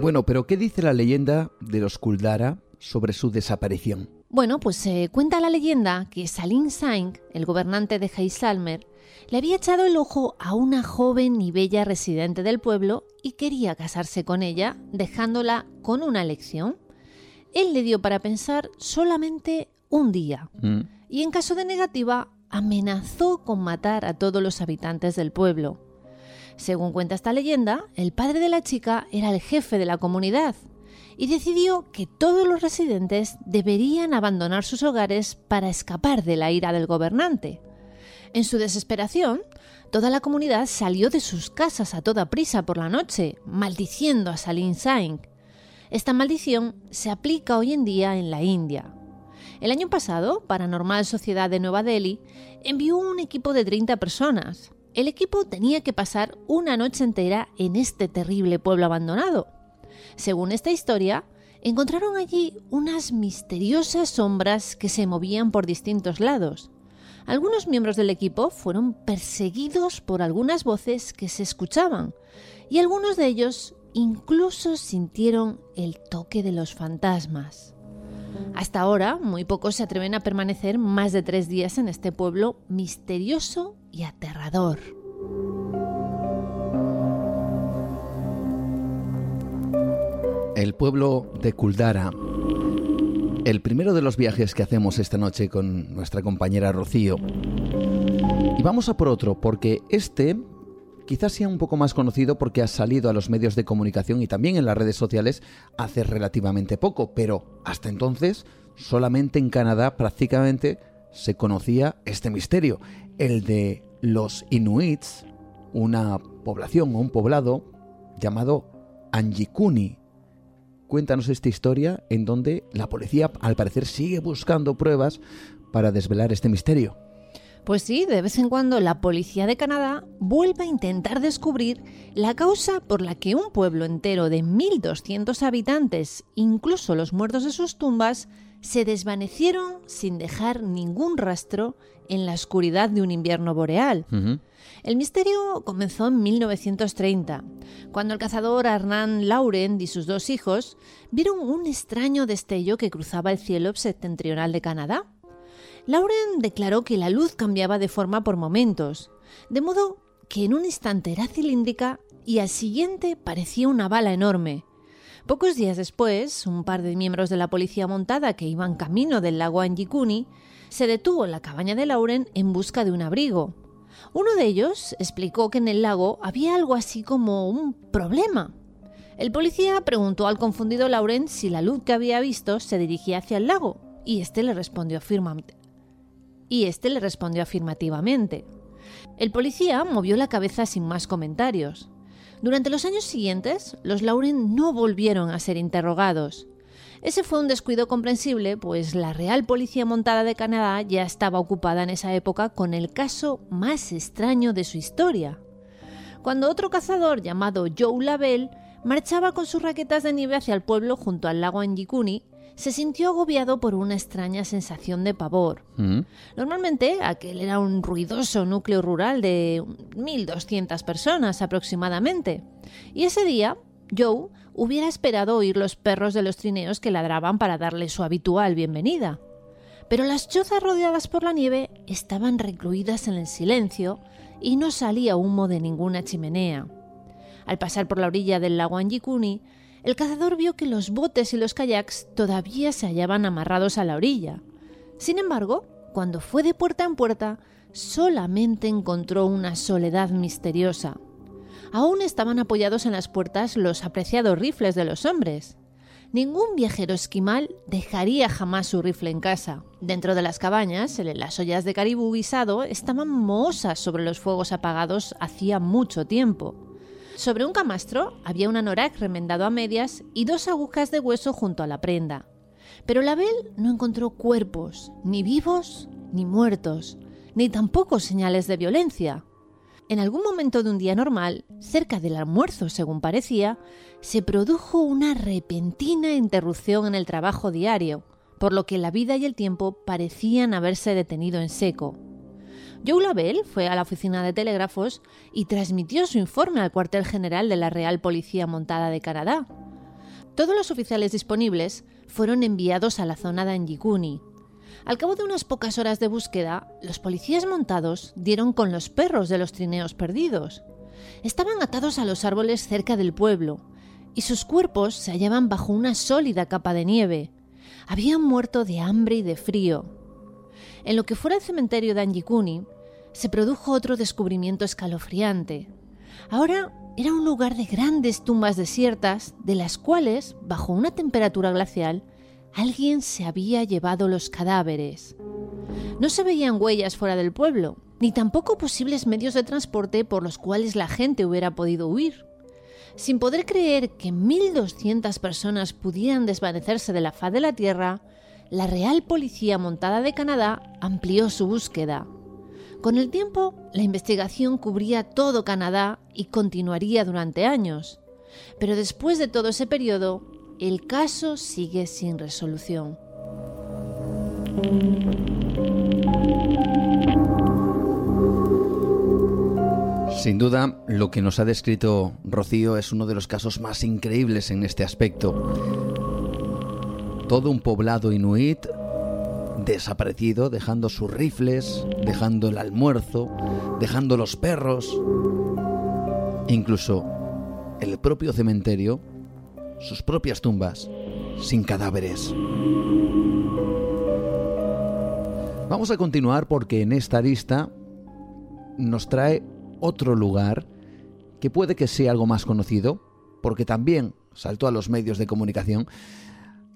Bueno, pero ¿qué dice la leyenda de los Kuldara sobre su desaparición? Bueno, pues se cuenta la leyenda que Salim Saing, el gobernante de Jaisalmer, le había echado el ojo a una joven y bella residente del pueblo y quería casarse con ella, dejándola con una elección. Él le dio para pensar solamente un día mm. y en caso de negativa amenazó con matar a todos los habitantes del pueblo. Según cuenta esta leyenda, el padre de la chica era el jefe de la comunidad y decidió que todos los residentes deberían abandonar sus hogares para escapar de la ira del gobernante. En su desesperación, toda la comunidad salió de sus casas a toda prisa por la noche, maldiciendo a Salim Saing. Esta maldición se aplica hoy en día en la India. El año pasado, Paranormal Sociedad de Nueva Delhi envió un equipo de 30 personas, el equipo tenía que pasar una noche entera en este terrible pueblo abandonado. Según esta historia, encontraron allí unas misteriosas sombras que se movían por distintos lados. Algunos miembros del equipo fueron perseguidos por algunas voces que se escuchaban y algunos de ellos incluso sintieron el toque de los fantasmas. Hasta ahora, muy pocos se atreven a permanecer más de tres días en este pueblo misterioso y aterrador. El pueblo de Kuldara. El primero de los viajes que hacemos esta noche con nuestra compañera Rocío. Y vamos a por otro, porque este quizás sea un poco más conocido porque ha salido a los medios de comunicación y también en las redes sociales hace relativamente poco, pero hasta entonces solamente en Canadá prácticamente se conocía este misterio el de los Inuits, una población o un poblado llamado Anjikuni. Cuéntanos esta historia en donde la policía al parecer sigue buscando pruebas para desvelar este misterio. Pues sí, de vez en cuando la policía de Canadá vuelve a intentar descubrir la causa por la que un pueblo entero de 1.200 habitantes, incluso los muertos de sus tumbas, se desvanecieron sin dejar ningún rastro en la oscuridad de un invierno boreal. El misterio comenzó en 1930, cuando el cazador Hernán Laurent y sus dos hijos vieron un extraño destello que cruzaba el cielo septentrional de Canadá. Lauren declaró que la luz cambiaba de forma por momentos, de modo que en un instante era cilíndrica y al siguiente parecía una bala enorme. Pocos días después, un par de miembros de la policía montada que iban camino del lago Anjikuni se detuvo en la cabaña de Lauren en busca de un abrigo. Uno de ellos explicó que en el lago había algo así como un problema. El policía preguntó al confundido Lauren si la luz que había visto se dirigía hacia el lago, y este le respondió y este le respondió afirmativamente. El policía movió la cabeza sin más comentarios. Durante los años siguientes, los Lauren no volvieron a ser interrogados. Ese fue un descuido comprensible, pues la Real Policía Montada de Canadá ya estaba ocupada en esa época con el caso más extraño de su historia. Cuando otro cazador llamado Joe Lavelle marchaba con sus raquetas de nieve hacia el pueblo junto al lago Anjikuni, se sintió agobiado por una extraña sensación de pavor. Mm. Normalmente aquel era un ruidoso núcleo rural de 1.200 personas aproximadamente. Y ese día, Joe hubiera esperado oír los perros de los trineos que ladraban para darle su habitual bienvenida. Pero las chozas rodeadas por la nieve estaban recluidas en el silencio y no salía humo de ninguna chimenea. Al pasar por la orilla del lago Anjikuni, el cazador vio que los botes y los kayaks todavía se hallaban amarrados a la orilla. Sin embargo, cuando fue de puerta en puerta, solamente encontró una soledad misteriosa. Aún estaban apoyados en las puertas los apreciados rifles de los hombres. Ningún viajero esquimal dejaría jamás su rifle en casa. Dentro de las cabañas, las ollas de caribú guisado estaban mohosas sobre los fuegos apagados hacía mucho tiempo. Sobre un camastro había un anorak remendado a medias y dos agujas de hueso junto a la prenda. Pero Label no encontró cuerpos, ni vivos ni muertos, ni tampoco señales de violencia. En algún momento de un día normal, cerca del almuerzo según parecía, se produjo una repentina interrupción en el trabajo diario, por lo que la vida y el tiempo parecían haberse detenido en seco. Joe Lavelle fue a la oficina de telégrafos y transmitió su informe al cuartel general de la Real Policía Montada de Canadá. Todos los oficiales disponibles fueron enviados a la zona de Anjikuni. Al cabo de unas pocas horas de búsqueda, los policías montados dieron con los perros de los trineos perdidos. Estaban atados a los árboles cerca del pueblo, y sus cuerpos se hallaban bajo una sólida capa de nieve. Habían muerto de hambre y de frío. En lo que fuera el cementerio de Anjikuni, se produjo otro descubrimiento escalofriante. Ahora era un lugar de grandes tumbas desiertas, de las cuales, bajo una temperatura glacial, alguien se había llevado los cadáveres. No se veían huellas fuera del pueblo, ni tampoco posibles medios de transporte por los cuales la gente hubiera podido huir. Sin poder creer que 1.200 personas pudieran desvanecerse de la faz de la Tierra, la Real Policía Montada de Canadá amplió su búsqueda. Con el tiempo, la investigación cubría todo Canadá y continuaría durante años. Pero después de todo ese periodo, el caso sigue sin resolución. Sin duda, lo que nos ha descrito Rocío es uno de los casos más increíbles en este aspecto. Todo un poblado inuit desaparecido, dejando sus rifles, dejando el almuerzo, dejando los perros. Incluso el propio cementerio sus propias tumbas, sin cadáveres. Vamos a continuar porque en esta lista nos trae otro lugar que puede que sea algo más conocido, porque también saltó a los medios de comunicación,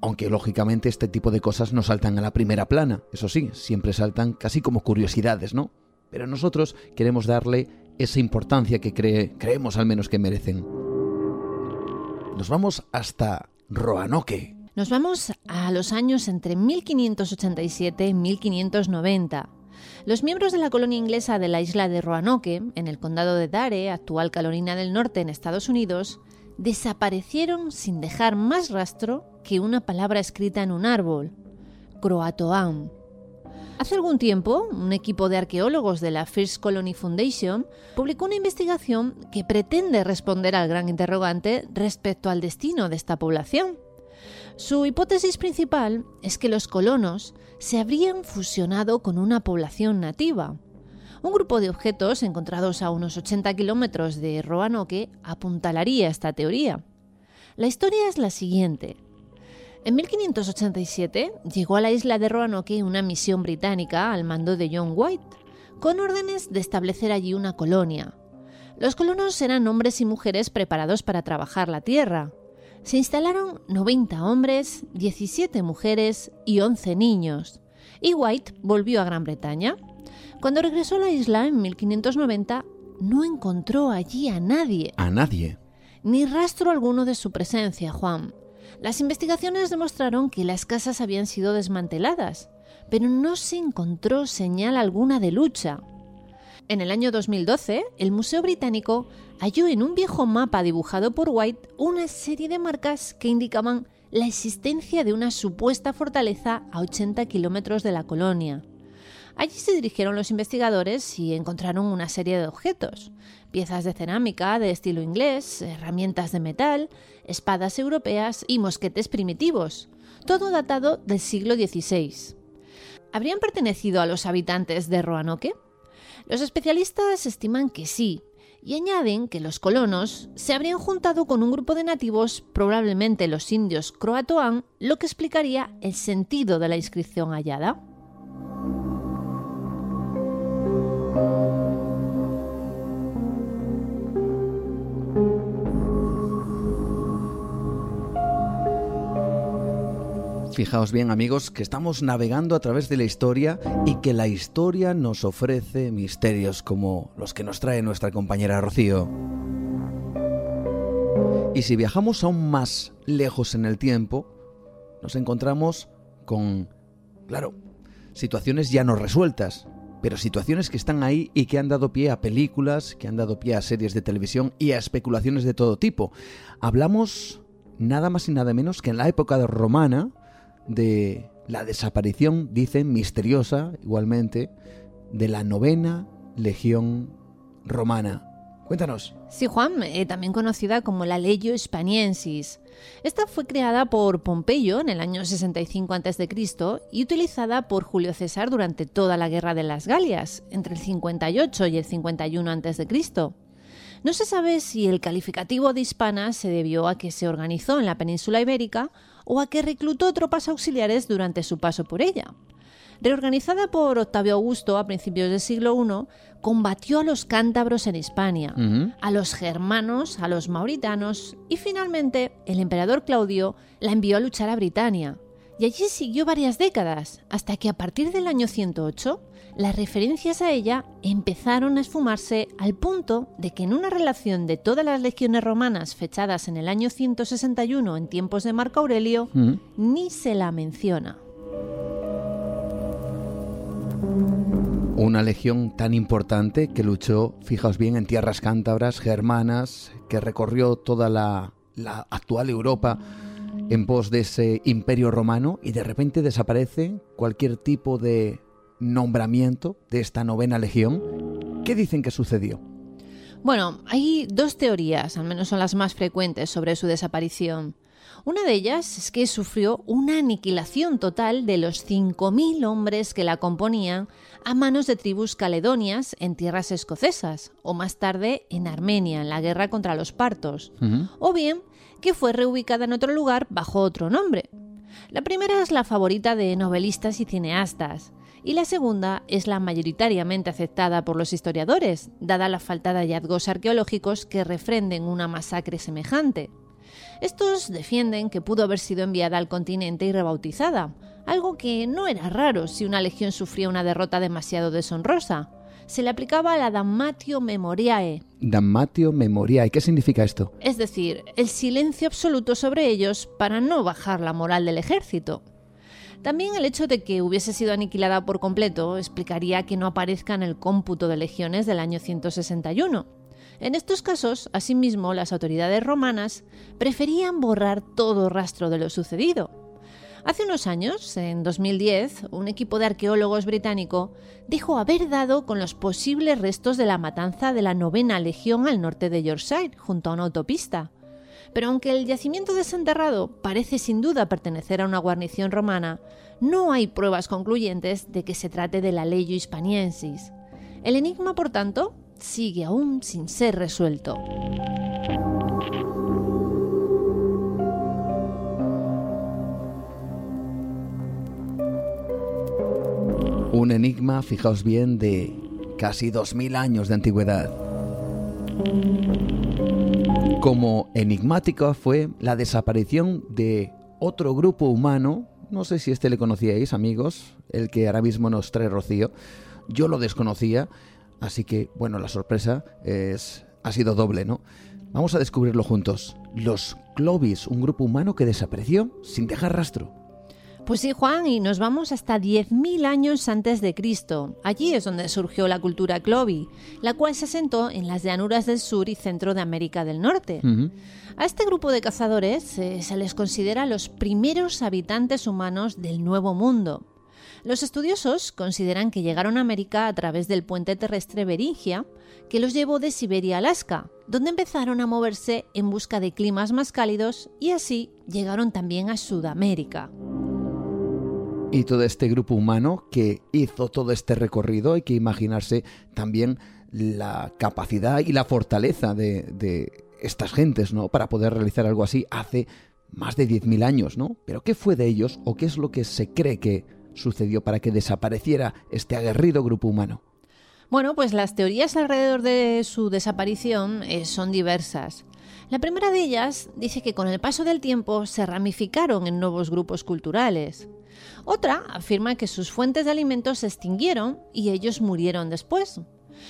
aunque lógicamente este tipo de cosas no saltan a la primera plana, eso sí, siempre saltan casi como curiosidades, ¿no? Pero nosotros queremos darle esa importancia que creemos al menos que merecen. Nos vamos hasta Roanoke. Nos vamos a los años entre 1587 y 1590. Los miembros de la colonia inglesa de la isla de Roanoke, en el condado de Dare, actual Carolina del Norte en Estados Unidos, desaparecieron sin dejar más rastro que una palabra escrita en un árbol, Croatoan. Hace algún tiempo, un equipo de arqueólogos de la First Colony Foundation publicó una investigación que pretende responder al gran interrogante respecto al destino de esta población. Su hipótesis principal es que los colonos se habrían fusionado con una población nativa. Un grupo de objetos encontrados a unos 80 kilómetros de Roanoke apuntalaría esta teoría. La historia es la siguiente. En 1587 llegó a la isla de Roanoke una misión británica al mando de John White, con órdenes de establecer allí una colonia. Los colonos eran hombres y mujeres preparados para trabajar la tierra. Se instalaron 90 hombres, 17 mujeres y 11 niños, y White volvió a Gran Bretaña. Cuando regresó a la isla en 1590, no encontró allí a nadie. A nadie. Ni rastro alguno de su presencia, Juan. Las investigaciones demostraron que las casas habían sido desmanteladas, pero no se encontró señal alguna de lucha. En el año 2012, el Museo Británico halló en un viejo mapa dibujado por White una serie de marcas que indicaban la existencia de una supuesta fortaleza a 80 kilómetros de la colonia. Allí se dirigieron los investigadores y encontraron una serie de objetos, piezas de cerámica de estilo inglés, herramientas de metal, espadas europeas y mosquetes primitivos, todo datado del siglo XVI. ¿Habrían pertenecido a los habitantes de Roanoke? Los especialistas estiman que sí, y añaden que los colonos se habrían juntado con un grupo de nativos, probablemente los indios croatoan, lo que explicaría el sentido de la inscripción hallada. Fijaos bien amigos que estamos navegando a través de la historia y que la historia nos ofrece misterios como los que nos trae nuestra compañera Rocío. Y si viajamos aún más lejos en el tiempo, nos encontramos con, claro, situaciones ya no resueltas, pero situaciones que están ahí y que han dado pie a películas, que han dado pie a series de televisión y a especulaciones de todo tipo. Hablamos nada más y nada menos que en la época romana, de la desaparición, dicen, misteriosa igualmente, de la novena legión romana. Cuéntanos. Sí, Juan, eh, también conocida como la Legio Hispaniensis. Esta fue creada por Pompeyo en el año 65 a.C. y utilizada por Julio César durante toda la Guerra de las Galias, entre el 58 y el 51 a.C. No se sabe si el calificativo de hispana se debió a que se organizó en la península ibérica o a que reclutó tropas auxiliares durante su paso por ella. Reorganizada por Octavio Augusto a principios del siglo I, combatió a los cántabros en Hispania, a los germanos, a los mauritanos y finalmente el emperador Claudio la envió a luchar a Britania. Y allí siguió varias décadas, hasta que a partir del año 108 las referencias a ella empezaron a esfumarse al punto de que en una relación de todas las legiones romanas fechadas en el año 161 en tiempos de Marco Aurelio, mm. ni se la menciona. Una legión tan importante que luchó, fijaos bien, en tierras cántabras, germanas, que recorrió toda la, la actual Europa en pos de ese imperio romano y de repente desaparece cualquier tipo de nombramiento de esta novena legión. ¿Qué dicen que sucedió? Bueno, hay dos teorías, al menos son las más frecuentes, sobre su desaparición. Una de ellas es que sufrió una aniquilación total de los 5.000 hombres que la componían a manos de tribus caledonias en tierras escocesas, o más tarde en Armenia, en la guerra contra los partos, o bien que fue reubicada en otro lugar bajo otro nombre. La primera es la favorita de novelistas y cineastas, y la segunda es la mayoritariamente aceptada por los historiadores, dada la falta de hallazgos arqueológicos que refrenden una masacre semejante. Estos defienden que pudo haber sido enviada al continente y rebautizada, algo que no era raro si una legión sufría una derrota demasiado deshonrosa. Se le aplicaba la dammatio memoriae. Dammatio memoriae, ¿qué significa esto? Es decir, el silencio absoluto sobre ellos para no bajar la moral del ejército. También el hecho de que hubiese sido aniquilada por completo explicaría que no aparezca en el cómputo de legiones del año 161. En estos casos, asimismo, las autoridades romanas preferían borrar todo rastro de lo sucedido. Hace unos años, en 2010, un equipo de arqueólogos británico dijo haber dado con los posibles restos de la matanza de la novena legión al norte de Yorkshire, junto a una autopista. Pero aunque el yacimiento desenterrado parece sin duda pertenecer a una guarnición romana, no hay pruebas concluyentes de que se trate de la Leyo Hispaniensis. El enigma, por tanto, sigue aún sin ser resuelto. Un enigma, fijaos bien, de casi 2.000 años de antigüedad. Como enigmática fue la desaparición de otro grupo humano, no sé si este le conocíais amigos, el que ahora mismo nos trae Rocío, yo lo desconocía, Así que, bueno, la sorpresa es, ha sido doble, ¿no? Vamos a descubrirlo juntos. Los Clovis, un grupo humano que desapareció sin dejar rastro. Pues sí, Juan, y nos vamos hasta 10.000 años antes de Cristo. Allí es donde surgió la cultura Clovi, la cual se asentó en las llanuras del sur y centro de América del Norte. A este grupo de cazadores eh, se les considera los primeros habitantes humanos del Nuevo Mundo. Los estudiosos consideran que llegaron a América a través del puente terrestre Beringia, que los llevó de Siberia a Alaska, donde empezaron a moverse en busca de climas más cálidos y así llegaron también a Sudamérica. Y todo este grupo humano que hizo todo este recorrido, hay que imaginarse también la capacidad y la fortaleza de, estas gentes, ¿no? Para poder realizar algo así hace más de 10.000 años, ¿no? Pero ¿qué fue de ellos o qué es lo que se cree que sucedió para que desapareciera este aguerrido grupo humano? Bueno, pues las teorías alrededor de su desaparición eh, son diversas. La primera de ellas dice que con el paso del tiempo se ramificaron en nuevos grupos culturales. Otra afirma que sus fuentes de alimentos se extinguieron y ellos murieron después.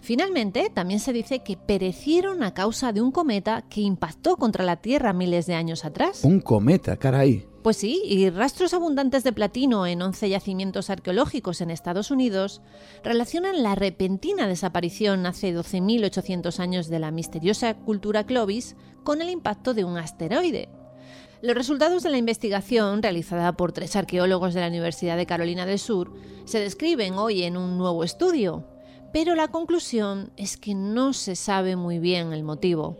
Finalmente, también se dice que perecieron a causa de un cometa que impactó contra la Tierra miles de años atrás. Un cometa, caray. Pues sí, y rastros abundantes de platino en 11 yacimientos arqueológicos en Estados Unidos relacionan la repentina desaparición hace 12.800 años de la misteriosa cultura Clovis con el impacto de un asteroide. Los resultados de la investigación, realizada por tres arqueólogos de la Universidad de Carolina del Sur, se describen hoy en un nuevo estudio, pero la conclusión es que no se sabe muy bien el motivo.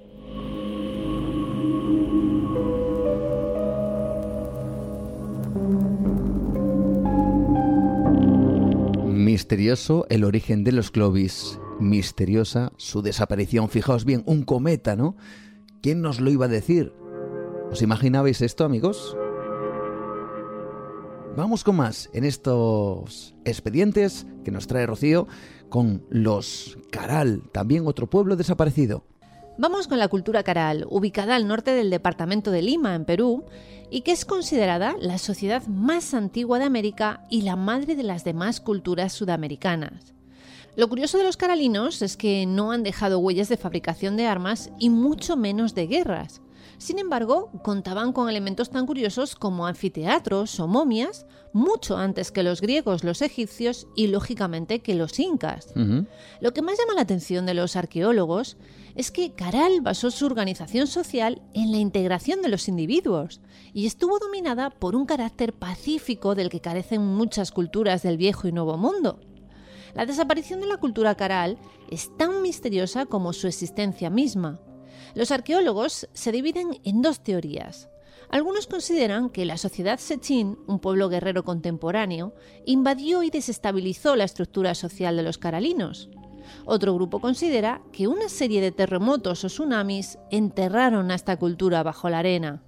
Misterioso el origen de los Clovis, misteriosa su desaparición. Fijaos bien, un cometa, ¿no? ¿Quién nos lo iba a decir? ¿Os imaginabais esto, amigos? Vamos con más en estos expedientes que nos trae Rocío con los Caral, también otro pueblo desaparecido. Vamos con la cultura caral, ubicada al norte del departamento de Lima, en Perú, y que es considerada la sociedad más antigua de América y la madre de las demás culturas sudamericanas. Lo curioso de los caralinos es que no han dejado huellas de fabricación de armas y mucho menos de guerras. Sin embargo, contaban con elementos tan curiosos como anfiteatros o momias mucho antes que los griegos, los egipcios y lógicamente que los incas. Lo que más llama la atención de los arqueólogos es que Caral basó su organización social en la integración de los individuos y estuvo dominada por un carácter pacífico del que carecen muchas culturas del viejo y nuevo mundo. La desaparición de la cultura caral es tan misteriosa como su existencia misma. Los arqueólogos se dividen en dos teorías. Algunos consideran que la sociedad Sechin, un pueblo guerrero contemporáneo, invadió y desestabilizó la estructura social de los caralinos. Otro grupo considera que una serie de terremotos o tsunamis enterraron a esta cultura bajo la arena.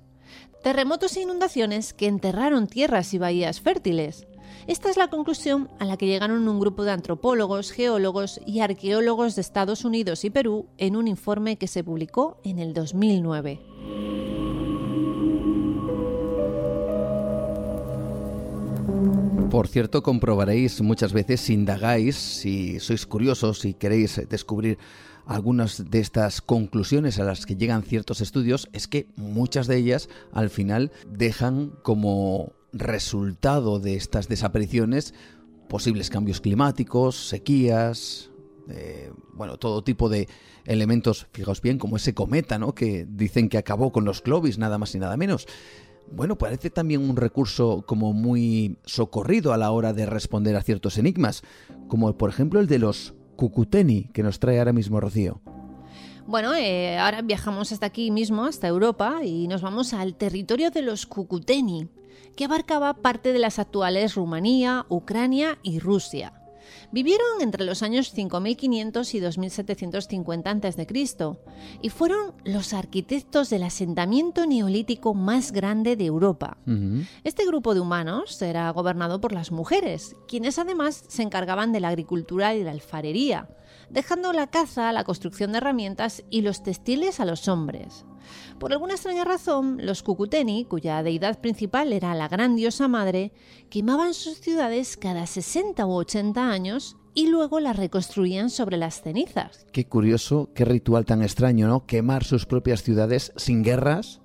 Terremotos e inundaciones que enterraron tierras y bahías fértiles. Esta es la conclusión a la que llegaron un grupo de antropólogos, geólogos y arqueólogos de Estados Unidos y Perú en un informe que se publicó en el 2009. Por cierto, comprobaréis muchas veces, si indagáis, si sois curiosos, si queréis descubrir algunas de estas conclusiones a las que llegan ciertos estudios, es que muchas de ellas al final dejan como resultado de estas desapariciones posibles cambios climáticos, sequías, eh, bueno, todo tipo de elementos, fijaos bien, como ese cometa, ¿no? Que dicen que acabó con los Clovis, nada más y nada menos bueno, parece también un recurso como muy socorrido a la hora de responder a ciertos enigmas, como por ejemplo el de los Cucuteni, que nos trae ahora mismo Rocío. Bueno, eh, ahora viajamos hasta aquí mismo, hasta Europa, y nos vamos al territorio de los Cucuteni, que abarcaba parte de las actuales Rumanía, Ucrania y Rusia. Vivieron entre los años 5500 y 2750 a.C. y fueron los arquitectos del asentamiento neolítico más grande de Europa. Este grupo de humanos era gobernado por las mujeres, quienes además se encargaban de la agricultura y de la alfarería, dejando la caza, la construcción de herramientas y los textiles a los hombres. Por alguna extraña razón, los Cucuteni, cuya deidad principal era la gran diosa madre, quemaban sus ciudades cada 60 u 80 años y luego las reconstruían sobre las cenizas. Qué curioso, qué ritual tan extraño, ¿no? Quemar sus propias ciudades sin guerras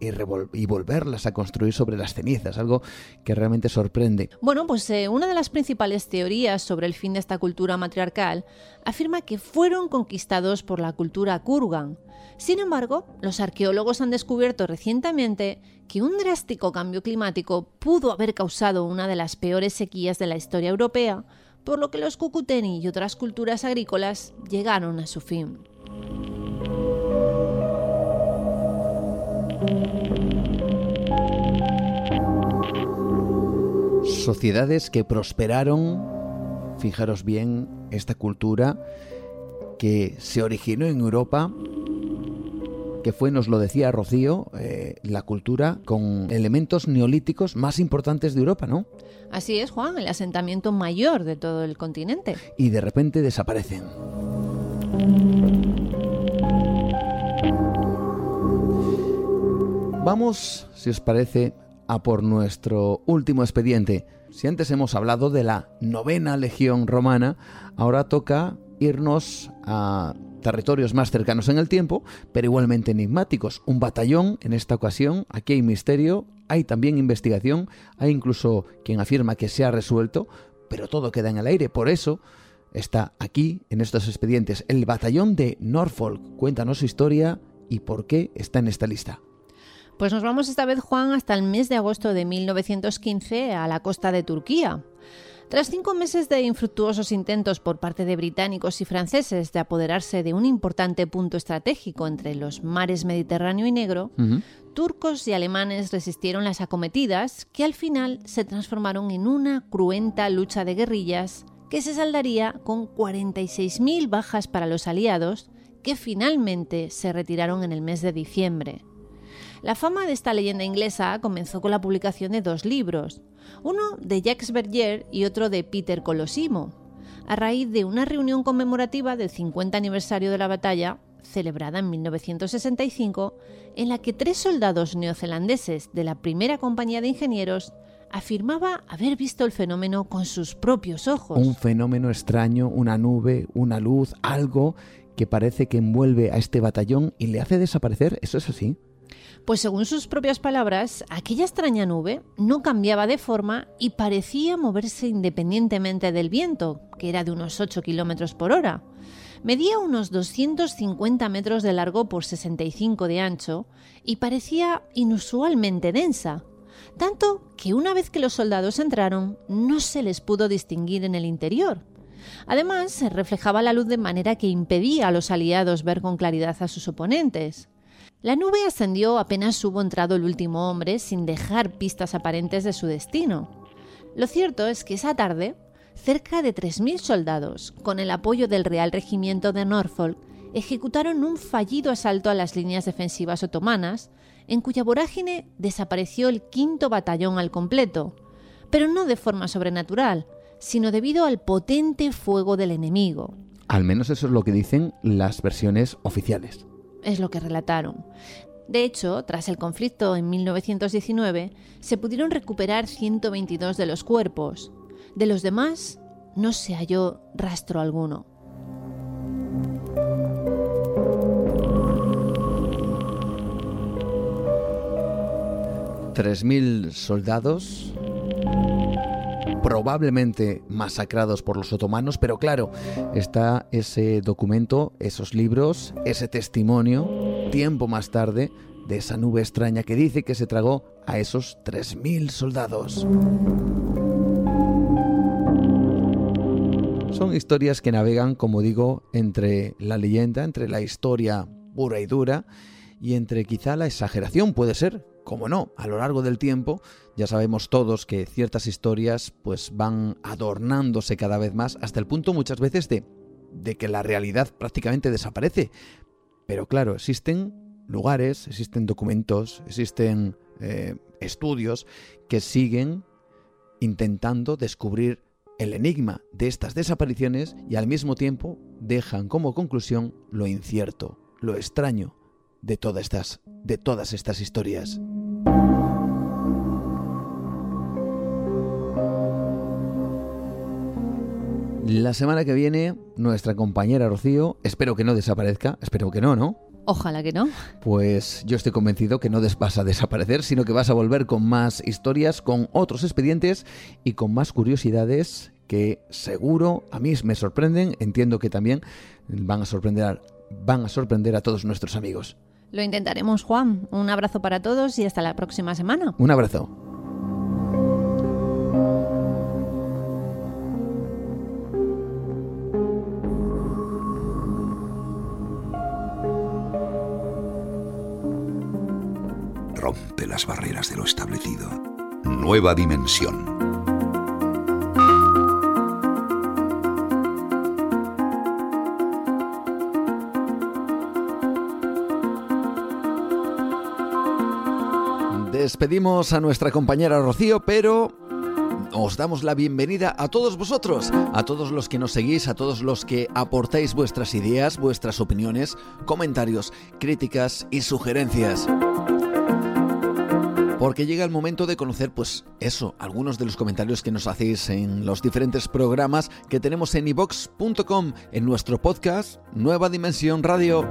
y, volverlas a construir sobre las cenizas, algo que realmente sorprende. Bueno, pues eh, una de las principales teorías sobre el fin de esta cultura matriarcal afirma que fueron conquistados por la cultura Kurgan. Sin embargo, los arqueólogos han descubierto recientemente que un drástico cambio climático pudo haber causado una de las peores sequías de la historia europea, por lo que los Kukuteni y otras culturas agrícolas llegaron a su fin. Sociedades que prosperaron, fijaros bien, esta cultura que se originó en Europa, que fue, nos lo decía Rocío, eh, la cultura con elementos neolíticos más importantes de Europa, ¿no? Así es, Juan, el asentamiento mayor de todo el continente. Y de repente desaparecen. Vamos, si os parece, a por nuestro último expediente. Si antes hemos hablado de la novena legión romana, ahora toca irnos a territorios más cercanos en el tiempo, pero igualmente enigmáticos. Un batallón, en esta ocasión, aquí hay misterio, hay también investigación, hay incluso quien afirma que se ha resuelto, pero todo queda en el aire. Por eso está aquí, en estos expedientes, el batallón de Norfolk. Cuéntanos su historia y por qué está en esta lista. Pues nos vamos esta vez, Juan, hasta el mes de agosto de 1915 a la costa de Turquía. Tras cinco meses de infructuosos intentos por parte de británicos y franceses de apoderarse de un importante punto estratégico entre los mares Mediterráneo y Negro, turcos y alemanes resistieron las acometidas que al final se transformaron en una cruenta lucha de guerrillas que se saldaría con 46.000 bajas para los aliados que finalmente se retiraron en el mes de diciembre. La fama de esta leyenda inglesa comenzó con la publicación de dos libros, uno de Jacques Berger y otro de Peter Colosimo, a raíz de una reunión conmemorativa del 50 aniversario de la batalla, celebrada en 1965, en la que tres soldados neozelandeses de la primera compañía de ingenieros afirmaba haber visto el fenómeno con sus propios ojos. Un fenómeno extraño, una nube, una luz, algo que parece que envuelve a este batallón y le hace desaparecer. ¿Eso es así? Pues según sus propias palabras, aquella extraña nube no cambiaba de forma y parecía moverse independientemente del viento, que era de unos 8 kilómetros por hora. Medía unos 250 metros de largo por 65 de ancho y parecía inusualmente densa, tanto que una vez que los soldados entraron no se les pudo distinguir en el interior. Además, se reflejaba la luz de manera que impedía a los aliados ver con claridad a sus oponentes. La nube ascendió apenas hubo entrado el último hombre sin dejar pistas aparentes de su destino. Lo cierto es que esa tarde, cerca de 3.000 soldados, con el apoyo del Real Regimiento de Norfolk, ejecutaron un fallido asalto a las líneas defensivas otomanas, en cuya vorágine desapareció el quinto batallón al completo, pero no de forma sobrenatural, sino debido al potente fuego del enemigo. Al menos eso es lo que dicen las versiones oficiales. Es lo que relataron. De hecho, tras el conflicto en 1919, se pudieron recuperar 122 de los cuerpos. De los demás, no se halló rastro alguno. ¿3.000 soldados probablemente masacrados por los otomanos, pero claro, está ese documento, esos libros, ese testimonio, tiempo más tarde, de esa nube extraña que dice que se tragó a esos 3.000 soldados. Son historias que navegan, como digo, entre la leyenda, entre la historia pura y dura, y entre quizá la exageración, puede ser, como no, a lo largo del tiempo ya sabemos todos que ciertas historias pues van adornándose cada vez más hasta el punto muchas veces de, de que la realidad prácticamente desaparece. Pero claro, existen lugares, existen documentos, existen eh, estudios que siguen intentando descubrir el enigma de estas desapariciones y al mismo tiempo dejan como conclusión lo incierto, lo extraño de todas estas, de todas estas historias. La semana que viene, nuestra compañera Rocío, espero que no desaparezca, espero que no, ¿no? Ojalá que no. Pues yo estoy convencido que no vas a desaparecer, sino que vas a volver con más historias, con otros expedientes y con más curiosidades que seguro a mí me sorprenden, entiendo que también van a sorprender, van a sorprender a todos nuestros amigos. Lo intentaremos, Juan. Un abrazo para todos y hasta la próxima semana. Un abrazo. Rompe las barreras de lo establecido. Nueva dimensión. Despedimos a nuestra compañera Rocío, pero os damos la bienvenida a todos vosotros, a todos los que nos seguís, a todos los que aportáis vuestras ideas, vuestras opiniones, comentarios, críticas y sugerencias. Porque llega el momento de conocer, pues eso, algunos de los comentarios que nos hacéis en los diferentes programas que tenemos en ibox.com, en nuestro podcast Nueva Dimensión Radio.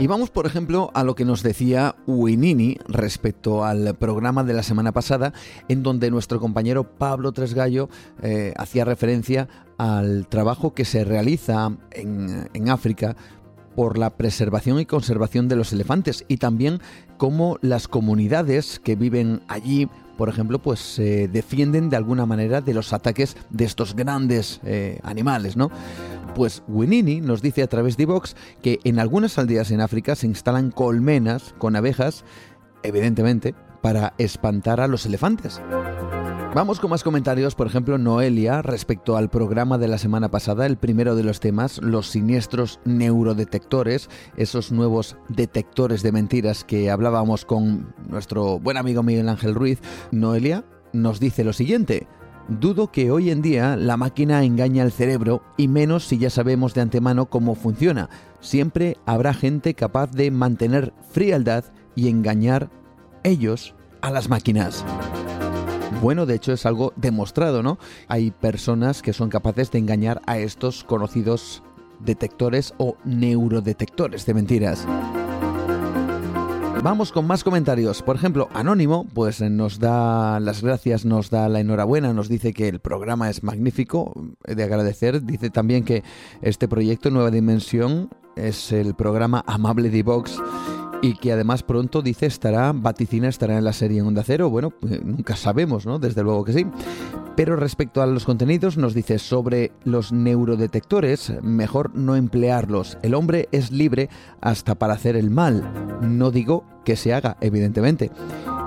Y vamos, por ejemplo, a lo que nos decía Uinini respecto al programa de la semana pasada, en donde nuestro compañero Pablo Tresgallo eh, hacía referencia al trabajo que se realiza en, en África por la preservación y conservación de los elefantes y también cómo las comunidades que viven allí por ejemplo, pues se defienden de alguna manera de los ataques de estos grandes eh, animales, ¿no? Pues Winini nos dice a través de Vox que en algunas aldeas en África se instalan colmenas con abejas, evidentemente, para espantar a los elefantes. Vamos con más comentarios, por ejemplo, Noelia, respecto al programa de la semana pasada, el primero de los temas, los siniestros neurodetectores, esos nuevos detectores de mentiras que hablábamos con nuestro buen amigo Miguel Ángel Ruiz. Noelia nos dice lo siguiente. Dudo que hoy en día la máquina engañe al cerebro y menos si ya sabemos de antemano cómo funciona. Siempre habrá gente capaz de mantener frialdad y engañar ellos a las máquinas. Bueno, de hecho es algo demostrado, ¿no? Hay personas que son capaces de engañar a estos conocidos detectores o neurodetectores de mentiras. Vamos con más comentarios. Por ejemplo, Anónimo, pues nos da las gracias, nos da la enhorabuena, nos dice que el programa es magnífico, de agradecer. Dice también que este proyecto Nueva Dimensión es el programa Amable de y que además pronto dice estará, vaticina estará en la serie en Onda Cero. Bueno, pues, nunca sabemos, ¿no? Desde luego que sí. Pero respecto a los contenidos, nos dice sobre los neurodetectores, mejor no emplearlos. El hombre es libre hasta para hacer el mal. No digo que se haga, evidentemente.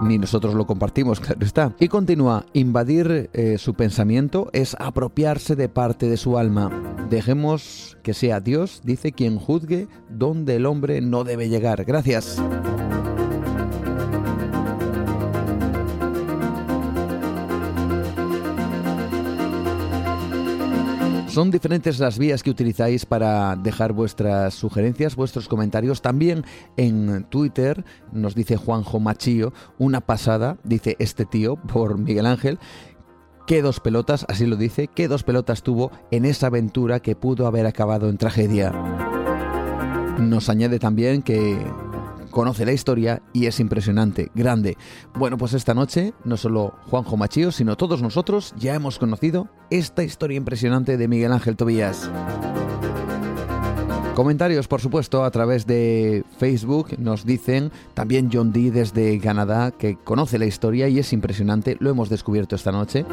Ni nosotros lo compartimos, claro está. Y continúa, invadir eh, su pensamiento es apropiarse de parte de su alma. Dejemos que sea Dios, dice quien juzgue, donde el hombre no debe llegar. Gracias. Son diferentes las vías que utilizáis para dejar vuestras sugerencias, vuestros comentarios. También en Twitter nos dice Juanjo Machío, una pasada, dice este tío, por Miguel Ángel. Qué dos pelotas, así lo dice, qué dos pelotas tuvo en esa aventura que pudo haber acabado en tragedia. Nos añade también que conoce la historia y es impresionante, grande. Bueno, pues esta noche no solo Juanjo Machío, sino todos nosotros ya hemos conocido esta historia impresionante de Miguel Ángel Tobías. Comentarios, por supuesto, a través de Facebook nos dicen también John Dee desde Canadá que conoce la historia y es impresionante, lo hemos descubierto esta noche.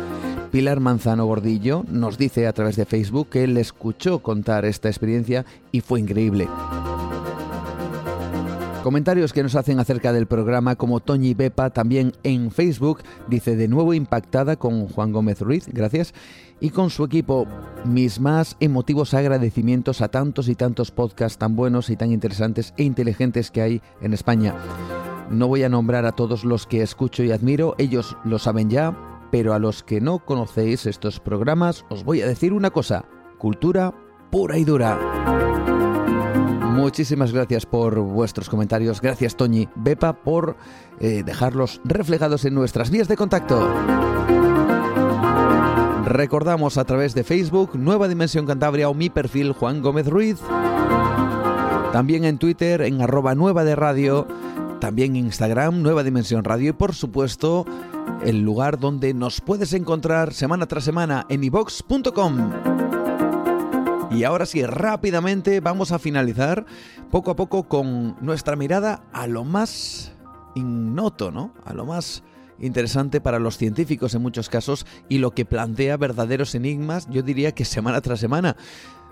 Pilar Manzano Gordillo nos dice a través de Facebook que él escuchó contar esta experiencia y fue increíble. Comentarios que nos hacen acerca del programa como Toñi Bepa también en Facebook dice de nuevo impactada con Juan Gómez Ruiz, gracias, y con su equipo. Mis más emotivos agradecimientos a tantos y tantos podcasts tan buenos y tan interesantes e inteligentes que hay en España. No voy a nombrar a todos los que escucho y admiro, ellos lo saben ya, pero a los que no conocéis estos programas os voy a decir una cosa, cultura pura y dura. Muchísimas gracias por vuestros comentarios. Gracias, Toñi Bepa, por eh, dejarlos reflejados en nuestras vías de contacto. Recordamos a través de Facebook, Nueva Dimensión Cantabria o mi perfil Juan Gómez Ruiz. También en Twitter, en arroba nueva de radio. También en Instagram, Nueva Dimensión Radio. Y por supuesto, el lugar donde nos puedes encontrar semana tras semana en ivox.com. Y ahora sí, rápidamente vamos a finalizar poco a poco con nuestra mirada a lo más ignoto, ¿no? A lo más interesante para los científicos en muchos casos y lo que plantea verdaderos enigmas, yo diría que semana tras semana.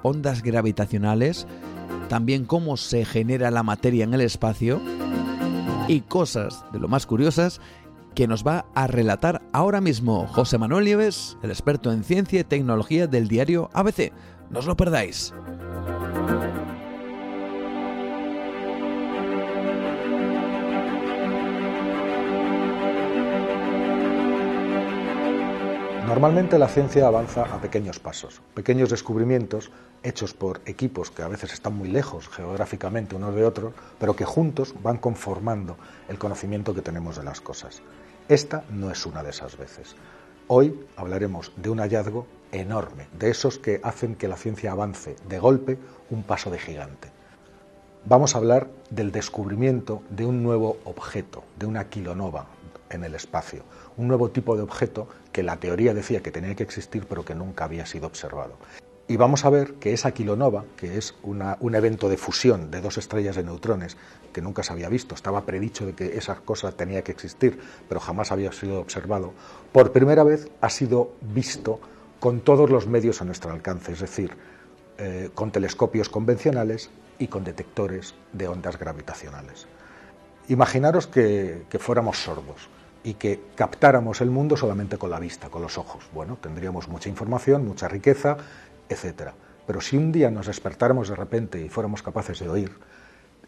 Ondas gravitacionales, también cómo se genera la materia en el espacio y cosas de lo más curiosas que nos va a relatar ahora mismo José Manuel Nieves, el experto en ciencia y tecnología del diario ABC. No os lo perdáis. Normalmente la ciencia avanza a pequeños pasos, pequeños descubrimientos hechos por equipos que a veces están muy lejos geográficamente unos de otros, pero que juntos van conformando el conocimiento que tenemos de las cosas. Esta no es una de esas veces. Hoy hablaremos de un hallazgo enorme, de esos que hacen que la ciencia avance de golpe un paso de gigante. Vamos a hablar del descubrimiento de un nuevo objeto, de una kilonova en el espacio, un nuevo tipo de objeto que la teoría decía que tenía que existir pero que nunca había sido observado. Y vamos a ver que esa kilonova, que es un evento de fusión de dos estrellas de neutrones que nunca se había visto, estaba predicho de que esa cosa tenía que existir, pero jamás había sido observado, por primera vez ha sido visto con todos los medios a nuestro alcance, es decir, eh, con telescopios convencionales y con detectores de ondas gravitacionales. Imaginaros que, que fuéramos sordos y que captáramos el mundo solamente con la vista, con los ojos. Bueno, tendríamos mucha información, mucha riqueza, etc. Pero si un día nos despertáramos de repente y fuéramos capaces de oír,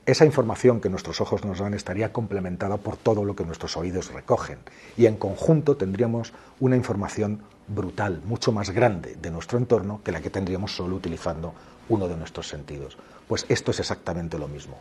esa información que nuestros ojos nos dan estaría complementada por todo lo que nuestros oídos recogen y en conjunto tendríamos una información brutal, mucho más grande de nuestro entorno que la que tendríamos solo utilizando uno de nuestros sentidos. Pues esto es exactamente lo mismo.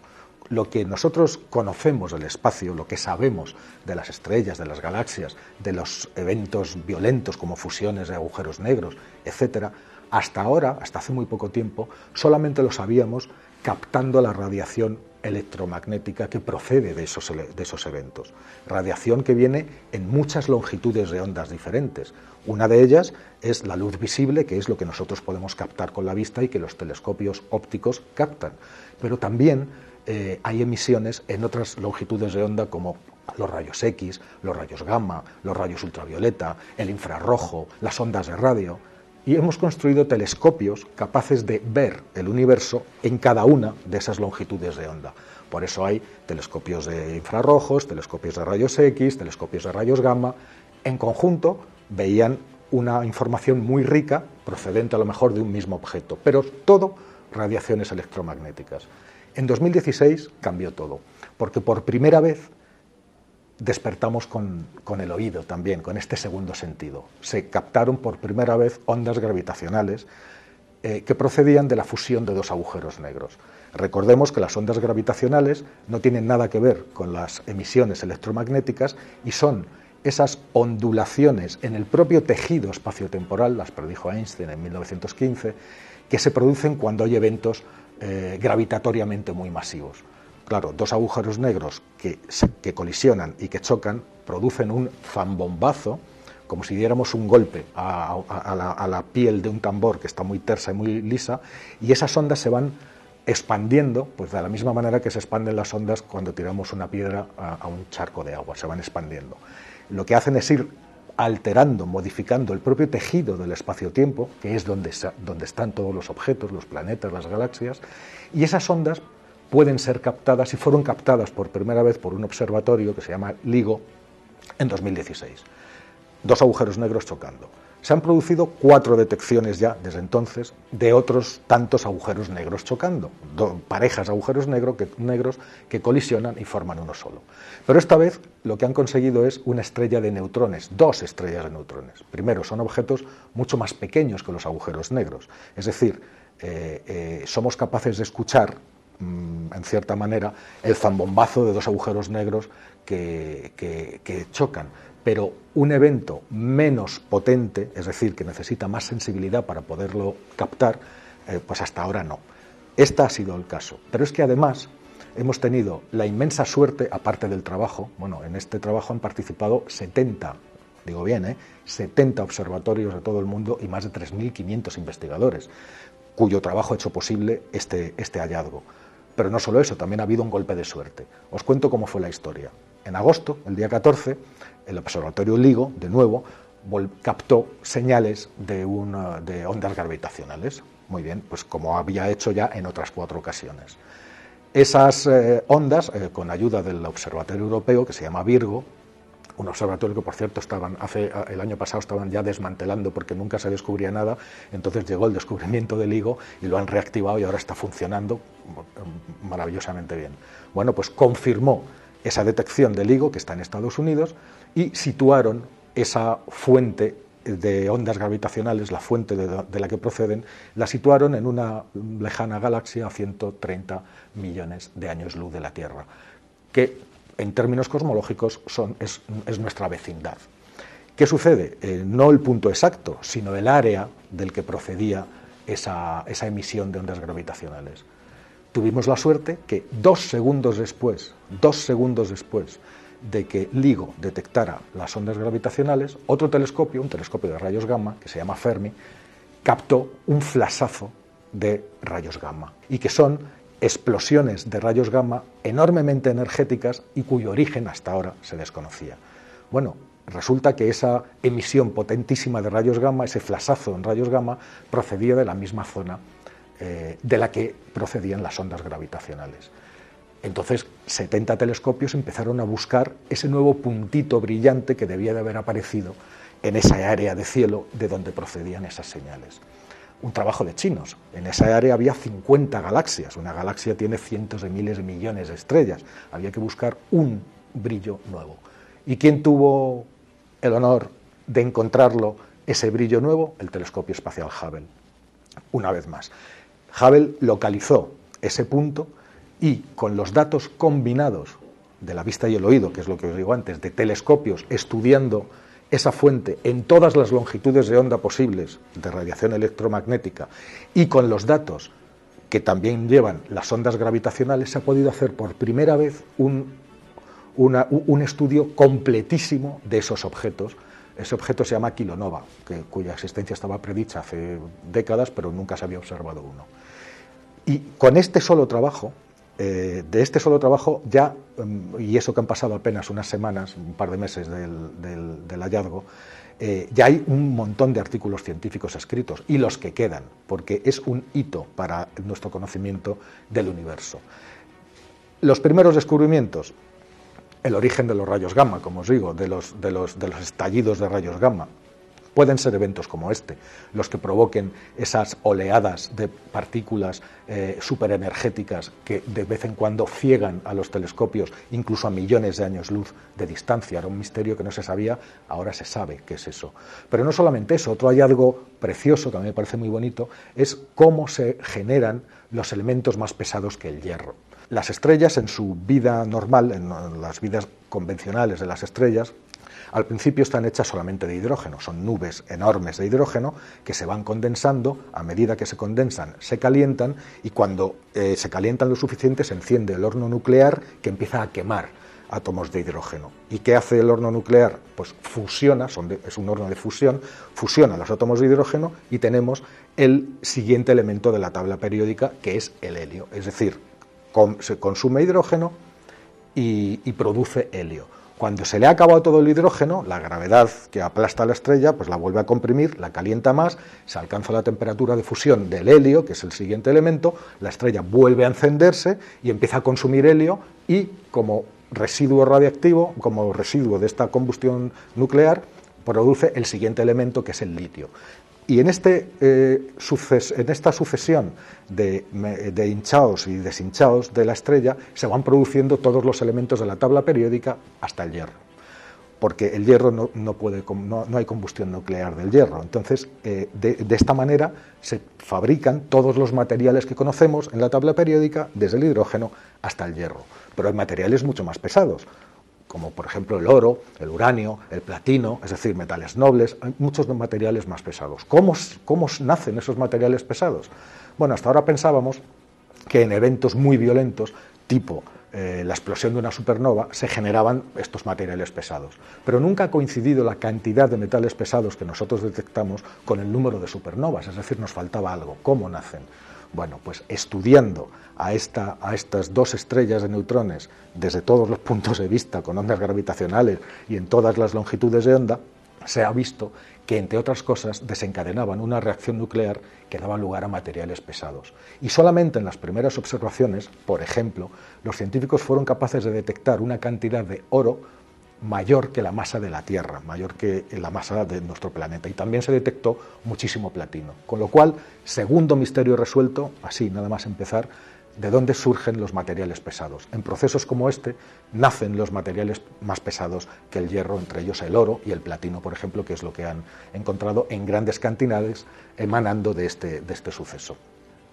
Lo que nosotros conocemos del espacio, lo que sabemos de las estrellas, de las galaxias, de los eventos violentos como fusiones de agujeros negros, etcétera, Hasta ahora, hasta hace muy poco tiempo, solamente lo sabíamos captando la radiación electromagnética que procede de esos, de esos eventos. Radiación que viene en muchas longitudes de ondas diferentes. Una de ellas es la luz visible, que es lo que nosotros podemos captar con la vista y que los telescopios ópticos captan. Pero también eh, hay emisiones en otras longitudes de onda como los rayos X, los rayos gamma, los rayos ultravioleta, el infrarrojo, las ondas de radio y hemos construido telescopios capaces de ver el universo en cada una de esas longitudes de onda. Por eso hay telescopios de infrarrojos, telescopios de rayos X, telescopios de rayos gamma. En conjunto veían una información muy rica procedente a lo mejor de un mismo objeto, pero todo radiaciones electromagnéticas. En 2016 cambió todo, porque por primera vez despertamos con, el oído también, con este segundo sentido. Se captaron por primera vez ondas gravitacionales eh, que procedían de la fusión de dos agujeros negros. Recordemos que las ondas gravitacionales no tienen nada que ver con las emisiones electromagnéticas y son esas ondulaciones en el propio tejido espaciotemporal, las predijo Einstein en 1915, que se producen cuando hay eventos eh, gravitatoriamente muy masivos. Claro, dos agujeros negros que, colisionan y que chocan producen un zambombazo, como si diéramos un golpe a, la, piel de un tambor que está muy tersa y muy lisa, y esas ondas se van expandiendo, pues de la misma manera que se expanden las ondas cuando tiramos una piedra a, un charco de agua, se van expandiendo. Lo que hacen es ir alterando, modificando el propio tejido del espacio-tiempo, que es donde, donde están todos los objetos, los planetas, las galaxias, y esas ondas pueden ser captadas y fueron captadas por primera vez por un observatorio que se llama LIGO en 2016. Dos agujeros negros chocando. Se han producido cuatro detecciones ya desde entonces de otros tantos agujeros negros chocando, parejas de agujeros que, negros que colisionan y forman uno solo. Pero esta vez lo que han conseguido es una estrella de neutrones, dos estrellas de neutrones. Primero, son objetos mucho más pequeños que los agujeros negros, es decir, eh, eh, somos capaces de escuchar en cierta manera, el zambombazo de dos agujeros negros que, chocan. Pero un evento menos potente, es decir, que necesita más sensibilidad para poderlo captar, eh, pues hasta ahora no. Este ha sido el caso. Pero es que además hemos tenido la inmensa suerte, aparte del trabajo, bueno, en este trabajo han participado 70, digo bien, ¿eh? 70 observatorios de todo el mundo y más de 3.500 investigadores, cuyo trabajo ha hecho posible este, este hallazgo. Pero no solo eso, también ha habido un golpe de suerte. Os cuento cómo fue la historia. En agosto, el día 14, el Observatorio LIGO, de nuevo, captó señales de, de ondas gravitacionales. Muy bien, pues como había hecho ya en otras cuatro ocasiones. Esas eh, ondas, eh, con ayuda del Observatorio Europeo, que se llama Virgo, un observatorio que por cierto estaban hace el año pasado estaban ya desmantelando porque nunca se descubría nada, entonces llegó el descubrimiento del higo y lo han reactivado y ahora está funcionando maravillosamente bien. Bueno, pues confirmó esa detección del higo que está en Estados Unidos y situaron esa fuente de ondas gravitacionales, la fuente de, la que proceden, la situaron en una lejana galaxia a 130 millones de años luz de la Tierra, que en términos cosmológicos es, nuestra vecindad. ¿Qué sucede? Eh, no el punto exacto, sino el área del que procedía esa, emisión de ondas gravitacionales. Tuvimos la suerte que dos segundos después, dos segundos después de que LIGO detectara las ondas gravitacionales, otro telescopio, un telescopio de rayos gamma, que se llama Fermi, captó un flasazo de rayos gamma y que son explosiones de rayos gamma enormemente energéticas y cuyo origen hasta ahora se desconocía. Bueno, resulta que esa emisión potentísima de rayos gamma, ese flasazo en rayos gamma, procedía de la misma zona eh, de la que procedían las ondas gravitacionales. Entonces, 70 telescopios empezaron a buscar ese nuevo puntito brillante que debía de haber aparecido en esa área de cielo de donde procedían esas señales un trabajo de chinos. En esa área había 50 galaxias. Una galaxia tiene cientos de miles de millones de estrellas. Había que buscar un brillo nuevo. ¿Y quién tuvo el honor de encontrarlo, ese brillo nuevo? El telescopio espacial Hubble. Una vez más. Hubble localizó ese punto y con los datos combinados de la vista y el oído, que es lo que os digo antes, de telescopios estudiando esa fuente en todas las longitudes de onda posibles de radiación electromagnética y con los datos que también llevan las ondas gravitacionales, se ha podido hacer por primera vez un, un estudio completísimo de esos objetos. Ese objeto se llama kilonova, que, cuya existencia estaba predicha hace décadas, pero nunca se había observado uno. Y con este solo trabajo, eh, de este solo trabajo ya, mm, y eso que han pasado apenas unas semanas, un par de meses del, hallazgo, eh, ya hay un montón de artículos científicos escritos y los que quedan, porque es un hito para nuestro conocimiento del universo. Los primeros descubrimientos, el origen de los rayos gamma, como os digo, de los, de los, de los estallidos de rayos gamma, Pueden ser eventos como este los que provoquen esas oleadas de partículas eh, superenergéticas que de vez en cuando ciegan a los telescopios, incluso a millones de años luz de distancia. Era un misterio que no se sabía, ahora se sabe qué es eso. Pero no solamente eso, otro hallazgo precioso que a mí me parece muy bonito es cómo se generan los elementos más pesados que el hierro. Las estrellas en su vida normal, en las vidas convencionales de las estrellas, al principio están hechas solamente de hidrógeno, son nubes enormes de hidrógeno que se van condensando, a medida que se condensan se calientan y cuando eh, se calientan lo suficiente se enciende el horno nuclear que empieza a quemar átomos de hidrógeno. ¿Y qué hace el horno nuclear? Pues fusiona, es un horno de fusión, fusiona los átomos de hidrógeno y tenemos el siguiente elemento de la tabla periódica que es el helio. Es decir, se consume hidrógeno y produce helio. Cuando se le ha acabado todo el hidrógeno, la gravedad que aplasta la estrella, pues la vuelve a comprimir, la calienta más, se alcanza la temperatura de fusión del helio, que es el siguiente elemento, la estrella vuelve a encenderse y empieza a consumir helio y como residuo radiactivo, como residuo de esta combustión nuclear, produce el siguiente elemento que es el litio. Y en, este, eh, en esta sucesión de, hinchados y deshinchados de la estrella se van produciendo todos los elementos de la tabla periódica hasta el hierro, porque el hierro no, puede, no, hay combustión nuclear del hierro. Entonces, eh, de, esta manera se fabrican todos los materiales que conocemos en la tabla periódica, desde el hidrógeno hasta el hierro. Pero hay materiales mucho más pesados como por ejemplo el oro, el uranio, el platino, es decir, metales nobles, muchos materiales más pesados. ¿Cómo, cómo nacen esos materiales pesados? Bueno, hasta ahora pensábamos que en eventos muy violentos, tipo eh, la explosión de una supernova, se generaban estos materiales pesados. Pero nunca ha coincidido la cantidad de metales pesados que nosotros detectamos con el número de supernovas, es decir, nos faltaba algo. ¿Cómo nacen? Bueno, pues estudiando a, esta, a estas dos estrellas de neutrones desde todos los puntos de vista, con ondas gravitacionales y en todas las longitudes de onda, se ha visto que, entre otras cosas, desencadenaban una reacción nuclear que daba lugar a materiales pesados. Y solamente en las primeras observaciones, por ejemplo, los científicos fueron capaces de detectar una cantidad de oro mayor que la masa de la Tierra, mayor que la masa de nuestro planeta. Y también se detectó muchísimo platino. Con lo cual, segundo misterio resuelto, así nada más empezar, de dónde surgen los materiales pesados. En procesos como este nacen los materiales más pesados que el hierro, entre ellos el oro y el platino, por ejemplo, que es lo que han encontrado en grandes cantidades emanando de este, de este suceso.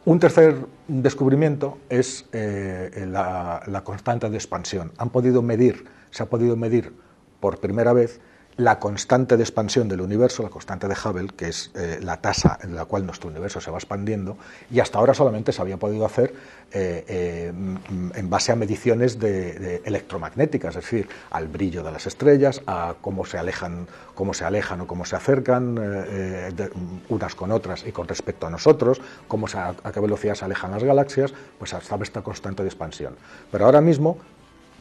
Un tercer descubrimiento es eh, la, la constante de expansión. Han podido medir se ha podido medir por primera vez la constante de expansión del universo, la constante de Hubble, que es eh, la tasa en la cual nuestro universo se va expandiendo, y hasta ahora solamente se había podido hacer eh, eh, en base a mediciones de, electromagnéticas, es decir, al brillo de las estrellas, a cómo se alejan, cómo se alejan o cómo se acercan unas con otras y con respecto a nosotros, cómo a, a qué velocidad se alejan las galaxias, pues hasta esta constante de expansión. Pero ahora mismo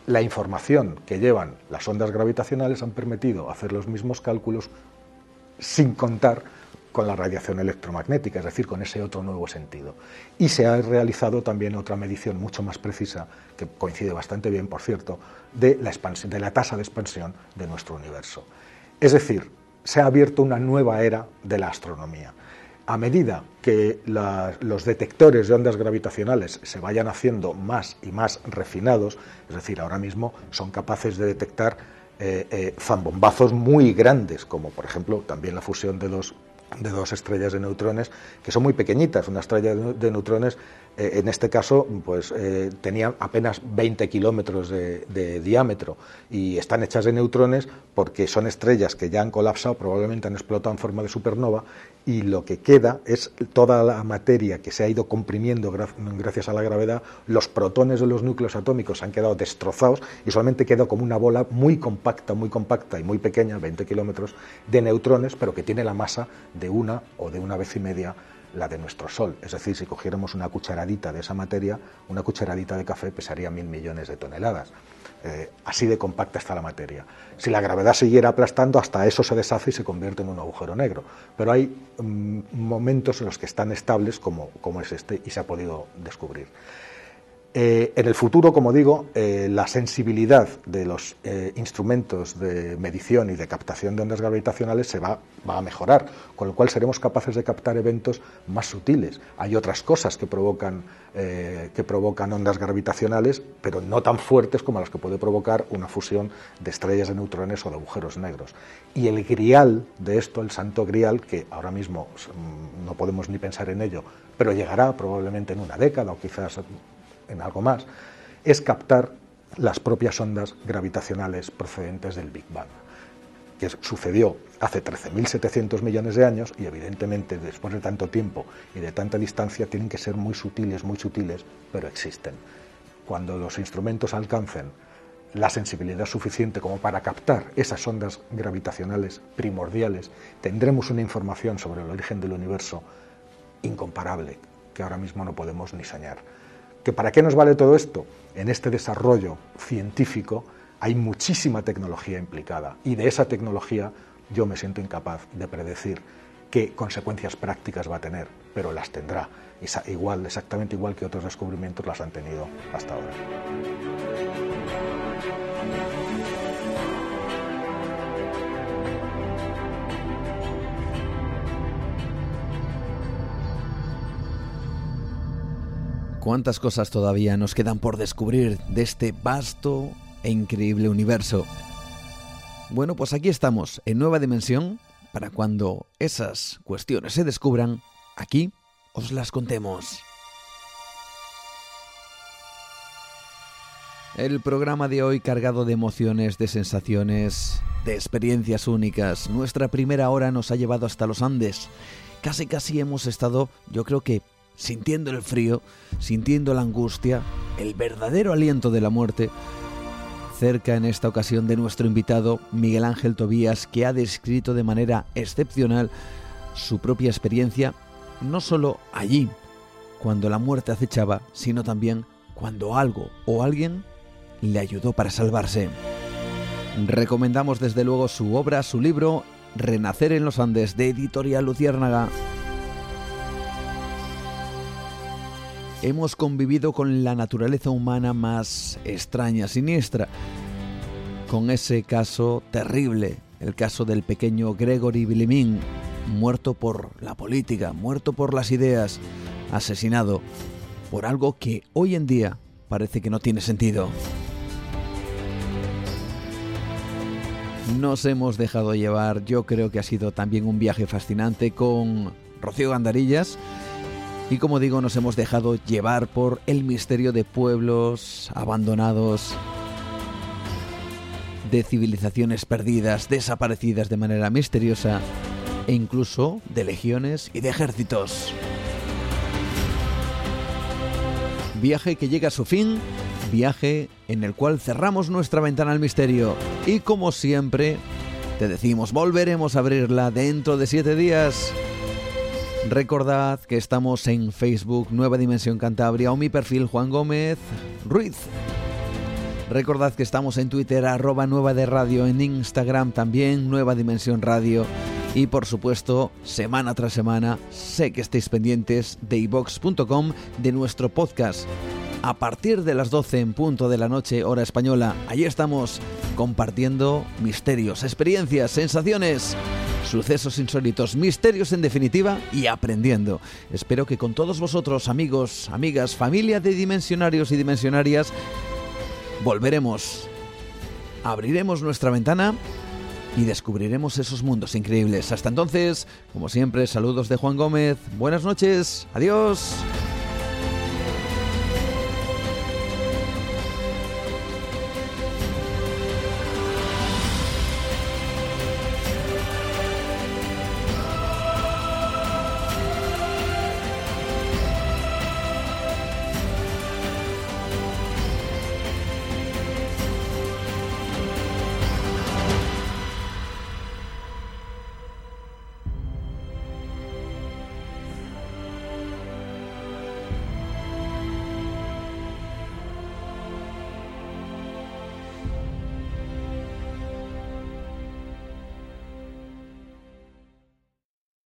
la información que llevan las ondas gravitacionales han permitido hacer los mismos cálculos sin contar con la radiación electromagnética, es decir, con ese otro nuevo sentido. Y se ha realizado también otra medición mucho más precisa, que coincide bastante bien, por cierto, de la, de la tasa de expansión de nuestro universo. Es decir, se ha abierto una nueva era de la astronomía a medida que los detectores de ondas gravitacionales se vayan haciendo más y más refinados, es decir, ahora mismo son capaces de detectar eh, eh, zambombazos muy grandes, como por ejemplo también la fusión de dos, de dos estrellas de neutrones, que son muy pequeñitas. Una estrella de neutrones eh, en este caso, pues eh, apenas 20 kilómetros de, diámetro y están hechas de neutrones porque son estrellas que ya han colapsado, probablemente han explotado en forma de supernova y lo que queda es toda la materia que se ha ido comprimiendo gracias a la gravedad, los protones de los núcleos atómicos han quedado destrozados y solamente queda como una bola muy compacta, muy compacta y muy pequeña, 20 kilómetros, de neutrones, pero que tiene la masa de una o de una vez y media la de nuestro Sol. Es decir, si cogiéramos una cucharadita de esa materia, una cucharadita de café pesaría mil millones de toneladas. Eh, así de compacta está la materia. Si la gravedad siguiera aplastando, hasta eso se deshace y se convierte en un agujero negro. Pero hay mm, momentos en los que están estables, como, como es este, y se ha podido descubrir. Eh, en el futuro, como digo, eh, la sensibilidad de los eh, instrumentos de medición y de captación de ondas gravitacionales se va, a mejorar, con lo cual seremos capaces de captar eventos más sutiles. Hay otras cosas que provocan, que provocan ondas gravitacionales, pero no tan fuertes como las que puede provocar una fusión de estrellas de neutrones o de agujeros negros. Y el grial de esto, el santo grial, que ahora mismo mm, no podemos ni pensar en ello, pero llegará probablemente en una década o quizás en algo más, es captar las propias ondas gravitacionales procedentes del Big Bang, que sucedió hace 13.700 millones de años y evidentemente después de tanto tiempo y de tanta distancia tienen que ser muy sutiles, muy sutiles, pero existen. Cuando los instrumentos alcancen la sensibilidad suficiente como para captar esas ondas gravitacionales primordiales, tendremos una información sobre el origen del universo incomparable que ahora mismo no podemos ni soñar. ¿Que ¿Para qué nos vale todo esto? En este desarrollo científico hay muchísima tecnología implicada y de esa tecnología yo me siento incapaz de predecir qué consecuencias prácticas va a tener, pero las tendrá, igual, exactamente igual que otros descubrimientos las han tenido hasta ahora. Cuántas cosas todavía nos quedan por descubrir de este vasto e increíble universo. Bueno, pues aquí estamos, en Nueva Dimensión, para cuando esas cuestiones se descubran, aquí os las contemos. El programa de hoy cargado de emociones, de sensaciones, de experiencias únicas. Nuestra primera hora nos ha llevado hasta los Andes. Casi casi hemos estado, yo creo que sintiendo el frío, sintiendo la angustia, el verdadero aliento de la muerte, cerca en esta ocasión de nuestro invitado Miguel Ángel Tobías, que ha descrito de manera excepcional su propia experiencia, no solo allí, cuando la muerte acechaba, sino también cuando algo o alguien le ayudó para salvarse. Recomendamos desde luego su obra, su libro, Renacer en los Andes, de Editorial Luciérnaga. Hemos convivido con la naturaleza humana más extraña, siniestra, con ese caso terrible, el caso del pequeño Gregory Bilimin, muerto por la política, muerto por las ideas, asesinado por algo que hoy en día parece que no tiene sentido. Nos hemos dejado llevar, yo creo que ha sido también un viaje fascinante con Rocío Gandarillas, y como digo, nos hemos dejado llevar por el misterio de pueblos abandonados, de civilizaciones perdidas, desaparecidas de manera misteriosa, e incluso de legiones y de ejércitos. Viaje que llega a su fin, viaje en el cual cerramos nuestra ventana al misterio y como siempre, te decimos, volveremos a abrirla dentro de siete días. Recordad que estamos en Facebook Nueva Dimensión Cantabria o mi perfil Juan Gómez Ruiz. Recordad que estamos en Twitter arroba Nueva de Radio, en Instagram también Nueva Dimensión Radio y por supuesto semana tras semana sé que estáis pendientes de ibox.com de nuestro podcast. A partir de las 12 en punto de la noche hora española, allí estamos compartiendo misterios, experiencias, sensaciones sucesos insólitos, misterios en definitiva y aprendiendo. Espero que con todos vosotros, amigos, amigas, familia de dimensionarios y dimensionarias, volveremos, abriremos nuestra ventana y descubriremos esos mundos increíbles. Hasta entonces, como siempre, saludos de Juan Gómez, buenas noches, adiós.